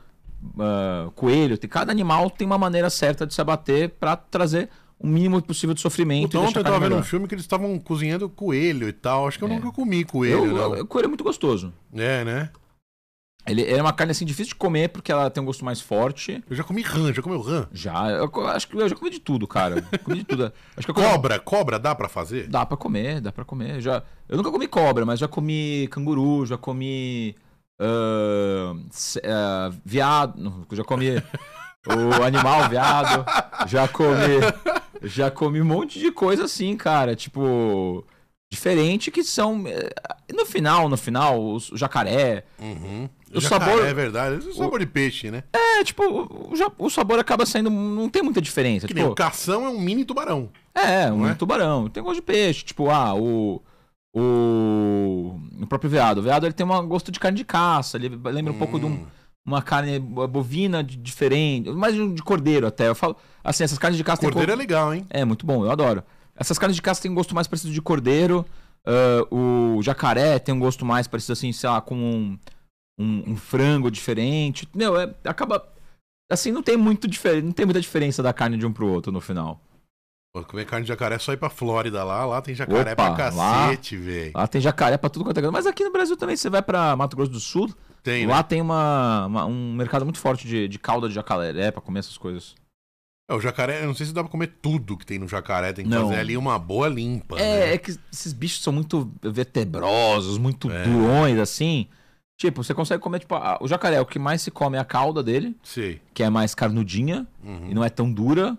ah, coelho, tem, cada animal tem uma maneira certa de se abater pra trazer o mínimo possível de sofrimento. Puta, e ontem eu tava vendo um filme que eles estavam cozinhando coelho e tal. Acho que eu É. nunca comi coelho, Eu- não. eu- coelho é muito gostoso. É, né? Ele é uma carne assim difícil de comer porque ela tem um gosto mais forte. Eu já comi rã, já comeu rã? Já, eu acho que eu já comi de tudo, cara. comi de tudo. Acho que eu comi- Cobra, cobra dá pra fazer? Dá pra comer, dá pra comer. Já, eu nunca comi cobra, mas já comi canguru, já comi ah, se- ah, viado, já comi o animal viado, já comi, já comi um monte de coisa assim, cara, tipo diferente que são eh, no final, no final, o jacaré, Uhum. O Jacaré, sabor- É verdade. É o sabor de peixe, né? é tipo o, o sabor acaba saindo, não tem muita diferença. Que tipo, nem o cação é um mini tubarão. É, um é? tubarão. Tem gosto de peixe. Tipo, ah, o. O, o próprio veado. O veado ele tem um gosto de carne de caça. Ele lembra um pouco de um- Hum. uma carne bovina de- diferente. Mais de de cordeiro até. Eu falo. Assim, essas carnes de caça Cordeiro é go- legal, hein? é muito bom, eu adoro. Essas carnes de caça têm um gosto mais parecido de cordeiro. ah, o jacaré tem um gosto mais parecido assim, sei lá, com um, um, um frango diferente. Meu, é, acaba. Assim, não tem muito diferença. Não tem muita diferença da carne de um pro outro no final. Pô, comer carne de jacaré é só ir pra Flórida lá. Lá tem jacaré Opa, pra cacete, velho. Lá tem jacaré pra tudo quanto é. Mas aqui no Brasil também, você vai pra Mato Grosso do Sul, Tem, né? lá tem uma, uma- um mercado muito forte de, de calda de jacaré pra comer essas coisas. É, o jacaré, eu não sei se dá pra comer tudo que tem no jacaré. Tem que Não. fazer ali uma boa limpa. É, né? é que esses bichos são muito vertebrosos, muito É. durões, assim. Tipo, você consegue comer, tipo, a- o jacaré, o que mais se come é a cauda dele, Sei. que é mais carnudinha Uhum. e não é tão dura.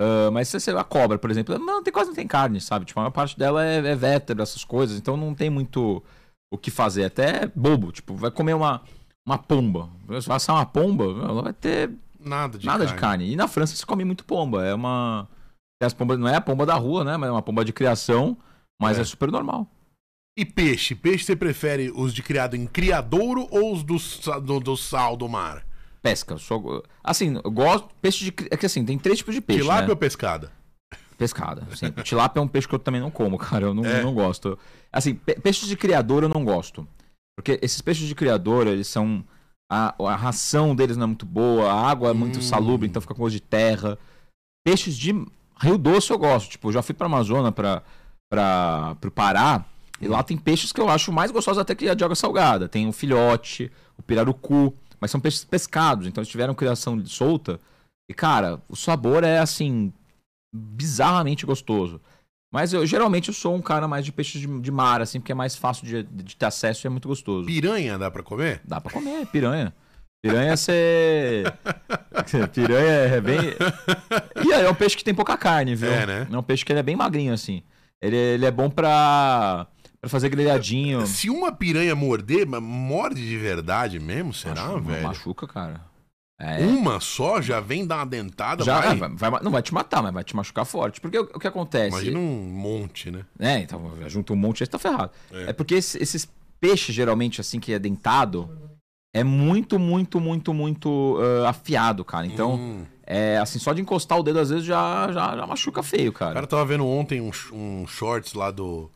Ah, mas se você a cobra, por exemplo, não tem quase não tem carne, sabe? Tipo, a maior parte dela é, é essas coisas, então não tem muito o que fazer. Até é bobo, tipo, vai comer uma, uma pomba. Se assar uma pomba, ela vai ter Nada de nada carne. de carne. E na França se come muito pomba. É uma. Tem as pombas, não é a pomba da rua, né? Mas é uma pomba de criação, mas é, É. super normal. E peixe? Peixe você prefere os de criado em criadouro ou os do, do, do sal do mar? Pesca. Só, assim, eu gosto. Peixe de. É que assim, tem três tipos de peixe. Tilápia né? ou pescada? Pescada. Assim, tilápia é um peixe que eu também não como, cara. Eu não, É. não gosto. Assim, pe- peixes de criador eu não gosto. Porque esses peixes de criador, eles são. A, a ração deles não é muito boa, a água é muito Hum. salubre, então fica com gosto de terra. Peixes de Rio Doce eu gosto. Tipo, eu já fui pra Amazônia, pra, pra, pro Pará, e lá tem peixes que eu acho mais gostosos até que a de água salgada. Tem o filhote, o pirarucu, mas são peixes pescados, então eles tiveram criação solta. E, cara, o sabor é assim, bizarramente gostoso. Mas eu geralmente eu sou um cara mais de peixes de, de mar, assim, porque é mais fácil de, de ter acesso e é muito gostoso. Piranha dá pra comer? Dá pra comer, piranha. Piranha você. piranha é bem. E é um peixe que tem pouca carne, viu? É, né? É um peixe que ele é bem magrinho, assim. Ele, ele é bom pra, pra fazer grelhadinho. Se uma piranha morder, morde de verdade mesmo, será, Machu- velho? Machuca, cara. É. Uma só já vem dar uma dentada, Já, vai? vai- vai- não vai te matar, mas vai te machucar forte. Porque o, o que acontece? Imagina um monte, né? É, então, junta um monte aí você tá ferrado. É. É, porque esse- esses peixes, geralmente, assim, que é dentado, é muito, muito, muito, muito ah, afiado, cara. Então, Hum. é assim, só de encostar o dedo, às vezes, já, já, já machuca feio, O cara. cara tava vendo ontem um, um shorts lá do.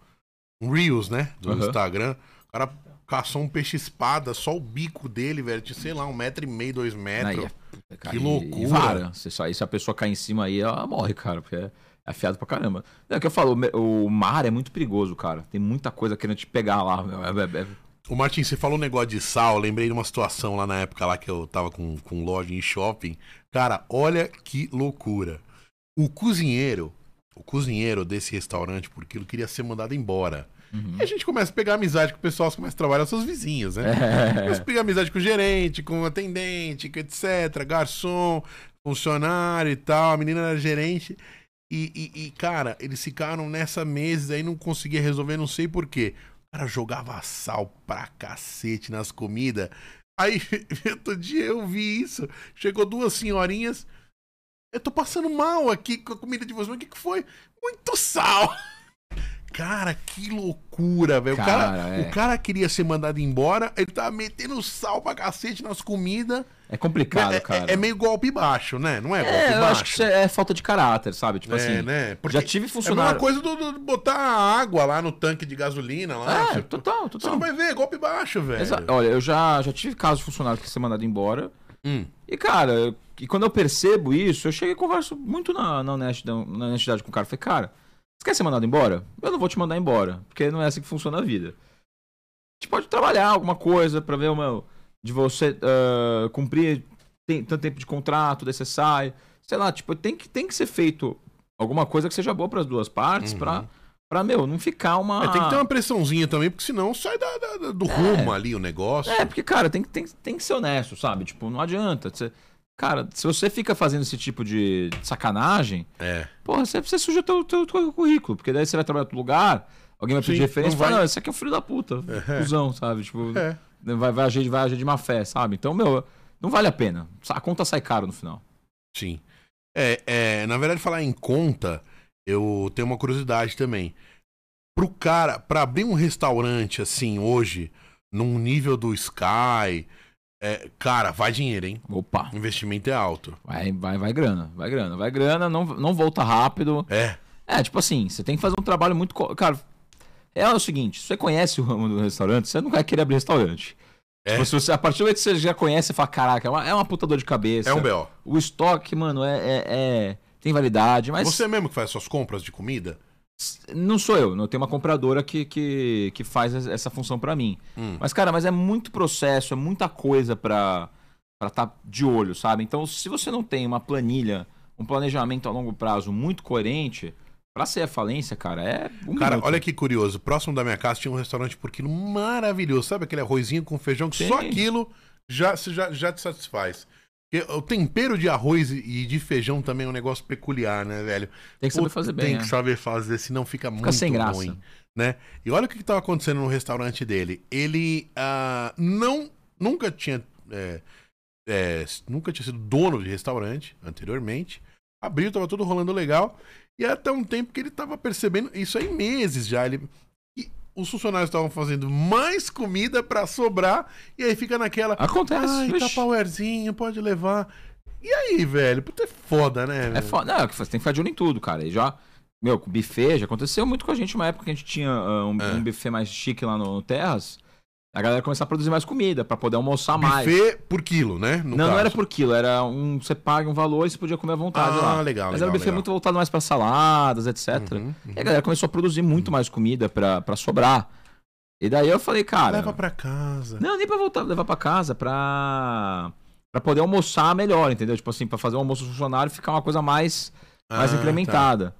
Um Reels, né? Do Aham. Instagram. O cara caçou um peixe-espada, só o bico dele, velho. Tinha, sei lá, um metro e meio, dois Aí, metros. é, cara, Que loucura. Vara. Se, aí, se a pessoa cair em cima aí, ela morre, cara, porque é afiado pra caramba. É o que eu falo, o o mar é muito perigoso, cara. Tem muita coisa querendo te pegar lá. É- é- é- Ô, Martin, você falou um negócio de sal. eu Lembrei de uma situação lá na época lá que eu tava com, com loja em shopping. Cara, olha que loucura. O cozinheiro, o cozinheiro desse restaurante por quilo queria ser mandado embora. Uhum. E a gente começa a pegar amizade com o pessoal, você começa a trabalhar com seus vizinhos, né? É. Começa a pegar amizade com o gerente, com o atendente, etc. Garçom, funcionário e tal. A menina era gerente. E, e- e, cara, eles ficaram nessa mesa aí, não conseguia resolver, não sei porquê. O cara jogava sal pra cacete nas comidas. Aí, outro dia eu vi isso. Chegou duas senhorinhas. Eu tô passando mal aqui com a comida de vocês. Mas o que, que foi? Muito sal! Cara, que loucura, velho. O cara, é. o cara queria ser mandado embora, ele tava metendo sal pra cacete nas comidas. É complicado, É, é- cara. é meio golpe baixo, né? Não é golpe É, eu baixo? acho que isso é falta de caráter, sabe? Tipo É, assim, né? Porque já tive É a mesma funcionário. coisa do, do- botar água lá no tanque de gasolina lá. É, Você- total, Você total. não vai ver, é golpe baixo, velho. Exa- Olha, eu já, já tive casos de funcionário que ser mandado embora. Hum. E, cara, eu- e quando eu percebo isso, eu chego e converso muito na, na, honestidão- na honestidade com o cara. Falei, cara, você quer ser mandado embora? Eu não vou te mandar embora, porque não é assim que funciona a vida. A gente pode trabalhar alguma coisa pra ver o meu. De você ah, cumprir tem, tanto tempo de contrato, daí você sai. Sei lá, tipo, tem que, tem que ser feito alguma coisa que seja boa pras duas partes Uhum. pra, pra, meu, não ficar uma. É, tem que ter uma pressãozinha também, porque senão sai da- da- do rumo ali o negócio. É, porque, cara, tem, que- tem, tem que ser honesto, sabe? Tipo, não adianta. Você- cara, se você fica fazendo esse tipo de sacanagem, É. porra, você, você suja teu, teu, teu currículo. Porque daí você vai trabalhar em outro lugar, alguém vai pedir Sim, referência e fala, não, esse aqui é um filho da puta, É. cuzão, sabe? Tipo, É. vai, vai, agir, vai agir de má fé, sabe? Então, meu, não vale a pena. A conta sai caro no final. Sim. É, é, na verdade, falar em conta, eu tenho uma curiosidade também. Pro cara, pra abrir um restaurante assim hoje, num nível do Sky, é, cara, vai dinheiro, hein? Opa, O investimento é alto. vai, vai, vai grana, vai grana, vai grana, não, não volta rápido. É. É, tipo assim, você tem que fazer um trabalho muito. Cara, é o seguinte: se você conhece o ramo do restaurante, você não vai querer abrir restaurante. É. Tipo, se você, a partir do momento que você já conhece, você fala: caraca, é uma, é uma puta dor de cabeça. É um B.O. O estoque, mano, é, é- é- tem validade, mas Você mesmo que faz suas compras de comida? Não sou eu. Eu tenho uma compradora que, que, que faz es- essa função pra mim. Hum. Mas, cara, mas é muito processo, é muita coisa pra estar tá de olho, sabe? Então, se você não tem uma planilha, um planejamento a longo prazo muito coerente, pra ser a falência, cara, é. Um Cara, minuto. olha que curioso. Próximo da minha casa tinha um restaurante por quilo maravilhoso. Sabe aquele arrozinho com feijão que Sim. só aquilo já, já, já te satisfaz. O tempero de arroz e- de feijão também é um negócio peculiar, né, velho? Tem que saber fazer bem. Tem né? que saber fazer, senão fica, muito sem graça. ruim, né? E olha o que estava acontecendo no restaurante dele. Ele ah, não, nunca tinha, é, é, nunca tinha sido dono de restaurante anteriormente. abriu, tava tudo rolando legal. E até um tempo que ele tava percebendo, isso aí meses já, ele os funcionários estavam fazendo mais comida pra sobrar, e aí fica naquela. Acontece. Ai, vixe. Tupperwarezinho, pode levar. E aí, velho? Puta, é foda, né? É foda. Não, você tem que ficar de olho em tudo, cara. E já, meu, com buffet, já aconteceu muito com a gente uma época que a gente tinha ah, um, É. um buffet mais chique lá no, no Terras. A galera começar a produzir mais comida pra poder almoçar mais. Buffet por quilo, né? No não, não caso. era por quilo, era um. Você paga um valor e você podia comer à vontade Ah, lá. legal, Mas legal, era um buffet legal. muito voltado mais pra saladas, etc. Uhum, uhum. E a galera começou a produzir muito mais comida pra, pra sobrar. E daí eu falei, cara. Leva pra casa. Não, nem pra voltar, levar pra casa, pra. pra poder almoçar melhor, entendeu? Tipo assim, pra fazer o almoço funcionário ficar uma coisa mais, mais Ah, incrementada.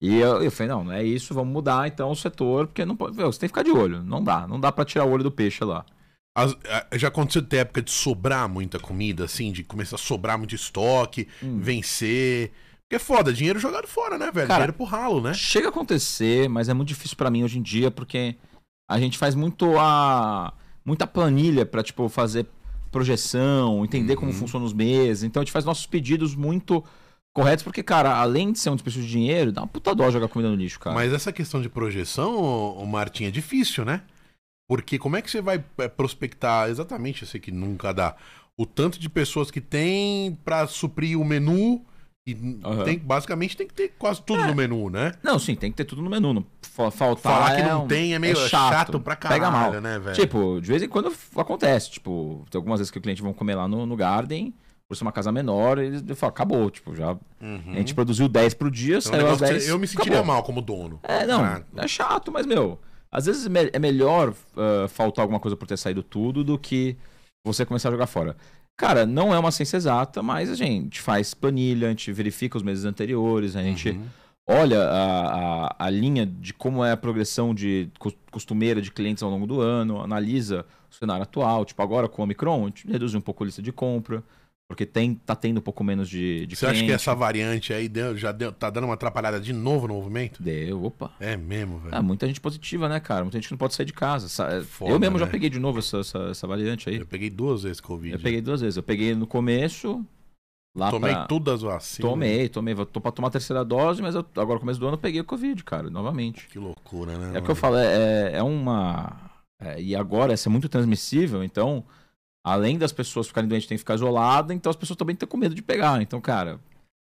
E eu, eu falei, não, não é isso, vamos mudar então o setor, porque não pode. Você tem que ficar de olho. Não dá, não dá pra tirar o olho do peixe lá. As- já aconteceu de ter época de sobrar muita comida, assim, de começar a sobrar muito estoque, Hum. vencer. Porque é foda, dinheiro jogado fora, né, velho? Cara, dinheiro pro ralo, né? Chega a acontecer, mas é muito difícil pra mim hoje em dia, porque a gente faz muito a. muita planilha pra, tipo, fazer projeção, entender como Uhum. funcionam os meses. Então a gente faz nossos pedidos muito corretos, porque, cara, além de ser um desperdício de dinheiro, dá uma puta dó jogar comida no lixo, cara. Mas essa questão de projeção, ô Martim, é difícil, né? Porque como é que você vai é, prospectar exatamente, eu sei que nunca dá, o tanto de pessoas que tem pra suprir o menu e Aham. tem, basicamente tem que ter quase tudo no menu, né? Não, sim, tem que ter tudo no menu. Não fa- faltar Falar que é não um- tem é meio chato, pra caralho, Pega mal. né, velho? Tipo, de vez em quando acontece. Tipo, tem algumas vezes que o cliente vão comer lá no, no Garden, por ser uma casa menor, eles falam, acabou. Tipo, já. Uhum. A gente produziu 10 pro dia, Então, saiu às negócio que 10. eu me sentiria acabou. mal como dono. É, não, Ah, é chato, mas, meu, às vezes é melhor ah, faltar alguma coisa por ter saído tudo do que você começar a jogar fora. Cara, não é uma ciência exata, mas a gente faz planilha, a gente verifica os meses anteriores, a gente Uhum. olha a, a, a linha de como é a progressão de cos- costumeira de clientes ao longo do ano, analisa o cenário atual. Tipo, agora com o Omicron, a gente reduziu um pouco a lista de compra, porque tem, tá tendo um pouco menos de, de Você acha que cliente. essa variante aí deu- já deu, tá dando uma atrapalhada de novo no movimento? Deu, opa. É mesmo, velho. Ah, muita gente positiva, né, cara? Muita gente que não pode sair de casa. Sa- Foda, eu mesmo já né? peguei de novo essa, essa, essa variante aí. Eu peguei duas vezes Covid. Eu peguei duas vezes. Eu peguei no começo, lá Tomei pra... todas as vacinas. Tomei, tomei. Vou- Tô pra tomar a terceira dose, mas eu- agora no começo do ano eu peguei o Covid, cara, novamente. Que loucura, né? É o que eu falo, é, é uma. é, e agora essa é muito transmissível, então, além das pessoas ficarem doentes, tem que ficar isolada, então as pessoas também estão com medo de pegar. Então, cara,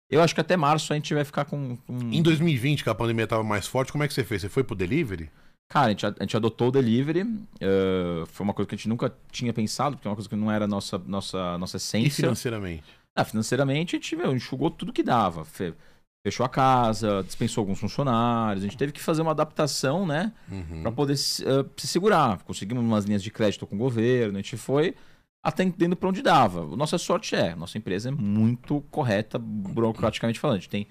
eu acho que até março a gente vai ficar com. com- Em 2020, que a pandemia tava mais forte, como é que você fez? Você foi pro delivery? Cara, a gente, a gente adotou o delivery. eh, foi uma coisa que a gente nunca tinha pensado, porque é uma coisa que não era nossa, nossa, nossa E essência. financeiramente? Ah, financeiramente, a gente meu, enxugou tudo que dava. Fe- Fechou a casa, dispensou alguns funcionários. A gente teve que fazer uma adaptação, né? Uhum. Pra poder eh, se segurar. Conseguimos umas linhas de crédito com o governo. A gente foi atendendo pra onde dava. Nossa sorte é, nossa empresa é muito correta, burocraticamente falando. A gente tem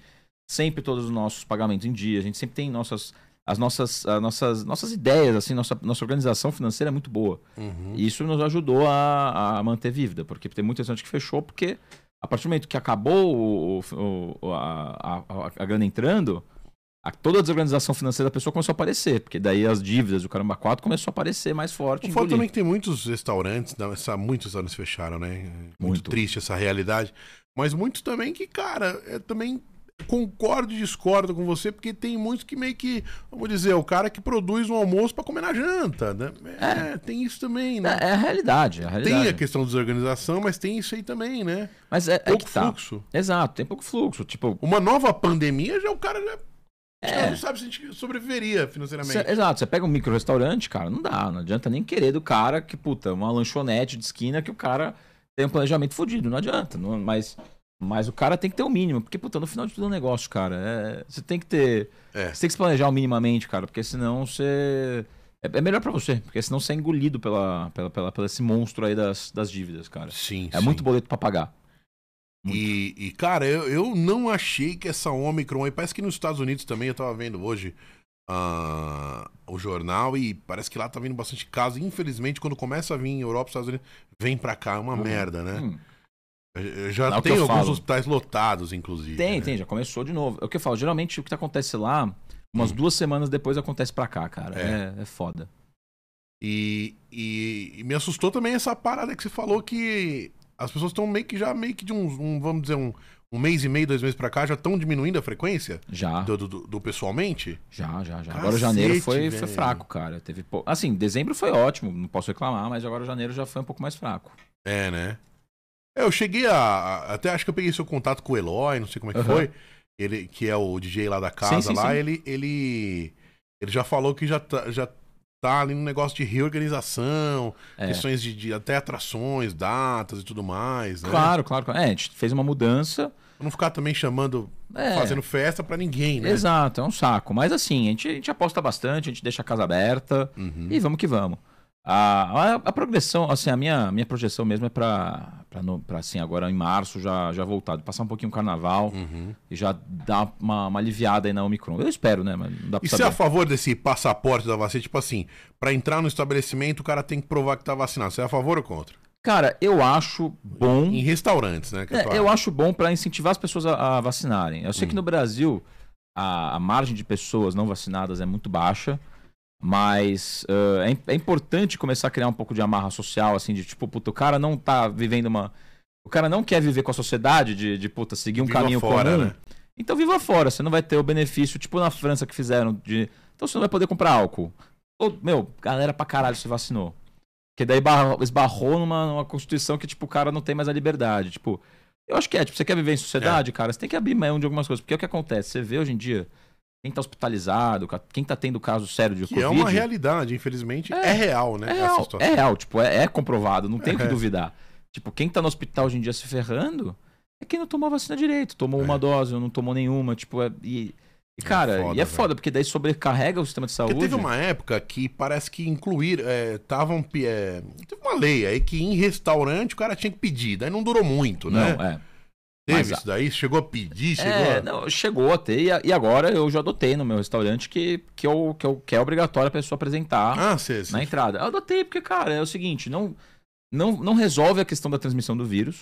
sempre todos os nossos pagamentos em dia. A gente sempre tem nossas, as nossas, as nossas, nossas ideias, assim, nossa, nossa organização financeira é muito boa. Uhum. E isso nos ajudou a, a manter vívida, porque tem muita gente que fechou, porque a partir do momento que acabou o- o- a, a, a grana entrando, a- toda a desorganização financeira da pessoa começou a aparecer, porque daí as dívidas do Caramba 4 começou a aparecer mais forte. O fato também é que tem muitos restaurantes, não, essa, muitos restaurantes fecharam, né? Muito, Muito. triste essa realidade. Mas muitos também que, cara, é, também concordo e discordo com você, porque tem muitos que meio que, vamos dizer, é o cara que produz um almoço pra comer na janta, né? É, tem isso também, né? É, é a realidade, é a realidade. Tem a questão da desorganização, mas tem isso aí também, né? Mas é, é Pouco que tá. fluxo. Exato, tem pouco fluxo. Tipo, Uma nova pandemia, já o cara já É. não sabe se a gente sobreviveria financeiramente. Cê- exato, você pega um micro restaurante, cara, não dá, não adianta nem querer do cara que, puta, uma lanchonete de esquina que o cara tem um planejamento fodido, não adianta. não- mas, mas o cara tem que ter o mínimo, porque, puta, no final de tudo é um negócio, cara. é- você tem que ter. É. Você tem que se planejar minimamente, cara, porque senão você. É, é melhor pra você, porque senão você é engolido pela, pela, pela, pela esse monstro aí das, das dívidas, cara. Sim, É sim. muito boleto pra pagar. E, e, cara, eu, eu não achei que essa Omicron aí, parece que nos Estados Unidos também, eu tava vendo hoje ah, o jornal e parece que lá tá vindo bastante caso. Infelizmente, quando começa a vir em Europa, Estados Unidos, vem pra cá, é uma Uhum. merda, né? Hum, Já É tem alguns falo. hospitais lotados, inclusive. tem, né? tem, já começou de novo. É o que eu falo, geralmente o que acontece lá, umas Hum. duas semanas depois acontece pra cá, cara. É. É, é foda. E, e- e me assustou também essa parada que você falou que as pessoas estão meio que já meio que de um, um, vamos dizer, um, um mês e meio, dois meses pra cá, já estão diminuindo a frequência Já. do, do- do- pessoalmente? Já, já, já. Cacete, agora janeiro foi, foi fraco, cara. Teve pou... Assim, dezembro foi ótimo, não posso reclamar, mas agora janeiro já foi um pouco mais fraco. É, né? É, eu cheguei a, Até acho que eu peguei seu contato com o Eloy, não sei como é que Aham. foi. Ele, que é o DJ lá da casa sim, lá, sim. Ele, ele. Ele já falou que já tá, já tá ali no negócio de reorganização, É. questões de, de até atrações, datas e tudo mais, né? Claro, claro. É, a gente fez uma mudança. Pra não ficar também chamando, É. fazendo festa pra ninguém, né? Exato, é um saco. Mas assim, a gente, a gente aposta bastante, a gente deixa a casa aberta Uhum. e vamos que vamos. A, a, a progressão, assim, a minha, minha projeção mesmo é pra, assim, agora em março já, já voltar, passar um pouquinho o carnaval Uhum. e já dar uma, uma aliviada aí na Omicron. Eu espero, né? Mas E você é a favor desse passaporte da vacina? Tipo assim, pra entrar no estabelecimento o cara tem que provar que tá vacinado. Você é a favor ou contra? Cara, eu acho bom. Em restaurantes, né? É, tua- eu acho bom pra incentivar as pessoas a, a vacinarem. Eu sei Hum. que no Brasil a, a margem de pessoas não vacinadas é muito baixa, mas eh, é, é importante começar a criar um pouco de amarra social, assim, de tipo, puta, o cara não tá vivendo uma. O cara não quer viver com a sociedade, de, de puta, seguir um Viva caminho fora, comum. né? Então viva fora, você não vai ter o benefício, tipo na França que fizeram de. Então você não vai poder comprar álcool. Ô, meu, galera pra caralho se vacinou. Porque daí esbarrou numa, numa constituição que, tipo, o cara não tem mais a liberdade. Tipo, eu acho que é, tipo, você quer viver em sociedade, É. cara, você tem que abrir mão de algumas coisas. Porque é o que acontece, você vê hoje em dia, quem tá hospitalizado, quem tá tendo caso sério de Que Covid. é uma realidade, infelizmente. É, É. real, né? É real, é real, tipo, é, é comprovado, não tem o que É. duvidar. Tipo, quem tá no hospital hoje em dia se ferrando é quem não tomou a vacina direito, tomou É. uma dose ou não tomou nenhuma, tipo, é- e, e, cara, foda, e é velho. foda, porque daí sobrecarrega o sistema de Porque saúde. teve uma época que parece que incluir. É, tavam, pe- é, teve uma lei aí que em restaurante o cara tinha que pedir. Daí não durou muito, né? Não, é. Teve mas isso daí? Chegou a pedir? Chegou É, a... não, chegou a ter, e, agora eu já adotei no meu restaurante que, que, eu, que, eu, que é obrigatório a pessoa apresentar Ah, você. na entrada. Eu adotei porque, cara, é o seguinte, não, não, não resolve a questão da transmissão do vírus.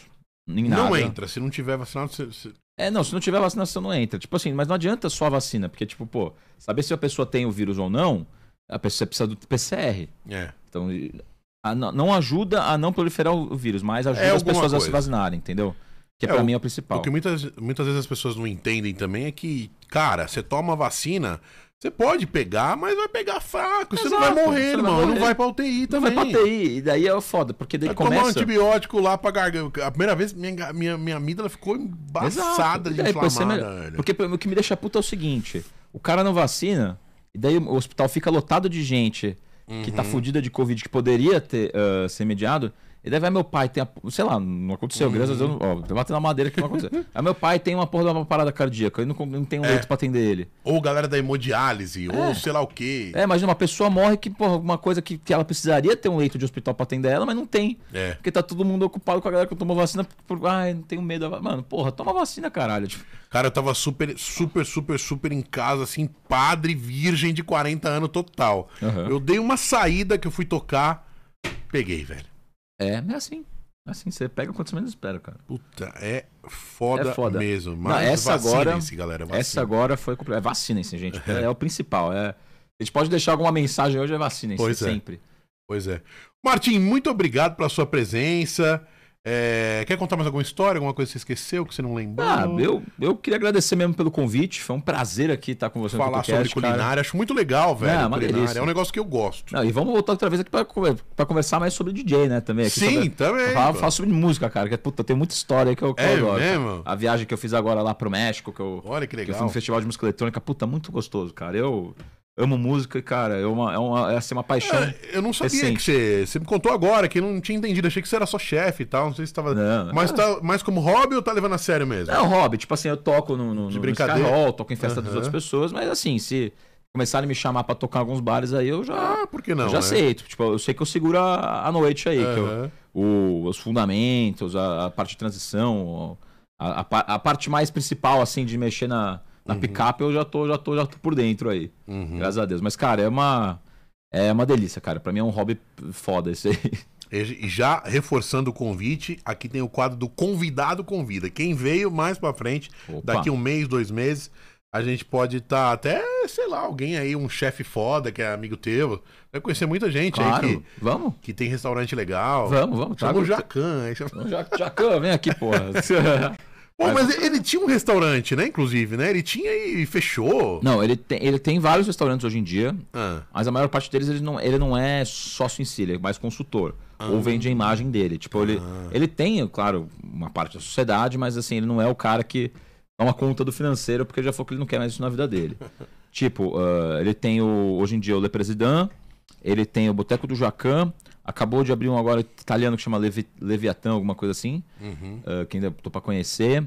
Nem Não nada. entra. Se não tiver vacinado, você. você- É, não, se não tiver vacinação, não entra. Tipo assim, mas não adianta só a vacina, porque, tipo, pô, saber se a pessoa tem o vírus ou não, a pessoa precisa do PCR. É. Então, a- não não ajuda a não proliferar o vírus, mas ajuda É as pessoas a se coisa. vacinarem, entendeu? Que É, pra o- mim é o principal. O que muitas, muitas vezes as pessoas não entendem também é que, cara, você toma vacina, você pode pegar, mas vai pegar fraco. Você não vai Exato, morrer, você não vai. Não vai pra UTI Não também. vai pra TI, e daí é foda, porque daí Vai tomar um começa... antibiótico lá pra garganta. A primeira vez, minha, minha, minha amígdala ficou embaçada Exato. de inflamada. me-. Porque o que me deixa puta é o seguinte: o cara não vacina, e daí o hospital fica lotado de gente que tá Uhum. fudida de Covid que poderia ter ah, ser mediado. E daí vai meu pai, tem a, sei lá, não aconteceu, Uhum. graças a Deus, ó, batendo na madeira que não aconteceu. Aí meu pai tem uma porra de uma parada cardíaca, eu não, não tenho um É. leito pra atender ele. Ou galera da hemodiálise, ou sei lá o quê. É, imagina, uma pessoa morre que, porra, uma coisa que, que ela precisaria ter um leito de hospital pra atender ela, mas não tem. É. Porque tá todo mundo ocupado com a galera que tomou vacina por, ai, não tenho medo. da va-". Mano, porra, toma vacina, caralho. Tipo, Cara, eu tava super, super, super, super em casa, assim, padre virgem de 40 anos total. Aham. Eu dei uma saída que eu fui tocar, peguei, velho. É, é assim. É Assim, você pega quanto menos espera, cara. Puta, é foda, É foda. mesmo. Não, Mas essa agora- galera. Essa vacinem. agora foi. É vacinem-se, gente. É, o principal. É... A gente pode deixar alguma mensagem hoje, é vacinem-se, é. sempre. Pois é. Martim, muito obrigado pela sua presença. É, Quer contar mais alguma história? Alguma coisa que você esqueceu, que você não lembrou? Ah, eu, eu queria agradecer mesmo pelo convite. Foi um prazer aqui estar com você no Falar sobre podcast, cara. culinária, acho muito legal, velho. É culinária. É um negócio que eu gosto. Não, e vamos voltar outra vez aqui pra conversar mais sobre DJ, né? Também. Aqui Sim, sobre... também. Falar, falar sobre música, cara. Que, puta, tem muita história que eu, que eu É adoro. mesmo? A viagem que eu fiz agora lá pro México, que eu, Olha que que eu fui legal. no Festival de Música Eletrônica, puta, muito gostoso, cara. Eu amo música e, cara, é uma, é uma, é assim, uma paixão. É, eu não sabia recente. que você. Você me contou agora, que eu não tinha entendido. Achei que você era só chefe e tal. Não sei se tava. Não, Mas tá mais como hobby ou tá levando a sério mesmo? Não, hobby, tipo assim, eu toco no, no, De no brincadeira. Hall, toco em festa das Aham. outras pessoas, mas assim, se começarem a me chamar pra tocar alguns bares aí, eu já, Ah, por que não? já né? aceito. Tipo, eu sei que eu seguro a, a noite aí, que eu- o- os fundamentos, a, a parte de transição, a, a a parte mais principal, assim, de mexer na, na picape, eu já tô, já, tô, já tô por dentro aí. Uhum. Graças a Deus. Mas, cara, é uma. É uma delícia, cara. Pra mim é um hobby foda esse aí. E já reforçando o convite, aqui tem o quadro do convidado convida. Quem veio mais pra frente, Opa. daqui um mês, dois meses, a gente pode estar até, sei lá, alguém aí, um chefe foda que é amigo teu. Vai conhecer muita gente Claro, aí que, vamos. que tem restaurante legal. Vamos, vamos. Chama traga- o Jacan. chama- Ja- Jacan, vem aqui, porra. Pô, mas ele tinha um restaurante, né? Inclusive, né? Ele tinha e fechou. Não, ele tem, ele tem vários restaurantes hoje em dia, Ah, mas a maior parte deles ele não, ele não é sócio em si, ele é mais consultor. Ou vende a imagem dele. Tipo, ele, ele tem, claro, uma parte da sociedade, mas assim, ele não é o cara que toma conta do financeiro, porque ele já falou que ele não quer mais isso na vida dele. tipo, ah, ele tem o, hoje em dia o Le President, ele tem o Boteco do Jacan, acabou de abrir um agora italiano que chama Levi, Leviatã, alguma coisa assim, uhum. ah, que ainda tô pra conhecer.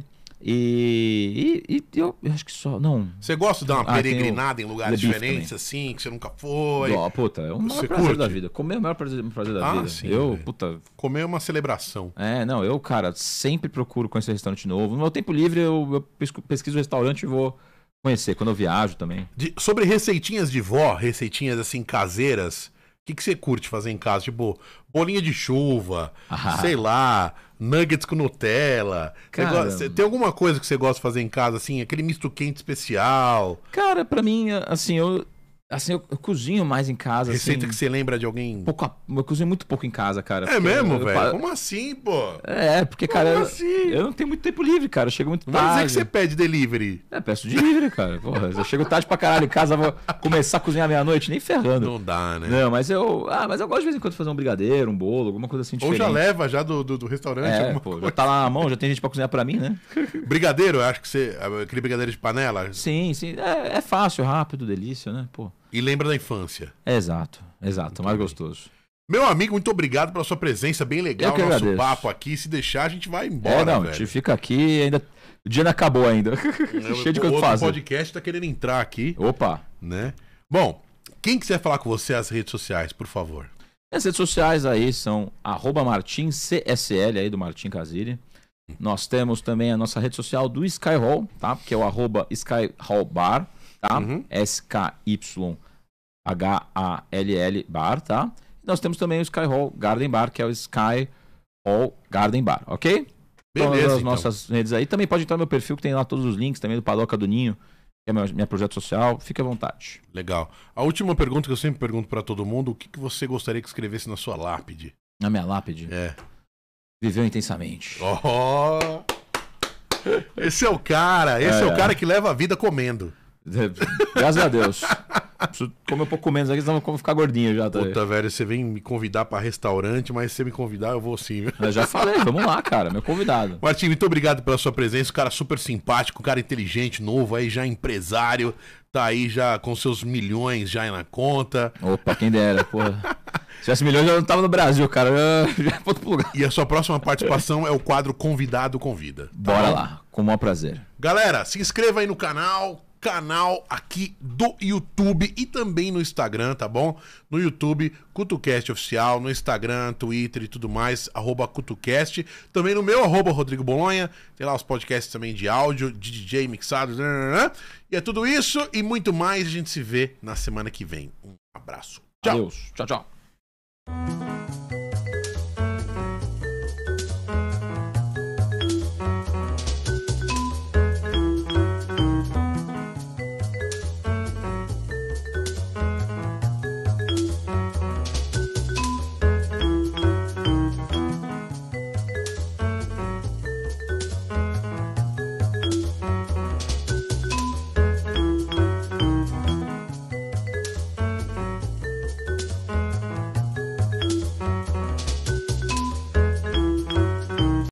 E, e, e eu acho que só. Não. Você gosta de dar uma Ah, peregrinada em lugares diferentes, também. assim, que você nunca foi? Ó, puta, é o maior Você prazer curte? da vida. Comer é o maior prazer, prazer da Ah, vida. sim, eu, velho. puta, Comer é uma celebração. É, não, eu, cara, sempre procuro conhecer restaurante novo. No meu tempo livre, eu, eu pesquiso o restaurante e vou conhecer. Quando eu viajo também. De- sobre receitinhas de vó, receitinhas assim caseiras, que, que você curte fazer em casa? Tipo, bolinha de chuva, Ah. sei lá, nuggets com Nutella. Cara- gosta- tem alguma coisa que você gosta de fazer em casa, assim? Aquele misto quente especial? Cara, pra mim, assim, eu, assim, eu, eu cozinho mais em casa. Receita assim, que você lembra de alguém? pouco a- eu cozinho muito pouco em casa, cara. É mesmo, eu- eu velho? pa- Como assim, pô? É, porque, cara, Como eu, assim? eu não tenho muito tempo livre, cara. Eu chego muito Não vai dizer tarde. que você pede delivery. É, peço delivery, cara. Porra, eu chego tarde pra caralho em casa, vou começar a cozinhar meia-noite, nem ferrando. Não dá, né? Não, mas eu. Ah, mas eu gosto de vez em quando fazer um brigadeiro, um bolo, alguma coisa assim Ou diferente. já leva já do, do, do restaurante É, alguma pô, coisa. já tá lá na mão, já tem gente pra cozinhar pra mim, né? Brigadeiro, eu acho que você. Aquele brigadeiro de panela. Sim, sim. É, é fácil, rápido, delícia, né? Pô. E lembra da infância. É exato, exato, mais gostoso. Meu amigo, muito obrigado pela sua presença, bem legal o nosso agradeço. papo aqui. Se deixar, a gente vai é, embora, não, a velho. gente fica aqui ainda. O dia não acabou ainda. Eu- Cheio de o coisa pra fazer. podcast tá querendo entrar aqui, Opa! né? Bom, quem quiser falar com você nas redes sociais, por favor. As redes sociais aí são arroba martincsl aí do Martin Casiri. Nós temos também a nossa rede social do Skyhall, tá? Que é o arroba Skyhall Bar, tá? Uhum. S-K-Y-H-A-L-L Bar, tá? E nós temos também o Skyhall Garden Bar, que é o Skyhall Garden Bar, ok? Todas Beleza, as então. nossas redes aí. Também pode entrar no meu perfil, que tem lá todos os links também do Padoca do Ninho, que é meu, minha projeto social. Fique à vontade. Legal. A última pergunta que eu sempre pergunto pra todo mundo: o que, que você gostaria que escrevesse na sua lápide? Na minha lápide, É. viveu intensamente. Oh! Esse é o cara, esse é, É. o cara que leva a vida comendo. Graças a Deus. Preciso comer um pouco menos aqui, senão eu vou ficar gordinho já. Tá? Puta, velho, você vem me convidar pra restaurante, mas se você me convidar, eu vou sim. Eu já falei, vamos lá, cara. Meu convidado. Martim, muito obrigado pela sua presença. Um cara super simpático, um cara inteligente, novo, aí já empresário, tá aí já com seus milhões já na conta. Opa, quem dera, porra. Se tivesse milhões, eu não tava no Brasil, cara. Eu já outro lugar. E a sua próxima participação é o quadro Convidado Convida. tá Bora bom? lá, com o maior prazer. Galera, se inscreva aí no canal, canal aqui do YouTube e também no Instagram, tá bom? No YouTube, CutuCast Oficial, no Instagram, Twitter e tudo mais, arroba CutuCast. Também no meu, arroba Rodrigo Bolonha. Tem lá os podcasts também de áudio, de DJ mixados. nananã. E é tudo isso e muito mais. A gente se vê na semana que vem. Um abraço. Tchau. Adeus. Tchau, tchau.